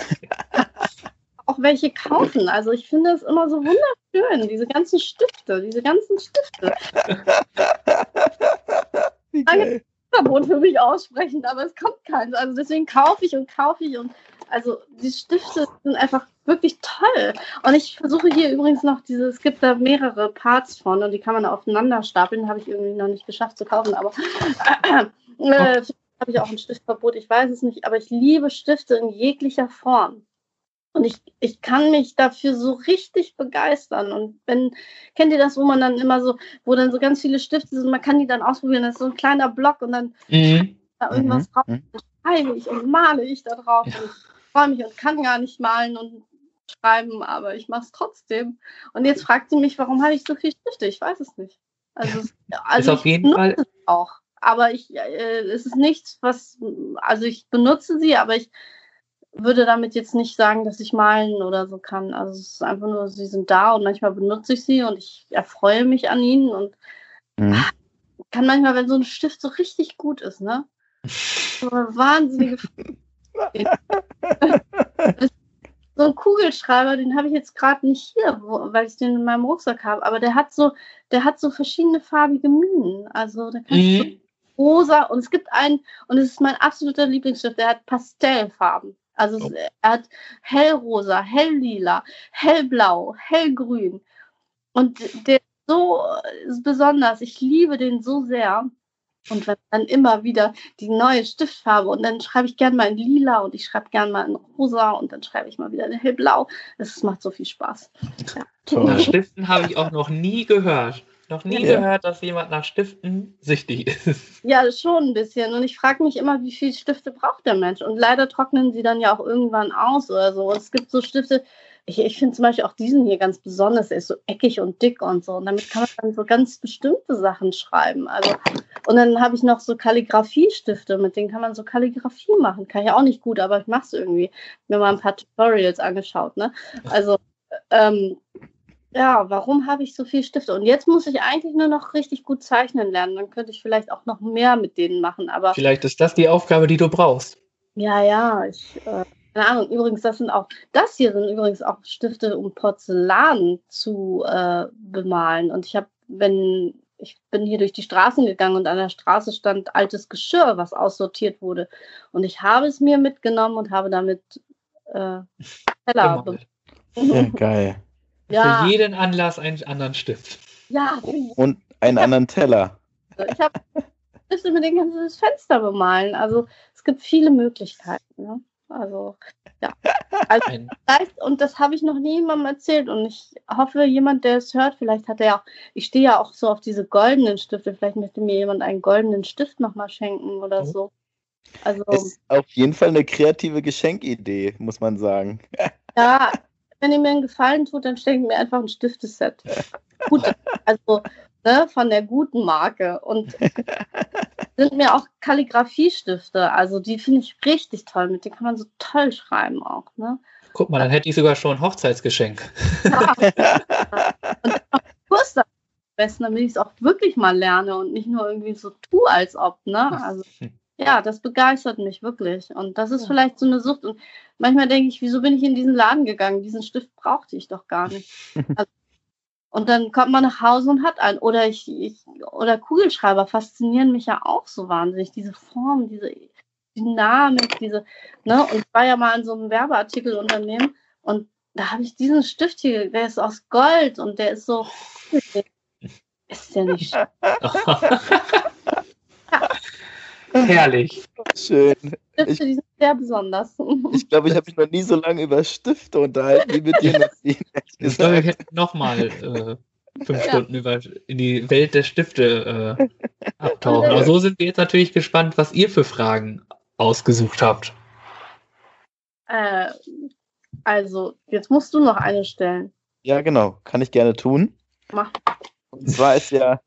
auch welche kaufen. Also ich finde es immer so wunderschön, diese ganzen Stifte, diese ganzen Stifte. Wie geil. Verbot für mich aussprechen, aber es kommt keins. Also deswegen kaufe ich und kaufe ich und also die Stifte sind einfach wirklich toll. Und ich versuche hier übrigens noch diese, es gibt da mehrere Parts von und die kann man aufeinander stapeln, habe ich irgendwie noch nicht geschafft zu kaufen, aber äh, vielleicht habe ich auch ein Stiftverbot, ich weiß es nicht, aber ich liebe Stifte in jeglicher Form. Und ich, ich kann mich dafür so richtig begeistern. Und wenn, kennt ihr das, wo man dann immer so, wo dann so ganz viele Stifte sind, man kann die dann ausprobieren, das ist so ein kleiner Block und dann Mhm. da irgendwas Mhm, drauf, mhm. dann schreibe ich und male ich da drauf. Ja. Und ich freue mich und kann gar nicht malen und schreiben, aber ich mache es trotzdem. Und jetzt fragt sie mich, warum habe ich so viele Stifte? Ich weiß es nicht. Also, also ist auf jeden Fall, auch. Aber ich, äh, es ist nichts, was, also ich benutze sie, aber ich würde damit jetzt nicht sagen, dass ich malen oder so kann. Also es ist einfach nur, sie sind da und manchmal benutze ich sie und ich erfreue mich an ihnen und Mhm. kann manchmal, wenn so ein Stift so richtig gut ist, ne? So eine wahnsinnige so einen Kugelschreiber, den habe ich jetzt gerade nicht hier, wo, weil ich den in meinem Rucksack habe, aber der hat so, der hat so verschiedene farbige Minen. Also da kannst mhm. du rosa und es gibt einen, und es ist mein absoluter Lieblingsstift, der hat Pastellfarben. Also oh. er hat hellrosa, helllila, hellblau, hellgrün. Und der ist so besonders. Ich liebe den so sehr. Und wenn dann immer wieder die neue Stiftfarbe und dann schreibe ich gerne mal in lila und ich schreibe gerne mal in rosa und dann schreibe ich mal wieder in hellblau. Es macht so viel Spaß. Ja. Stiften habe ich auch noch nie gehört. Noch nie ja. gehört, dass jemand nach Stiften süchtig ist. Ja, schon ein bisschen. Und ich frage mich immer, wie viele Stifte braucht der Mensch? Und leider trocknen sie dann ja auch irgendwann aus oder so. Es gibt so Stifte, ich, ich finde zum Beispiel auch diesen hier ganz besonders, der ist so eckig und dick und so. Und damit kann man dann so ganz bestimmte Sachen schreiben. Also, und dann habe ich noch so Kalligrafiestifte, mit denen kann man so Kalligrafie machen. Kann ich auch nicht gut, aber ich mache es irgendwie. Mir mal ein paar Tutorials angeschaut. Ne? Also, ähm, ja, warum habe ich so viele Stifte? Und jetzt muss ich eigentlich nur noch richtig gut zeichnen lernen. Dann könnte ich vielleicht auch noch mehr mit denen machen. Aber vielleicht ist das die Aufgabe, die du brauchst. Ja, ja. Ich, äh, keine Ahnung. Übrigens, das sind auch, das hier sind übrigens auch Stifte, um Porzellan zu äh, bemalen. Und ich habe, wenn ich bin hier durch die Straßen gegangen und an der Straße stand altes Geschirr, was aussortiert wurde. Und ich habe es mir mitgenommen und habe damit äh, Teller. Ja, geil. Ja. Für jeden Anlass einen anderen Stift. Ja. Und einen anderen Teller. Ich habe mit denen kannst du das Fenster bemalen. Also es gibt viele Möglichkeiten. Ne? Also ja. Also, und das habe ich noch niemandem erzählt. Und ich hoffe, jemand, der es hört, vielleicht hat er ja auch, ich stehe ja auch so auf diese goldenen Stifte, vielleicht möchte mir jemand einen goldenen Stift nochmal schenken oder oh. so. Also, ist auf jeden Fall eine kreative Geschenkidee, muss man sagen. Ja, wenn ihr mir einen Gefallen tut, dann schenkt mir einfach ein Stifteset. Gut, also ne, von der guten Marke. Und sind mir auch Kalligrafiestifte. Also die finde ich richtig toll. Mit denen kann man so toll schreiben auch. Ne? Guck mal, dann hätte ich sogar schon ein Hochzeitsgeschenk. Ja. und Kurs am besten, damit ich es auch wirklich mal lerne und nicht nur irgendwie so tue, als ob. Ne? Also ja, das begeistert mich wirklich. Und das ist vielleicht so eine Sucht. Und manchmal denke ich, wieso bin ich in diesen Laden gegangen? Diesen Stift brauchte ich doch gar nicht. Also, und dann kommt man nach Hause und hat einen. Oder ich, ich, oder Kugelschreiber faszinieren mich ja auch so wahnsinnig. Diese Form, diese Dynamik, diese, ne? Und ich war ja mal in so einem Werbeartikelunternehmen und da habe ich diesen Stift hier, der ist aus Gold und der ist so. Ist der nicht schön? Herrlich. Schön. Stifte, ich, die sind sehr besonders. Ich glaube, ich habe mich noch nie so lange über Stifte unterhalten wie mit dir. Ich glaube, wir hätten nochmal äh, fünf ja. Stunden über in die Welt der Stifte äh, abtauchen. Aber so sind wir jetzt natürlich gespannt, was ihr für Fragen ausgesucht habt. Äh, also, jetzt musst du noch eine stellen. Ja, genau. Kann ich gerne tun. Mach. Und zwar ist ja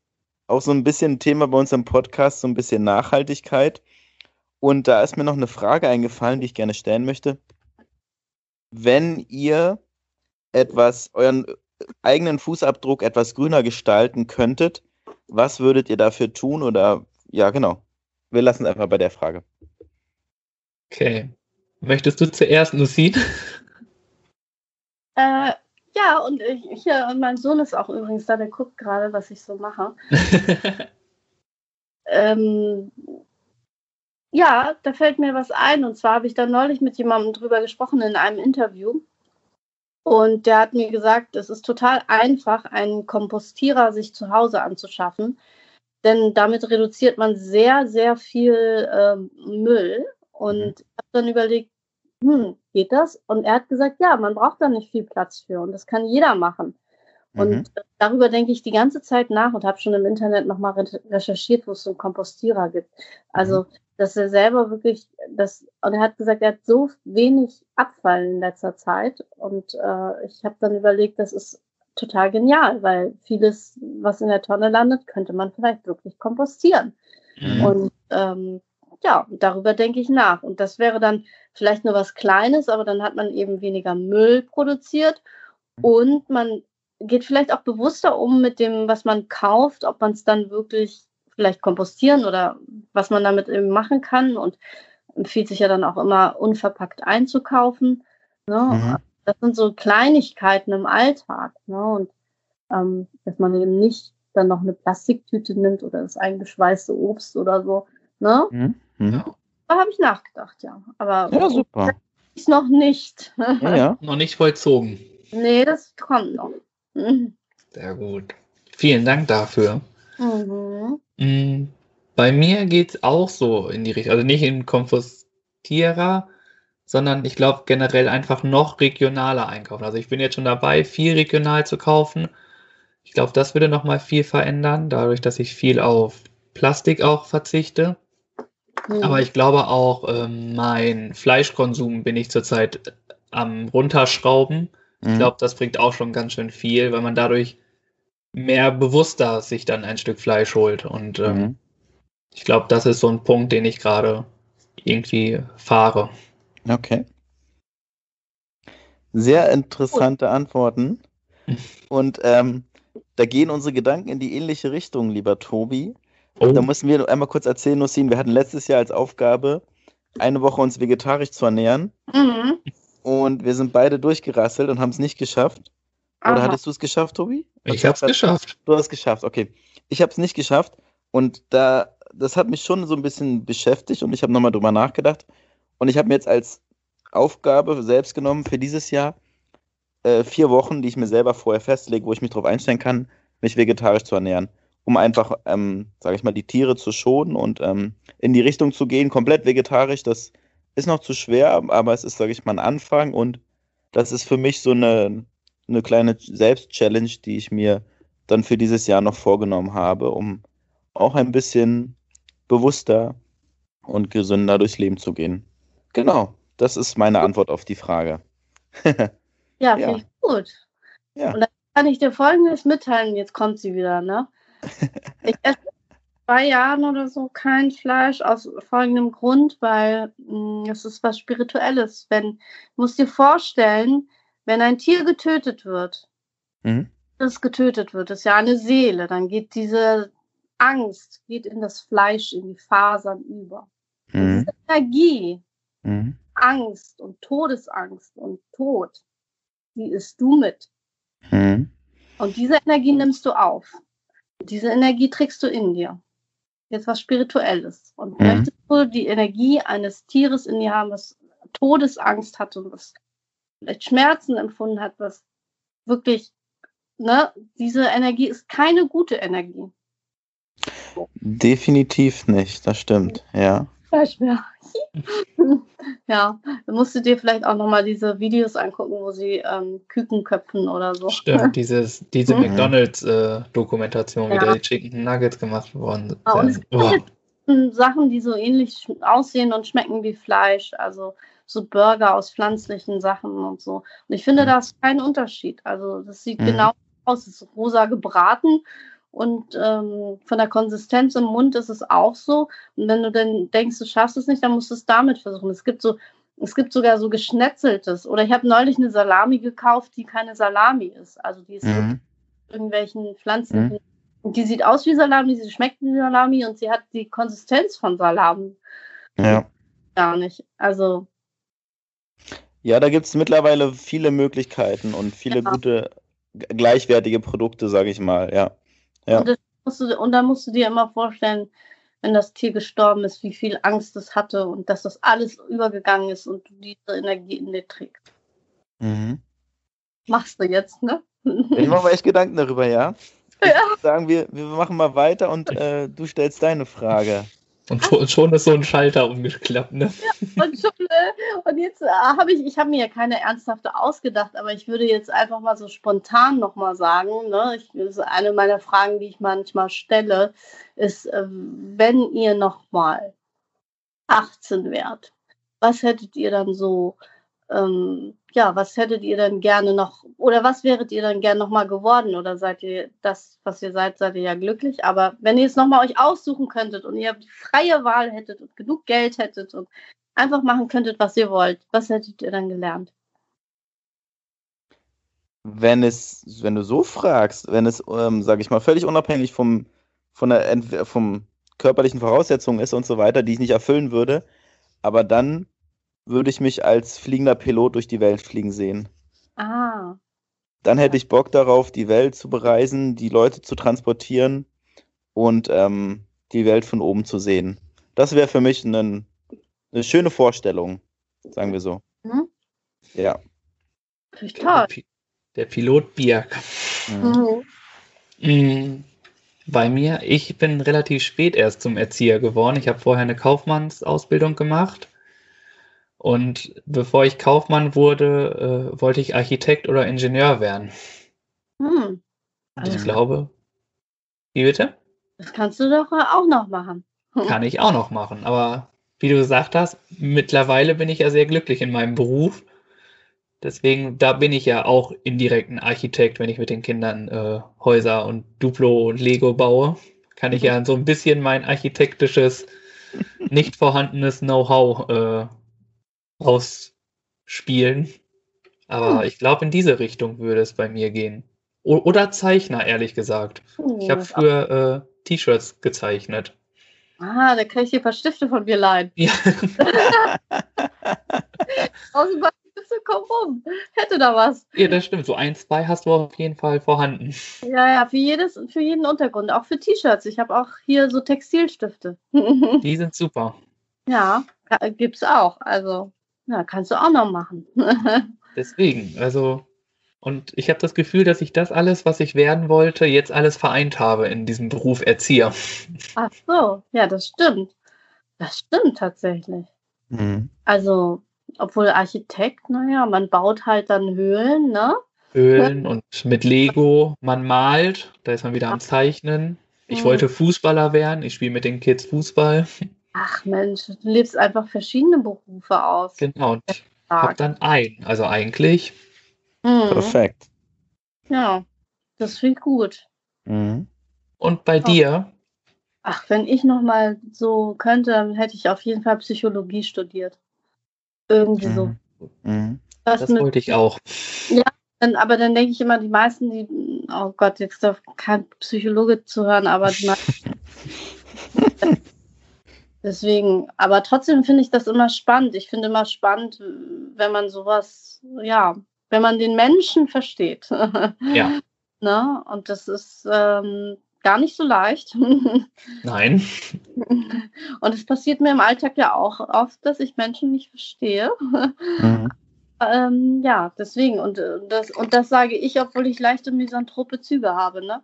auch so ein bisschen Thema bei uns im Podcast, so ein bisschen Nachhaltigkeit. Und da ist mir noch eine Frage eingefallen, die ich gerne stellen möchte. Wenn ihr etwas, euren eigenen Fußabdruck etwas grüner gestalten könntet, was würdet ihr dafür tun? Oder ja, genau. Wir lassen es einfach bei der Frage. Okay. Möchtest du zuerst, Lucien? Äh, ja, und ich, hier, mein Sohn ist auch übrigens da, der guckt gerade, was ich so mache. ähm, ja, da fällt mir was ein. Und zwar habe ich da neulich mit jemandem drüber gesprochen in einem Interview. Und der hat mir gesagt, es ist total einfach, einen Kompostierer sich zu Hause anzuschaffen. Denn damit reduziert man sehr, sehr viel ähm, Müll. Und mhm. ich habe dann überlegt, hm, geht das? Und er hat gesagt, ja, man braucht da nicht viel Platz für und das kann jeder machen. Und mhm. darüber denke ich die ganze Zeit nach und habe schon im Internet nochmal recherchiert, wo es so einen Kompostierer gibt. Also, mhm. dass er selber wirklich, das, und er hat gesagt, er hat so wenig Abfall in letzter Zeit. Und äh, ich habe dann überlegt, das ist total genial, weil vieles, was in der Tonne landet, könnte man vielleicht wirklich kompostieren. Mhm. Und ähm, ja, darüber denke ich nach. Und das wäre dann vielleicht nur was Kleines, aber dann hat man eben weniger Müll produziert und man geht vielleicht auch bewusster um mit dem, was man kauft, ob man es dann wirklich vielleicht kompostieren oder was man damit eben machen kann und empfiehlt sich ja dann auch immer unverpackt einzukaufen. Ne? Mhm. das sind so Kleinigkeiten im Alltag. Ne? Und ähm, dass man eben nicht dann noch eine Plastiktüte nimmt oder das eingeschweißte Obst oder so. Ne? Mhm. Mhm. Ja. Da habe ich nachgedacht, ja. Aber Ja, super. ist noch nicht. Ja, ja. Noch nicht vollzogen. nee, das kommt noch. Mhm. Sehr gut. Vielen Dank dafür. Mhm. Mm, Bei mir geht es auch so in die Richtung, also nicht in Kompostierer, sondern ich glaube generell einfach noch regionaler einkaufen. Also ich bin jetzt schon dabei, viel regional zu kaufen. Ich glaube, das würde nochmal viel verändern, dadurch, dass ich viel auf Plastik auch verzichte. Mhm. Aber ich glaube auch, ähm, mein Fleischkonsum bin ich zurzeit am runterschrauben. Ich Mhm. glaube, das bringt auch schon ganz schön viel, weil man dadurch mehr bewusster sich dann ein Stück Fleisch holt. Und ähm, Mhm. ich glaube, das ist so ein Punkt, den ich gerade irgendwie fahre. Okay. Sehr interessante Antworten. Und ähm, da gehen unsere Gedanken in die ähnliche Richtung, lieber Tobi. Oh, Da müssen wir einmal kurz erzählen, Nussin, wir hatten letztes Jahr als Aufgabe, eine Woche uns vegetarisch zu ernähren. Mhm. Und wir sind beide durchgerasselt und haben es nicht geschafft. Oder Aha. hattest du es geschafft, Tobi? ich habe es geschafft. Du hast es geschafft, okay. Ich habe es nicht geschafft und da, das hat mich schon so ein bisschen beschäftigt und ich habe nochmal drüber nachgedacht. Und ich habe mir jetzt als Aufgabe selbst genommen für dieses Jahr äh, vier Wochen, die ich mir selber vorher festlege, wo ich mich darauf einstellen kann, mich vegetarisch zu ernähren. Um einfach, ähm, sage ich mal, die Tiere zu schonen und ähm, in die Richtung zu gehen, komplett vegetarisch. Das ist noch zu schwer, aber es ist, sage ich mal, ein Anfang und das ist für mich so eine, eine kleine Selbstchallenge, die ich mir dann für dieses Jahr noch vorgenommen habe, um auch ein bisschen bewusster und gesünder durchs Leben zu gehen. Genau, das ist meine Antwort auf die Frage. Ja, Ja. finde ich gut. Ja. Und dann kann ich dir Folgendes mitteilen. Jetzt kommt sie wieder, ne? Ich esse zwei Jahren oder so kein Fleisch aus folgendem Grund, weil mh, es ist was Spirituelles. Wenn, du musst dir vorstellen, wenn ein Tier getötet wird, Mhm. das getötet wird, ist ja eine Seele, dann geht diese Angst, geht in das Fleisch, in die Fasern über. Mhm. diese Energie, Mhm. Angst und Todesangst und Tod, die isst du mit. Mhm. Und diese Energie nimmst du auf. Diese Energie trägst du in dir. Jetzt was Spirituelles. Und Mhm. möchtest du die Energie eines Tieres in dir haben, was Todesangst hat und was vielleicht Schmerzen empfunden hat, was wirklich, ne, diese Energie ist keine gute Energie. Definitiv nicht, das stimmt, ja. Fleisch mehr. ja, dann musst du dir vielleicht auch nochmal diese Videos angucken, wo sie ähm, Küken köpfen oder so. Stimmt, dieses, diese Mhm. McDonalds-Dokumentation, wie Ja. da die Chicken Nuggets gemacht worden Ja, und es sind. gibt Oh, Sachen, die so ähnlich aussehen und schmecken wie Fleisch, also so Burger aus pflanzlichen Sachen und so. Und ich finde, Mhm. da ist kein Unterschied. Also das sieht Mhm. genau aus, es ist rosa gebraten und ähm, von der Konsistenz im Mund ist es auch so. Und wenn du dann denkst, du schaffst es nicht, dann musst du es damit versuchen. Es gibt so, es gibt sogar so geschnetzeltes. Oder ich habe neulich eine Salami gekauft, die keine Salami ist. Also die ist Mhm. irgendwelchen Pflanzen. Und die sieht aus wie Salami, sie schmeckt wie Salami und sie hat die Konsistenz von Salami Ja. gar nicht. Also, Ja, da gibt es mittlerweile viele Möglichkeiten und viele Ja. gute, g- gleichwertige Produkte, sage ich mal, ja. Ja. Und, musst du, und da musst du dir immer vorstellen, wenn das Tier gestorben ist, wie viel Angst es hatte und dass das alles übergegangen ist und du diese Energie in dir trägst. Mhm. Machst du jetzt, ne? Ich mache mir echt Gedanken darüber, ja. Ja. sagen, wir, wir machen mal weiter und äh, du stellst deine Frage. Und schon, schon ist so ein Schalter umgeklappt, ne? Und, schon, äh, und jetzt äh, habe ich, ich habe mir ja keine ernsthafte ausgedacht, aber ich würde jetzt einfach mal so spontan nochmal sagen, ne? ich, das ist eine meiner Fragen, die ich manchmal stelle, ist, äh, wenn ihr nochmal 18 wärt, was hättet ihr dann so, ähm, ja, was hättet ihr dann gerne noch, oder was wäret ihr dann gerne nochmal geworden? Oder seid ihr das, was ihr seid, seid ihr ja glücklich? Aber wenn ihr es nochmal euch aussuchen könntet und ihr freie Wahl hättet und genug Geld hättet und einfach machen könntet, was ihr wollt, was hättet ihr dann gelernt? Wenn es, wenn du so fragst, wenn es, ähm, sage ich mal, völlig unabhängig vom, von der, vom körperlichen Voraussetzungen ist und so weiter, die ich nicht erfüllen würde, aber dann würde ich mich als fliegender Pilot durch die Welt fliegen sehen. Ah. Dann hätte ich Bock darauf, die Welt zu bereisen, die Leute zu transportieren und ähm, die Welt von oben zu sehen. Das wäre für mich ein, eine schöne Vorstellung, sagen wir so. Mhm. Ja. Finde ich Der, toll. Pi- der Pilot Birk. Mhm. Mhm. Mm, Bei mir, ich bin relativ spät erst zum Erzieher geworden. Ich habe vorher eine Kaufmannsausbildung gemacht. Und bevor ich Kaufmann wurde, äh, wollte ich Architekt oder Ingenieur werden. Hm. Und ich Also, glaube, wie bitte? das kannst du doch auch noch machen. Kann ich auch noch machen. Aber wie du gesagt hast, mittlerweile bin ich ja sehr glücklich in meinem Beruf. Deswegen, da bin ich ja auch indirekt ein Architekt, wenn ich mit den Kindern äh, Häuser und Duplo und Lego baue. Kann ich ja so ein bisschen mein architektisches, nicht vorhandenes Know-how äh, ausspielen. Aber Hm. ich glaube, in diese Richtung würde es bei mir gehen. O oder Zeichner, ehrlich gesagt. Ich habe Oh, früher äh, T-Shirts gezeichnet. Ah, da kann ich dir ein paar Stifte von mir leihen. Ja. Aus ein paar Stifte, komm rum. Hätte da was. Ja, das stimmt. So ein, zwei hast du auf jeden Fall vorhanden. Ja, ja, für jedes, für jeden Untergrund, auch für T-Shirts. Ich habe auch hier so Textilstifte. Die sind super. ja, ka- gibt's auch. Also, ja, kannst du auch noch machen. Deswegen, also, und ich habe das Gefühl, dass ich das alles, was ich werden wollte, jetzt alles vereint habe in diesem Beruf Erzieher. Ach so, ja, das stimmt. Das stimmt tatsächlich. Mhm. Also, obwohl Architekt, naja, man baut halt dann Höhlen, ne? Höhlen und mit Lego, man malt, da ist man wieder am Zeichnen. Ich Mhm. wollte Fußballer werden, ich spiele mit den Kids Fußball. Ach Mensch, du lebst einfach verschiedene Berufe aus. Genau, und Stark. dann ein. Also eigentlich, Mhm. Perfekt. Ja, das finde ich gut. Mhm. und bei Ja. dir, Ach, wenn ich noch mal so könnte, dann hätte ich auf jeden Fall Psychologie studiert. Irgendwie so. Mhm. Mhm. Was das mit, wollte ich auch. dann, aber dann denke ich immer, die meisten, die, oh Gott, jetzt darf kein Psychologe zuhören, aber die meisten. Deswegen, aber trotzdem finde ich das immer spannend. Ich finde immer spannend, wenn man sowas, ja, wenn man den Menschen versteht. Ja, ne? Und das ist ähm, gar nicht so leicht. nein. Und es passiert mir im Alltag ja auch oft, dass ich Menschen nicht verstehe. Mhm. Ähm, ja, deswegen. Und, äh, das, und das sage ich, obwohl ich leichte misanthrope Züge habe. Ne?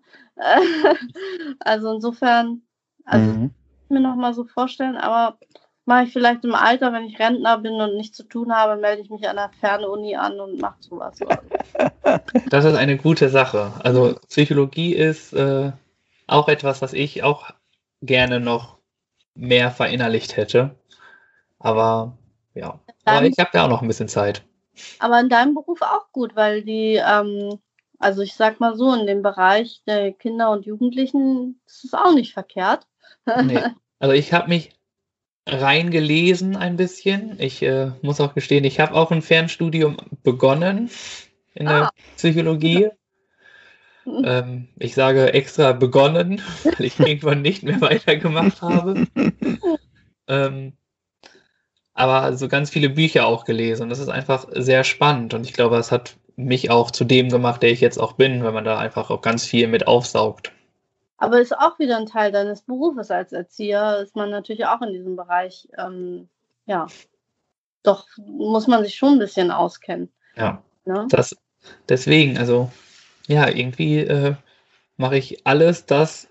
also insofern, also Mhm. Mir noch mal so vorstellen, aber mache ich vielleicht im Alter, wenn ich Rentner bin und nichts zu tun habe, melde ich mich an der Fernuni an und mache sowas. Das ist eine gute Sache. Also Psychologie ist äh, auch etwas, was ich auch gerne noch mehr verinnerlicht hätte. Aber ja, aber ich habe ja auch noch ein bisschen Zeit. Aber in deinem Beruf auch gut, weil die, ähm, also ich sag mal so, in dem Bereich der Kinder und Jugendlichen ist es auch nicht verkehrt. Nee. Also ich habe mich reingelesen ein bisschen. Ich äh, muss auch gestehen, ich habe auch ein Fernstudium begonnen in der Ah. Psychologie. Ähm, ich sage extra begonnen, weil ich irgendwann nicht mehr weitergemacht habe. Ähm, aber so ganz viele Bücher auch gelesen. Und das ist einfach sehr spannend. Und ich glaube, das hat mich auch zu dem gemacht, der ich jetzt auch bin, wenn man da einfach auch ganz viel mit aufsaugt. Aber ist auch wieder ein Teil deines Berufes als Erzieher, ist man natürlich auch in diesem Bereich, ähm, ja, doch muss man sich schon ein bisschen auskennen. Ja. Ne? Das, deswegen, also, ja, irgendwie äh, mache ich alles das,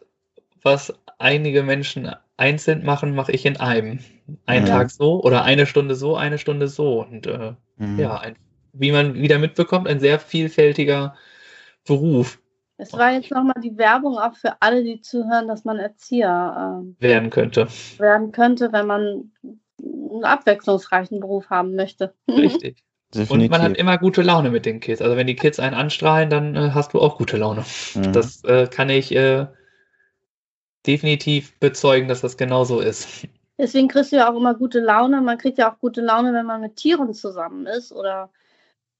was einige Menschen einzeln machen, mache ich in einem. Einen Ja. Tag so oder eine Stunde so, eine Stunde so. Und äh, Mhm. ja, ein, wie man wieder mitbekommt, ein sehr vielfältiger Beruf Es war jetzt nochmal die Werbung auch für alle, die zuhören, dass man Erzieher ähm, werden könnte. werden könnte, wenn man einen abwechslungsreichen Beruf haben möchte. Richtig. Und Definitiv. man hat immer gute Laune mit den Kids. Also wenn die Kids einen anstrahlen, dann äh, hast du auch gute Laune. Mhm. Das äh, kann ich äh, definitiv bezeugen, dass das genauso ist. Deswegen kriegst du ja auch immer gute Laune. Man kriegt ja auch gute Laune, wenn man mit Tieren zusammen ist. Oder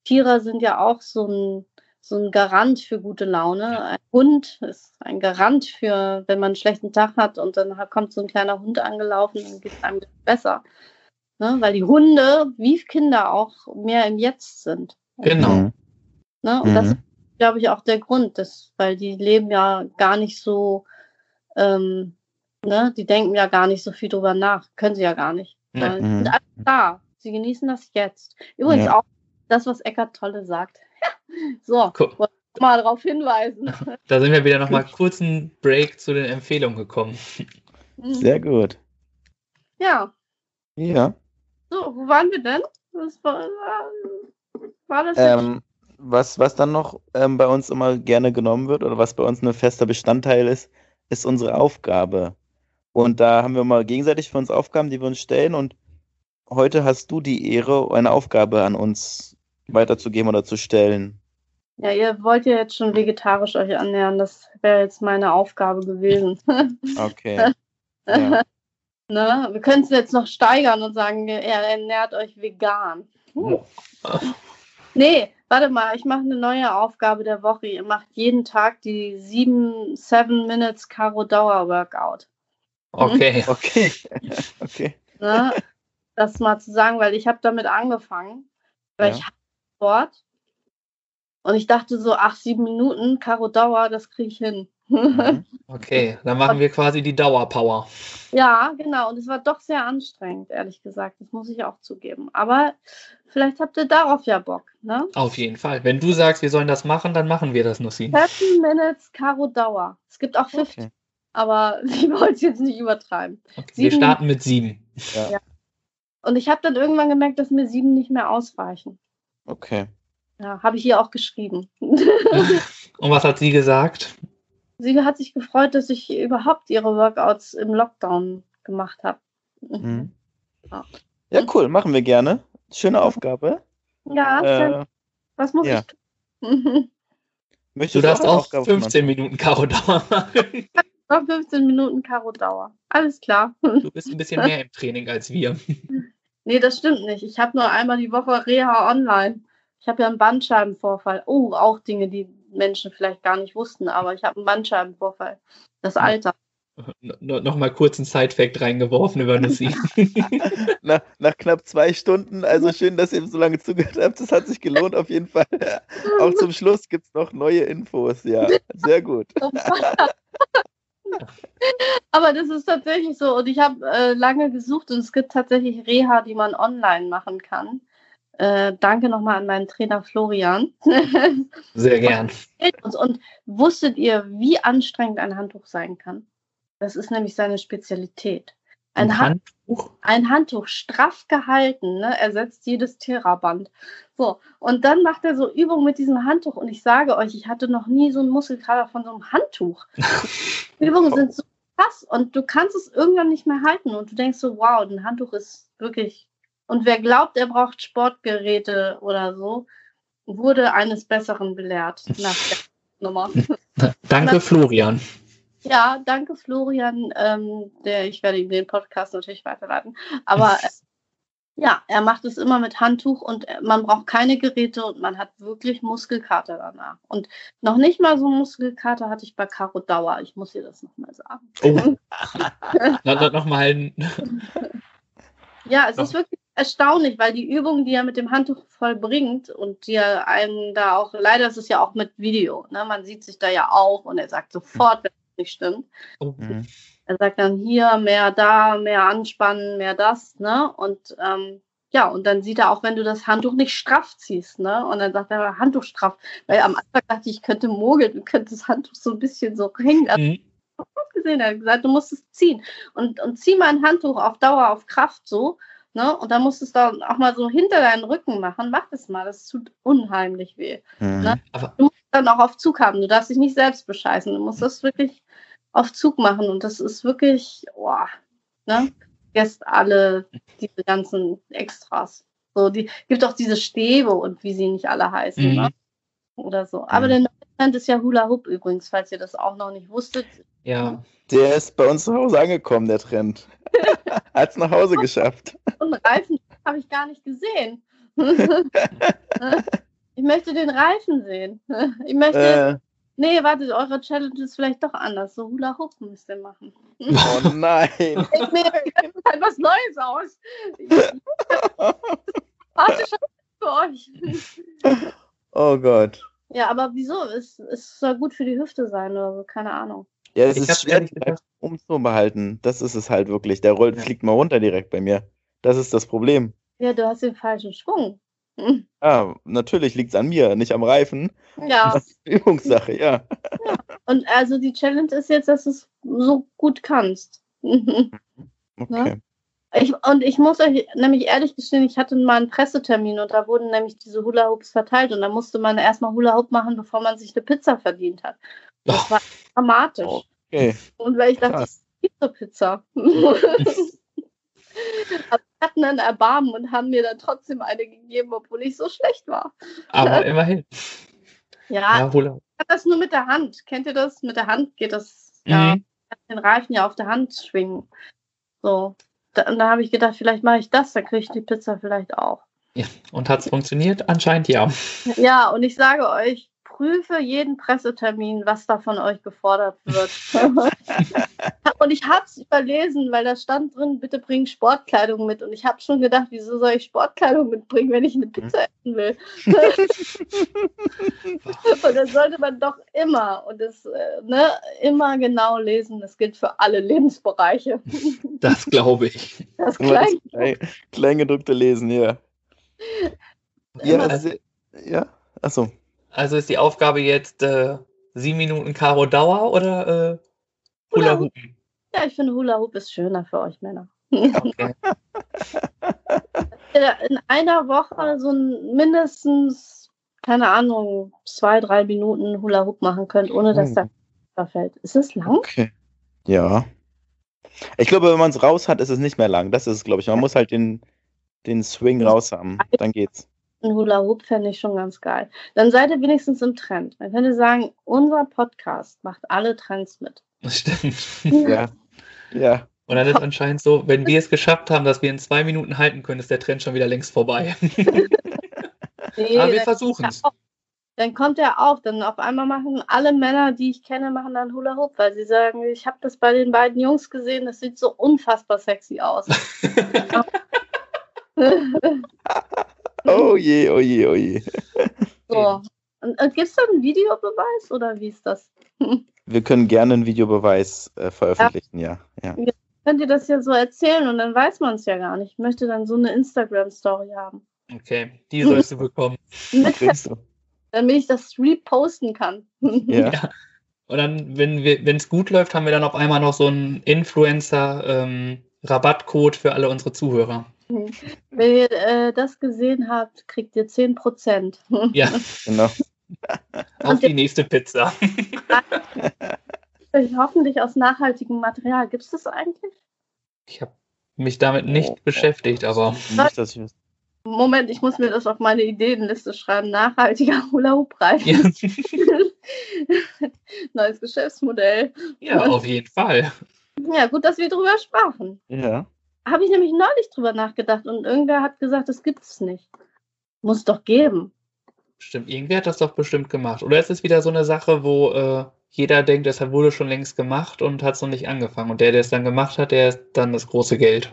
Tiere sind ja auch so ein, so ein Garant für gute Laune. Ein Hund ist ein Garant für, wenn man einen schlechten Tag hat und dann kommt so ein kleiner Hund angelaufen, dann geht es einem besser. Ne? Weil die Hunde, wie Kinder auch, mehr im Jetzt sind. Genau. Mhm. Ne? Und Mhm. das ist, glaube ich, auch der Grund, dass, weil die leben ja gar nicht so, ähm, ne, die denken ja gar nicht so viel drüber nach. Können sie ja gar nicht. Mhm. sind alles da. Sie genießen das jetzt. Übrigens Ja. auch das, was Eckart Tolle sagt. So, Cool. mal darauf hinweisen. Da sind wir wieder nochmal kurz einen Break zu den Empfehlungen gekommen. Sehr gut. Ja, Ja. so, wo waren wir denn? Was war, war das jetzt? Ähm, was, was dann noch ähm, bei uns immer gerne genommen wird oder was bei uns ein fester Bestandteil ist, ist unsere Aufgabe. Und da haben wir mal gegenseitig für uns Aufgaben, die wir uns stellen. Und heute hast du die Ehre, eine Aufgabe an uns weiterzugeben oder zu stellen. Ja, ihr wollt ja jetzt schon vegetarisch euch annähern. Das wäre jetzt meine Aufgabe gewesen. Okay. Ja. ne? Wir können es jetzt noch steigern und sagen, ihr ernährt euch vegan. Oh. Nee, warte mal, ich mache eine neue Aufgabe der Woche. Ihr macht jeden Tag die 7 7 Minutes Karo Dauer Workout. Okay. Okay. Okay. Ne? das mal zu sagen, weil ich habe damit angefangen, weil Ja. ich Sport und ich dachte so, ach, sieben Minuten Karo Dauer, das kriege ich hin. Mhm. Okay, dann machen wir quasi die Dauerpower. Ja, genau. Und es war doch sehr anstrengend, ehrlich gesagt. Das muss ich auch zugeben. Aber vielleicht habt ihr darauf ja Bock. Ne? Auf jeden Fall. Wenn du sagst, wir sollen das machen, dann machen wir das, Nussin. 7 Minutes Karo Dauer. Es gibt auch 50, Okay. aber ich wollte es jetzt nicht übertreiben. Okay, wir starten mit sieben. Ja. Und ich habe dann irgendwann gemerkt, dass mir sieben nicht mehr ausreichen. Okay. Ja, habe ich hier auch geschrieben. Und was hat sie gesagt? Sie hat sich gefreut, dass ich überhaupt ihre Workouts im Lockdown gemacht habe. Mhm. Ja. Ja, cool. Machen wir gerne. Schöne Aufgabe. Ja, Äh, was muss ja. ich tun? möchtest Du darfst auch uns 15 Minuten Karo-Dauer machen. Noch 15 Minuten Karo Dauer. Alles klar. Du bist ein bisschen mehr im Training als wir. Nee, das stimmt nicht. Ich habe nur einmal die Woche Reha online. Ich habe ja einen Bandscheibenvorfall. Oh, auch Dinge, die Menschen vielleicht gar nicht wussten, aber ich habe einen Bandscheibenvorfall. Das Alter. No noch mal kurz einen Side-Fact reingeworfen über Nussin. nach, nach knapp zwei Stunden. Also schön, dass ihr so lange zugehört habt. Das hat sich gelohnt auf jeden Fall. Auch zum Schluss gibt es noch neue Infos. Ja, sehr gut. Aber das ist tatsächlich so. Und ich habe äh, lange gesucht und es gibt tatsächlich Reha, die man online machen kann. Äh, danke nochmal an meinen Trainer Florian. Sehr gern. und, und wusstet ihr, wie anstrengend ein Handtuch sein kann? Das ist nämlich seine Spezialität. Ein, Ein Hand, Handtuch? ein Handtuch straff gehalten, ne, ersetzt jedes Theraband. So, und dann macht er so Übungen mit diesem Handtuch. Und ich sage euch, ich hatte noch nie so einen Muskelkater von so einem Handtuch. Die Übungen sind so krass und du kannst es irgendwann nicht mehr halten. Und du denkst so, wow, ein Handtuch ist wirklich. Und wer glaubt, er braucht Sportgeräte oder so, wurde eines Besseren belehrt nach der Nummer. Danke, Florian. Ja, danke Florian. Ähm, der, ich werde ihm den Podcast natürlich weiterleiten. Aber äh, ja, er macht es immer mit Handtuch und äh, man braucht keine Geräte und man hat wirklich Muskelkater danach. Und noch nicht mal so Muskelkater hatte ich bei Caro Dauer. Ich muss ihr das nochmal sagen. Oh. no, no, noch mal ein, Ja, es ist wirklich erstaunlich, weil die Übungen, die er mit dem Handtuch vollbringt und die er einem da auch, leider ist es ja auch mit Video, ne? man sieht sich da ja auch und er sagt sofort, wenn es nicht stimmt. oh. Mhm. Er sagt dann hier, mehr da, mehr anspannen, mehr das, ne? Und ähm, ja, und dann sieht er auch, wenn du das Handtuch nicht straff ziehst, ne? Und dann sagt er, Handtuch straff. Weil am Anfang dachte ich, ich könnte mogeln, du könntest das Handtuch so ein bisschen so hängen lassen. Mhm. gesehen. Er hat gesagt, du musst es ziehen. Und, und zieh mal ein Handtuch auf Dauer, auf Kraft so. Ne? Und dann musst du es dann auch mal so hinter deinen Rücken machen. Mach das mal, das tut unheimlich weh. Mhm. Ne? Aber Dann auch auf Zug haben. Du darfst dich nicht selbst bescheißen. Du musst das wirklich auf Zug machen. Und das ist wirklich, boah, ne? Vergesst alle diese ganzen Extras. So, die gibt auch diese Stäbe und wie sie nicht alle heißen. Mhm. Ne? Oder so. Aber Mhm. der neue Trend ist ja Hula Hoop übrigens, falls ihr das auch noch nicht wusstet. ja, Der ist bei uns zu Hause angekommen, der Trend. Hat es nach Hause geschafft. Und Reifen habe ich gar nicht gesehen. ich möchte den Reifen sehen. Ich möchte. Äh, nee, wartet, eure Challenge ist vielleicht doch anders. So Hula Hoop müsst ihr machen. oh nein. Ich mir halt was Neues aus. Warte schon für euch. Oh Gott. Ja, aber wieso? Es, es soll gut für die Hüfte sein oder so, keine Ahnung. Ja, es Ich ist schwer, die gesagt- umzubehalten. Das ist es halt wirklich. Der rollt, Ja. fliegt mal runter direkt bei mir. Das ist das Problem. Ja, du hast den falschen Schwung. Ja, natürlich liegt es an mir, nicht am Reifen. Ja, Das ist Übungssache, ja. und also die Challenge ist jetzt, dass du es so gut kannst. Okay. Ich, und ich muss euch nämlich ehrlich gestehen, ich hatte mal einen Pressetermin und da wurden nämlich diese Hula Hoops verteilt und da musste man erstmal Hula Hoop machen, bevor man sich eine Pizza verdient hat. Das war dramatisch. Okay. Und weil ich dachte, Krass. das ist Pizza. Aber die hatten dann Erbarmen und haben mir dann trotzdem eine gegeben, obwohl ich so schlecht war. Aber immerhin. Ja, Ja, das nur mit der Hand. Kennt ihr das? Mit der Hand geht das. Ja, Mhm. den Reifen ja auf der Hand schwingen. So. Da, und da habe ich gedacht, vielleicht mache ich das, dann kriege ich die Pizza vielleicht auch. Und hat es funktioniert? Anscheinend ja. Ja, und ich sage euch, prüfe jeden Pressetermin, was da von euch gefordert wird. und ich habe es überlesen, weil da stand drin, bitte bring Sportkleidung mit. Und ich habe schon gedacht, wieso soll ich Sportkleidung mitbringen, wenn ich eine Pizza essen will? und das sollte man doch immer und das äh, ne, immer genau lesen. Das gilt für alle Lebensbereiche. Das glaube ich. Das Kleingedruckte lesen, ja. Ja, also, ja. Achso. Also ist die Aufgabe jetzt äh, sieben Minuten Karo Dauer oder äh, Hula Hula Hoopen? ja, ich finde Hula Hoop ist schöner für euch Männer. Okay. in einer Woche so ein mindestens, keine Ahnung, zwei, drei Minuten Hula Hoop machen könnt, ohne dass Oh. da fällt. Ist es lang? Okay. Ja. Ich glaube, wenn man es raus hat, ist es nicht mehr lang. Das ist es, glaube ich. Man muss halt den, den Swing raus haben. Dann geht's. Ein Hula Hoop fände ich schon ganz geil. Dann seid ihr wenigstens im Trend. Dann könnt ihr sagen, unser Podcast macht alle Trends mit. Das stimmt. Ja. Ja. Und dann ist anscheinend so, wenn wir es geschafft haben, dass wir in zwei Minuten halten können, ist der Trend schon wieder längst vorbei. Nee, Aber wir dann, versuchen es. dann kommt er auch. Dann auf einmal machen alle Männer, die ich kenne, machen dann Hula Hoop, weil sie sagen, ich habe das bei den beiden Jungs gesehen, das sieht so unfassbar sexy aus. Oh je, oh je, oh je. So. Und, und gibt es da einen Videobeweis oder wie ist das? Wir können gerne einen Videobeweis äh, veröffentlichen, ja. ja. Könnt ihr das ja so erzählen und dann weiß man es ja gar nicht. Ich möchte dann so eine Instagram-Story haben. Okay, die sollst du bekommen. Du. damit ich das reposten kann. Ja. Ja. Und dann, wenn wir, wenn es gut läuft, haben wir dann auf einmal noch so einen Influencer-Rabattcode für alle unsere Zuhörer. Wenn ihr äh, das gesehen habt, kriegt ihr 10%. Ja, Genau. auf die nächste Pizza. Hoffentlich aus nachhaltigem Material. Gibt es das eigentlich? Ich habe mich damit nicht Oh, beschäftigt, aber Nicht, dass ich Moment, ich muss mir das auf meine Ideenliste schreiben. Nachhaltiger Hula-Hoop-Preis. ja, Neues Geschäftsmodell. ja, auf jeden Fall. Ja, gut, dass wir drüber sprachen. Ja. Habe ich nämlich neulich drüber nachgedacht und irgendwer hat gesagt, das gibt es nicht. Muss es doch geben. Stimmt, irgendwer hat das doch bestimmt gemacht. Oder ist es wieder so eine Sache, wo äh, jeder denkt, das hat- wurde schon längst gemacht und hat es noch nicht angefangen. Und der, der es dann gemacht hat, der ist dann das große Geld.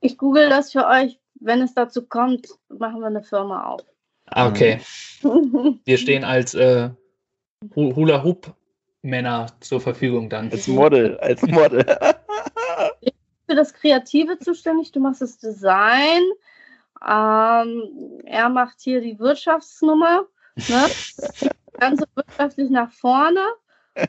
Ich google das für euch. Wenn es dazu kommt, machen wir eine Firma auf. Ah, okay. Wir stehen als äh, Hu- Hula-Hoop-Männer zur Verfügung dann. Als Model, als Model. für das Kreative zuständig, du machst das Design. Ähm, er macht hier die Wirtschaftsnummer. Ne? Ganze wirtschaftlich nach vorne.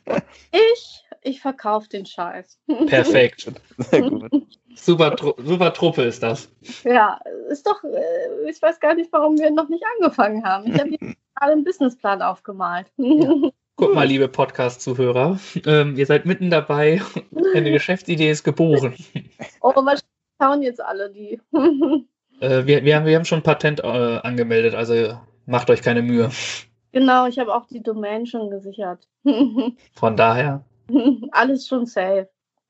Und ich, ich verkaufe den Scheiß. Perfekt. Super, super Truppe ist das. Ja, ist doch, äh, ich weiß gar nicht, warum wir noch nicht angefangen haben. Ich habe hier gerade einen Businessplan aufgemalt. Guck mal, liebe Podcast-Zuhörer, ähm, ihr seid mitten dabei. Eine Geschäftsidee ist geboren. oh, was schauen jetzt alle die? Äh, wir, wir, haben, wir haben schon Patent äh, angemeldet, also macht euch keine Mühe. genau, ich habe auch die Domain schon gesichert. Von daher, alles schon safe.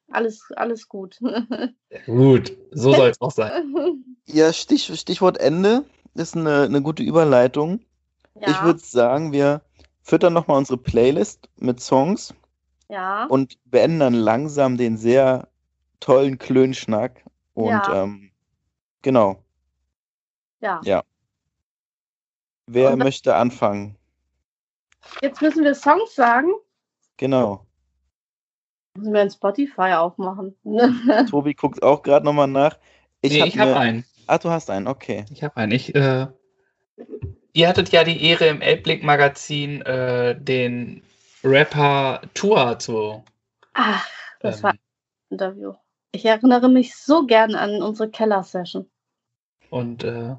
Alles, alles gut. gut, so soll es auch sein. Ja, Stich, Stichwort Ende ist eine, eine gute Überleitung. Ich würde sagen, wir füttern nochmal unsere Playlist mit Songs ja. und beenden dann langsam den sehr tollen Klönschnack. Und Ja. ähm, genau. ja. Ja. Wer Und möchte anfangen? jetzt müssen wir Songs sagen. Genau. Müssen wir ein Spotify aufmachen. Tobi guckt auch gerade nochmal nach. Ich, nee, hab ich habe einen. Ah, du hast einen, okay. Ich habe einen. Ich, äh, ihr hattet ja die Ehre im Elbblick-Magazin äh, den Rapper Tour zu. Ach, das ähm, war ein Interview. Ich erinnere mich so gern an unsere Keller-Session. Und äh,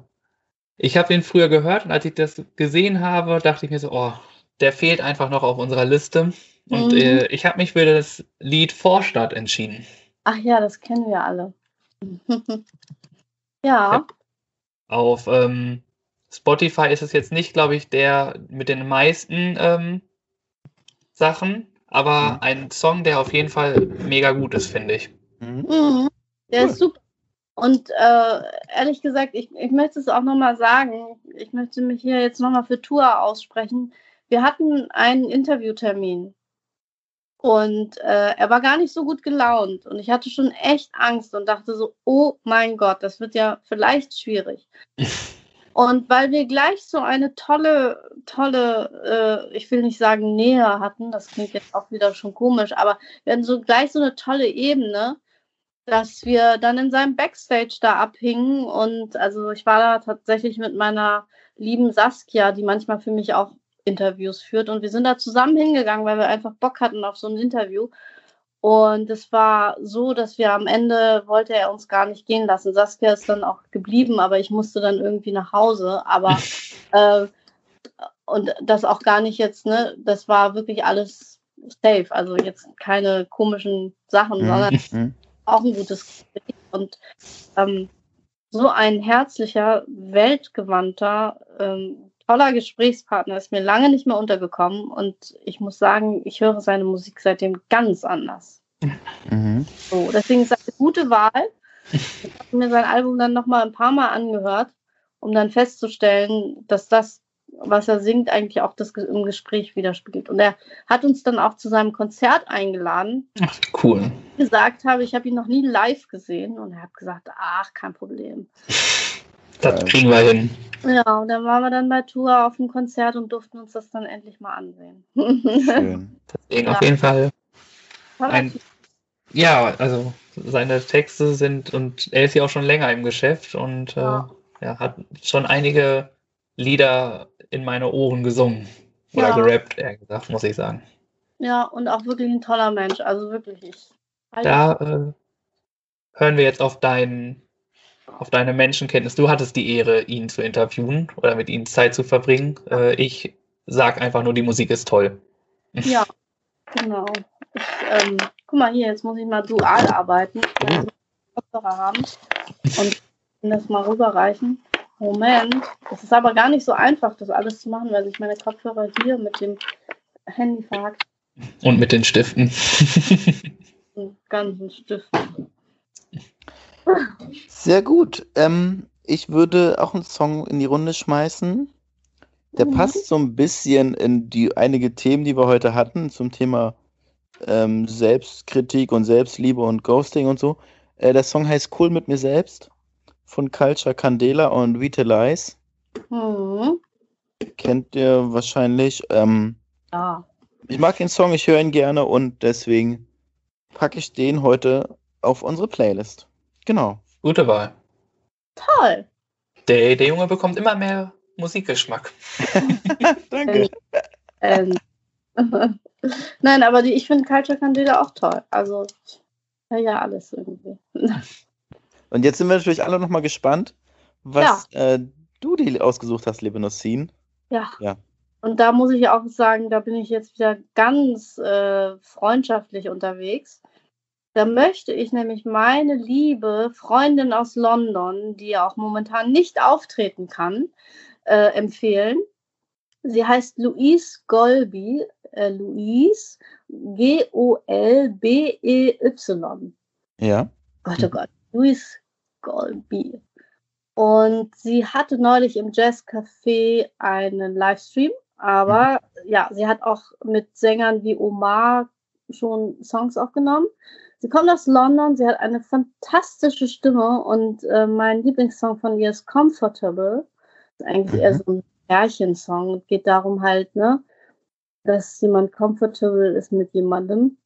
ich habe ihn früher gehört und als ich das gesehen habe, dachte ich mir so, oh, der fehlt einfach noch auf unserer Liste. Und mhm. äh, ich habe mich für das Lied Vorstadt entschieden. Ach ja, das kennen wir alle. ja. Auf ähm, Spotify ist es jetzt nicht, glaube ich, der mit den meisten ähm, Sachen, aber mhm. ein Song, der auf jeden Fall mega gut ist, finde ich. Mhm. mhm. Der cool. ist super. Und äh, ehrlich gesagt, ich, ich möchte es auch nochmal sagen, ich möchte mich hier jetzt nochmal für Tour aussprechen. Wir hatten einen Interviewtermin und äh, er war gar nicht so gut gelaunt und ich hatte schon echt Angst und dachte so, oh mein Gott, das wird ja vielleicht schwierig. Und weil wir gleich so eine tolle, tolle, äh, ich will nicht sagen Nähe hatten, das klingt jetzt auch wieder schon komisch, aber wir hatten so gleich so eine tolle Ebene, dass wir dann in seinem Backstage da abhingen und also ich war da tatsächlich mit meiner lieben Saskia, die manchmal für mich auch Interviews führt und wir sind da zusammen hingegangen, weil wir einfach Bock hatten auf so ein Interview und es war so, dass wir am Ende wollte er uns gar nicht gehen lassen. Saskia ist dann auch geblieben, aber ich musste dann irgendwie nach Hause. Aber äh, und das auch gar nicht jetzt, ne, das war wirklich alles safe. Also jetzt keine komischen Sachen, mhm. sondern mhm. auch ein gutes Gespräch. Und ähm, so ein herzlicher, weltgewandter, ähm, toller Gesprächspartner ist mir lange nicht mehr untergekommen und ich muss sagen, ich höre seine Musik seitdem ganz anders. Mhm. So, deswegen ist das eine gute Wahl. Ich habe mir sein Album dann nochmal ein paar Mal angehört, um dann festzustellen, dass das, was er singt, eigentlich auch das im Gespräch widerspiegelt. Und er hat uns dann auch zu seinem Konzert eingeladen. Ach, cool. Ich gesagt habe, ich habe ihn noch nie live gesehen und er hat gesagt, ach, kein Problem. Das kriegen wir hin. Ja, und dann waren wir dann bei Tour auf dem Konzert und durften uns das dann endlich mal ansehen. Schön. Deswegen ja. auf jeden Fall ein, ja, also seine Texte sind und er ist ja auch schon länger im Geschäft und ja. äh, ja, hat schon einige Lieder in meine Ohren gesungen. Oder ja. gerappt, eher gesagt, muss ich sagen. Ja, und auch wirklich ein toller Mensch. Also wirklich ich. Da äh, hören wir jetzt auf deinen auf deine Menschenkenntnis. Du hattest die Ehre, ihn zu interviewen oder mit ihm Zeit zu verbringen. Äh, ich sag einfach nur, die Musik ist toll. Ja, genau. Ich, ähm, guck mal hier, jetzt muss ich mal dual arbeiten. Kopfhörer haben und das mal rüberreichen. Moment. Es ist aber gar nicht so einfach, das alles zu machen, weil sich meine Kopfhörer hier mit dem Handy verhackt. Und mit den Stiften. mit ganzen Stiften. Sehr gut. Ähm, ich würde auch einen Song in die Runde schmeißen. Der mhm. passt so ein bisschen in die einige Themen, die wir heute hatten, zum Thema ähm, Selbstkritik und Selbstliebe und Ghosting und so. Äh, der Song heißt Cool mit mir selbst von Culture Candela und Vitalize. Mhm. Kennt ihr wahrscheinlich. Ähm, ja. Ich mag den Song, ich höre ihn gerne und deswegen packe ich den heute auf unsere Playlist. Genau. Gute Wahl. Toll. Der, der Junge bekommt immer mehr Musikgeschmack. Danke. Ähm, Nein, aber die, ich finde Culture Candela auch toll. Also, ja, alles irgendwie. Und jetzt sind wir natürlich alle nochmal gespannt, was ja. äh, du dir ausgesucht hast, liebe Nussin. Ja. ja. Und da muss ich auch sagen, da bin ich jetzt wieder ganz äh, freundschaftlich unterwegs. Da möchte ich nämlich meine liebe Freundin aus London, die ja auch momentan nicht auftreten kann, äh, empfehlen. Sie heißt Louise Golby, äh, Louise G-O-L-B-E-Y. Ja. Gott, oh Gott, Louise Golby. Und sie hatte neulich im Jazzcafé einen Livestream, aber mhm. ja, sie hat auch mit Sängern wie Omar schon Songs aufgenommen. Sie kommt aus London, sie hat eine fantastische Stimme und äh, mein Lieblingssong von ihr ist Comfortable. Das ist eigentlich mhm. eher so ein Märchensong. Es geht darum halt, ne, dass jemand comfortable ist mit jemandem.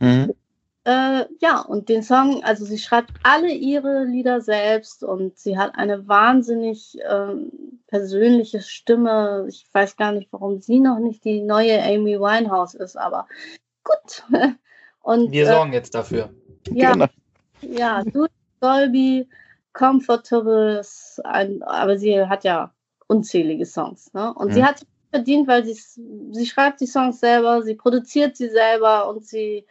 Mhm. Äh, ja, und den Song, also sie schreibt alle ihre Lieder selbst und sie hat eine wahnsinnig ähm, persönliche Stimme. Ich weiß gar nicht, warum sie noch nicht die neue Amy Winehouse ist, aber gut. Und, Wir äh, sorgen äh, jetzt dafür. Ja, genau. ja, du, Dolby, Comfortable, ein, aber sie hat ja unzählige Songs. Ne? Und mhm. sie hat verdient, weil sie sie schreibt die Songs selber, sie produziert sie selber und sie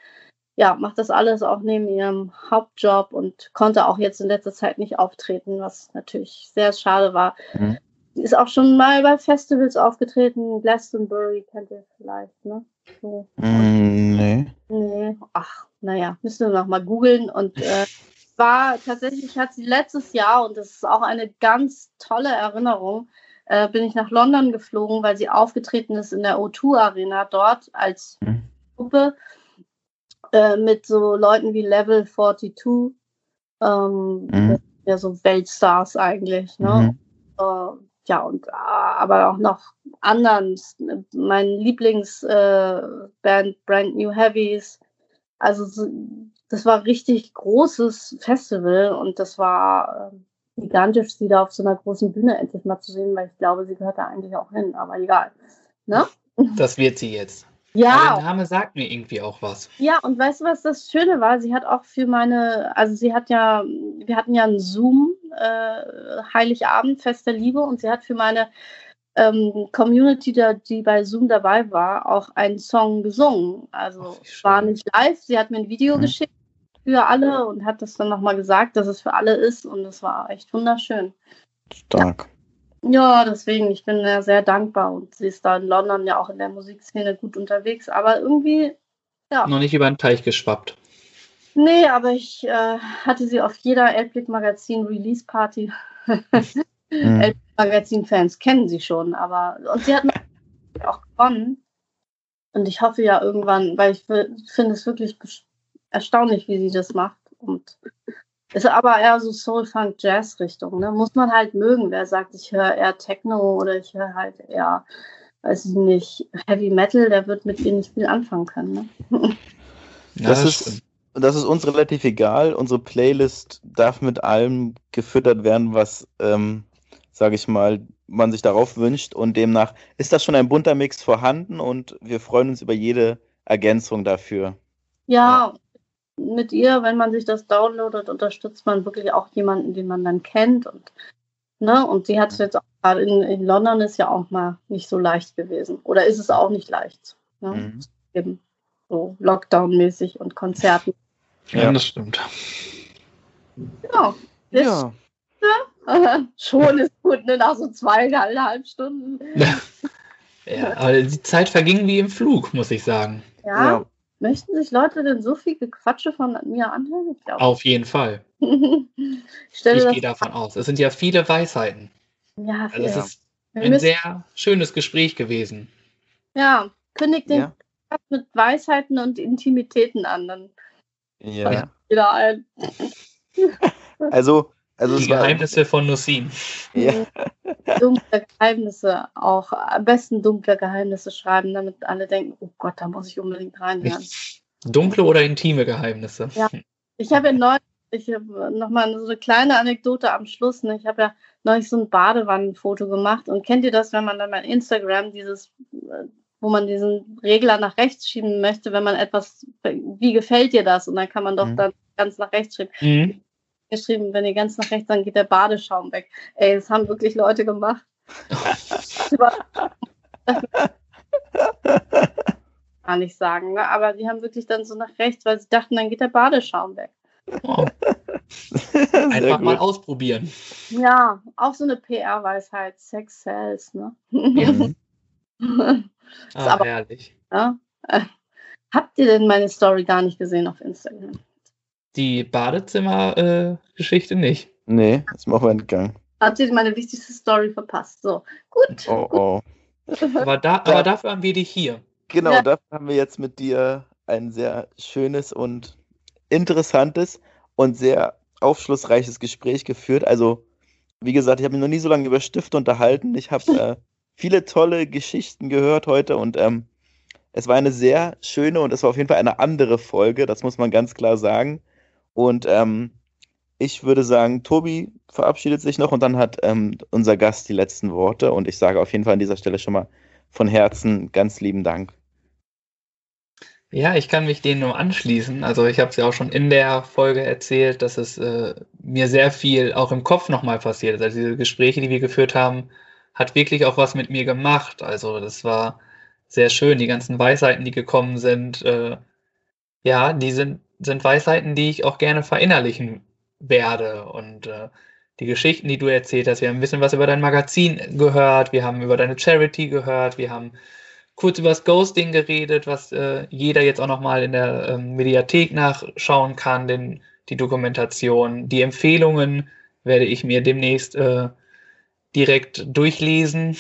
ja, macht das alles auch neben ihrem Hauptjob und konnte auch jetzt in letzter Zeit nicht auftreten, was natürlich sehr schade war. Mhm. Sie ist auch schon mal bei Festivals aufgetreten, Glastonbury kennt ihr vielleicht, ne? So. Mm, nee. Nee, ach, naja, müssen wir noch mal googeln und äh, war tatsächlich, hat sie letztes Jahr, und das ist auch eine ganz tolle Erinnerung, äh, bin ich nach London geflogen, weil sie aufgetreten ist in der O2 Arena dort als mhm. Gruppe äh, mit so Leuten wie Level 42, ähm, mhm. ja so Weltstars eigentlich, ne? Mhm. Ja, und äh, aber auch noch anderen. Mein Lieblingsband äh, Brand New Heavies. Also das war richtig großes Festival und das war äh, gigantisch, sie da auf so einer großen Bühne endlich mal zu sehen, weil ich glaube, sie gehört da eigentlich auch hin, aber egal. Ne? Das wird sie jetzt. Ja. Aber der Name sagt mir irgendwie auch was. Ja, und weißt du, was das Schöne war? Sie hat auch für meine, also sie hat ja, wir hatten ja einen Zoom, äh, Heiligabend, Fest der Liebe, und sie hat für meine ähm, Community, da, die bei Zoom dabei war, auch einen Song gesungen. Also Ach, war nicht live, sie hat mir ein Video mhm. geschickt für alle und hat das dann nochmal gesagt, dass es für alle ist und es war echt wunderschön. Stark. Ja, deswegen, ich bin ja sehr dankbar und sie ist da in London ja auch in der Musikszene gut unterwegs, aber irgendwie, ja. Noch nicht über den Teich geschwappt. Nee, aber ich äh, hatte sie auf jeder Elbblick Magazin Release Party. mhm. Elbblick Magazin Fans kennen sie schon, aber und sie hat auch gewonnen. Und ich hoffe ja irgendwann, weil ich finde es wirklich erstaunlich, wie sie das macht. Und ist aber eher so Soul-Funk-Jazz-Richtung. Ne? Muss man halt mögen. Wer sagt, ich höre eher Techno oder ich höre halt eher, weiß ich nicht, Heavy Metal, der wird mit ihr nicht viel anfangen können. Ne? Ja, das, das, ist, das ist uns relativ egal. Unsere Playlist darf mit allem gefüttert werden, was, ähm, sage ich mal, man sich darauf wünscht. Und demnach ist das schon ein bunter Mix vorhanden und wir freuen uns über jede Ergänzung dafür. Ja, mit ihr, wenn man sich das downloadet, unterstützt man wirklich auch jemanden, den man dann kennt. Und, ne? und sie hat es jetzt auch gerade in, in London ist ja auch mal nicht so leicht gewesen. Oder ist es auch nicht leicht. Ne? Mhm. Eben so Lockdown-mäßig und Konzerten. Ja, das stimmt. Ja. ja. Ne? Schon ist gut, ne? nach so zweieinhalb Stunden. ja, aber die Zeit verging wie im Flug, muss ich sagen. Ja. ja. Möchten sich Leute denn so viel Gequatsche von mir anhören? Auf jeden Fall. ich, ich gehe davon aus. Es sind ja viele Weisheiten. Ja, also es ist ein sehr schönes Gespräch gewesen. Ja, kündigt den ja. mit Weisheiten und Intimitäten an. Dann ja. wieder ein. also, also die Geheimnisse von Nussin. Ja. Dunkle Geheimnisse auch. Am besten dunkle Geheimnisse schreiben, damit alle denken, oh Gott, da muss ich unbedingt reinhören. Dunkle oder intime Geheimnisse? Ja. Ich habe ja neulich, ich habe nochmal so eine kleine Anekdote am Schluss. Ne? Ich habe ja neulich so ein Badewannenfoto gemacht. Und kennt ihr das, wenn man dann bei Instagram dieses, wo man diesen Regler nach rechts schieben möchte, wenn man etwas, wie gefällt dir das? Und dann kann man doch mhm. dann ganz nach rechts schieben. Mhm geschrieben, wenn ihr ganz nach rechts, dann geht der Badeschaum weg. Ey, das haben wirklich Leute gemacht. Kann ich sagen, ne? aber die haben wirklich dann so nach rechts, weil sie dachten, dann geht der Badeschaum weg. Oh. Einfach mal ausprobieren. Ja, auch so eine PR-Weisheit, Sex Sales, ne? Ja. ah, aber, herrlich. Äh, habt ihr denn meine Story gar nicht gesehen auf Instagram? Die Badezimmer-Geschichte äh, nicht. Nee, ist mir auch entgangen. Hat sie meine wichtigste Story verpasst. So, gut. Oh, oh. aber, da, aber dafür haben wir dich hier. Genau, ja. dafür haben wir jetzt mit dir ein sehr schönes und interessantes und sehr aufschlussreiches Gespräch geführt. Also, wie gesagt, ich habe mich noch nie so lange über Stifte unterhalten. Ich habe äh, viele tolle Geschichten gehört heute und ähm, Es war eine sehr schöne und es war auf jeden Fall eine andere Folge, das muss man ganz klar sagen. Und ähm, ich würde sagen, Tobi verabschiedet sich noch und dann hat ähm, unser Gast die letzten Worte. Und ich sage auf jeden Fall an dieser Stelle schon mal von Herzen ganz lieben Dank. Ja, ich kann mich denen nur anschließen. Also ich habe es ja auch schon in der Folge erzählt, dass es äh, mir sehr viel auch im Kopf nochmal passiert ist. Also diese Gespräche, die wir geführt haben, hat wirklich auch was mit mir gemacht. Also das war sehr schön. Die ganzen Weisheiten, die gekommen sind, äh, ja, die sind, sind Weisheiten, die ich auch gerne verinnerlichen werde. Und äh, die Geschichten, die du erzählt hast, wir haben ein bisschen was über dein Magazin gehört, wir haben über deine Charity gehört, wir haben kurz über das Ghosting geredet, was äh, jeder jetzt auch nochmal in der ähm, Mediathek nachschauen kann, denn die Dokumentation, die Empfehlungen werde ich mir demnächst äh, direkt durchlesen.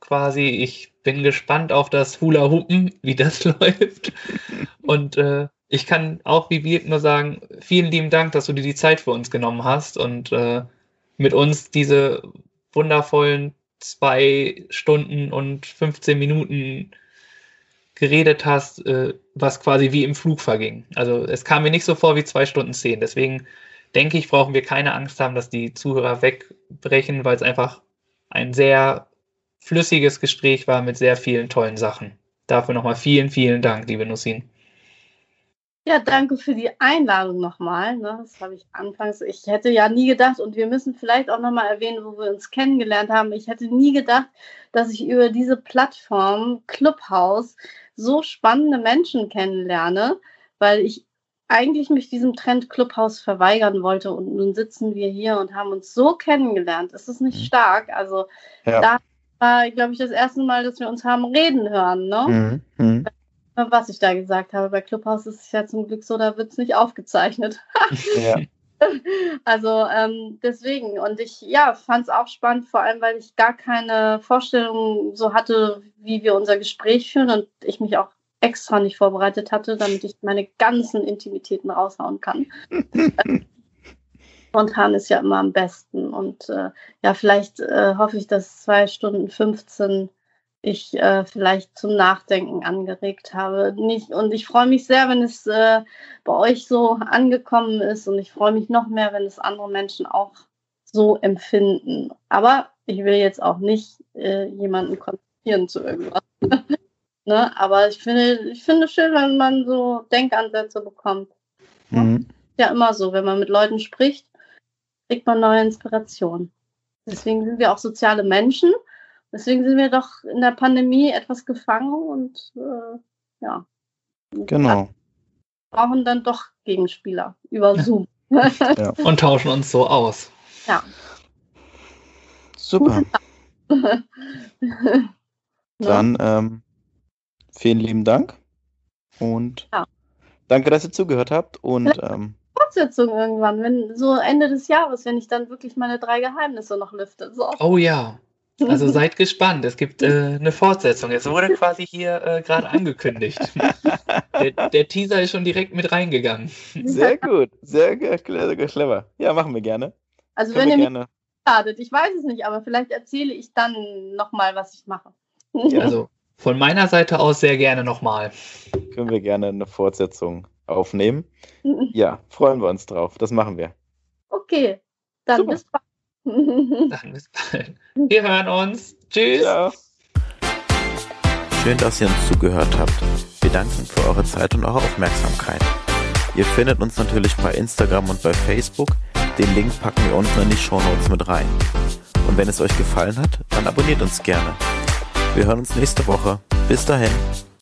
Quasi, ich bin gespannt auf das Hula Hupen, wie das läuft. Und äh, ich kann auch wie Birk nur sagen, vielen lieben Dank, dass du dir die Zeit für uns genommen hast und äh, mit uns diese wundervollen zwei Stunden und 15 Minuten geredet hast, äh, was quasi wie im Flug verging. Also es kam mir nicht so vor wie zwei Stunden zehn. Deswegen denke ich, brauchen wir keine Angst haben, dass die Zuhörer wegbrechen, weil es einfach ein sehr flüssiges Gespräch war mit sehr vielen tollen Sachen. Dafür nochmal vielen, vielen Dank, liebe Nussin. Ja, danke für die Einladung nochmal. Ne? Das habe ich anfangs, ich hätte ja nie gedacht, und wir müssen vielleicht auch nochmal erwähnen, wo wir uns kennengelernt haben. Ich hätte nie gedacht, dass ich über diese Plattform Clubhouse so spannende Menschen kennenlerne, weil ich eigentlich mich diesem Trend Clubhouse verweigern wollte. Und nun sitzen wir hier und haben uns so kennengelernt. Es ist nicht mhm. stark. Also ja. da war, glaube ich, das erste Mal, dass wir uns haben reden hören. Ne? Mhm. Mhm was ich da gesagt habe. Bei Clubhouse ist es ja zum Glück so, da wird es nicht aufgezeichnet. ja. Also ähm, deswegen. Und ich ja, fand es auch spannend, vor allem weil ich gar keine Vorstellung so hatte, wie wir unser Gespräch führen und ich mich auch extra nicht vorbereitet hatte, damit ich meine ganzen Intimitäten raushauen kann. Spontan ist ja immer am besten. Und äh, ja, vielleicht äh, hoffe ich, dass zwei Stunden 15 ich äh, vielleicht zum Nachdenken angeregt habe. Nicht, und ich freue mich sehr, wenn es äh, bei euch so angekommen ist und ich freue mich noch mehr, wenn es andere Menschen auch so empfinden. Aber ich will jetzt auch nicht äh, jemanden kontaktieren zu irgendwas. ne? Aber ich finde, ich finde schön, wenn man so Denkansätze bekommt. Mhm. Ja, immer so, wenn man mit Leuten spricht, kriegt man neue Inspirationen. Deswegen sind wir auch soziale Menschen Deswegen sind wir doch in der Pandemie etwas gefangen und äh, ja. Genau. Brauchen dann doch Gegenspieler über Zoom. Ja. Und tauschen uns so aus. Ja. Super. dann ähm, vielen lieben Dank und ja. danke, dass ihr zugehört habt und ähm, Fortsetzung irgendwann, wenn so Ende des Jahres, wenn ich dann wirklich meine drei Geheimnisse noch lüfte. So. Oh ja. Also seid gespannt, es gibt äh, eine Fortsetzung. Es wurde quasi hier äh, gerade angekündigt. Der, der, Teaser ist schon direkt mit reingegangen. Sehr gut, sehr, sehr clever. Ja, machen wir gerne. Also Können wenn ihr gerne. mich ladet, ich weiß es nicht, aber vielleicht erzähle ich dann nochmal, was ich mache. Ja, also von meiner Seite aus sehr gerne nochmal. Können wir gerne eine Fortsetzung aufnehmen. Ja, freuen wir uns drauf. Das machen wir. Okay, dann Super. bis bald. Dann bis bald. Wir hören uns. Tschüss. Ciao. Schön, dass ihr uns zugehört habt. Wir danken für eure Zeit und eure Aufmerksamkeit. Ihr findet uns natürlich bei Instagram und bei Facebook. Den Link packen wir unten in die Show Notes mit rein. Und wenn es euch gefallen hat, dann abonniert uns gerne. Wir hören uns nächste Woche. Bis dahin.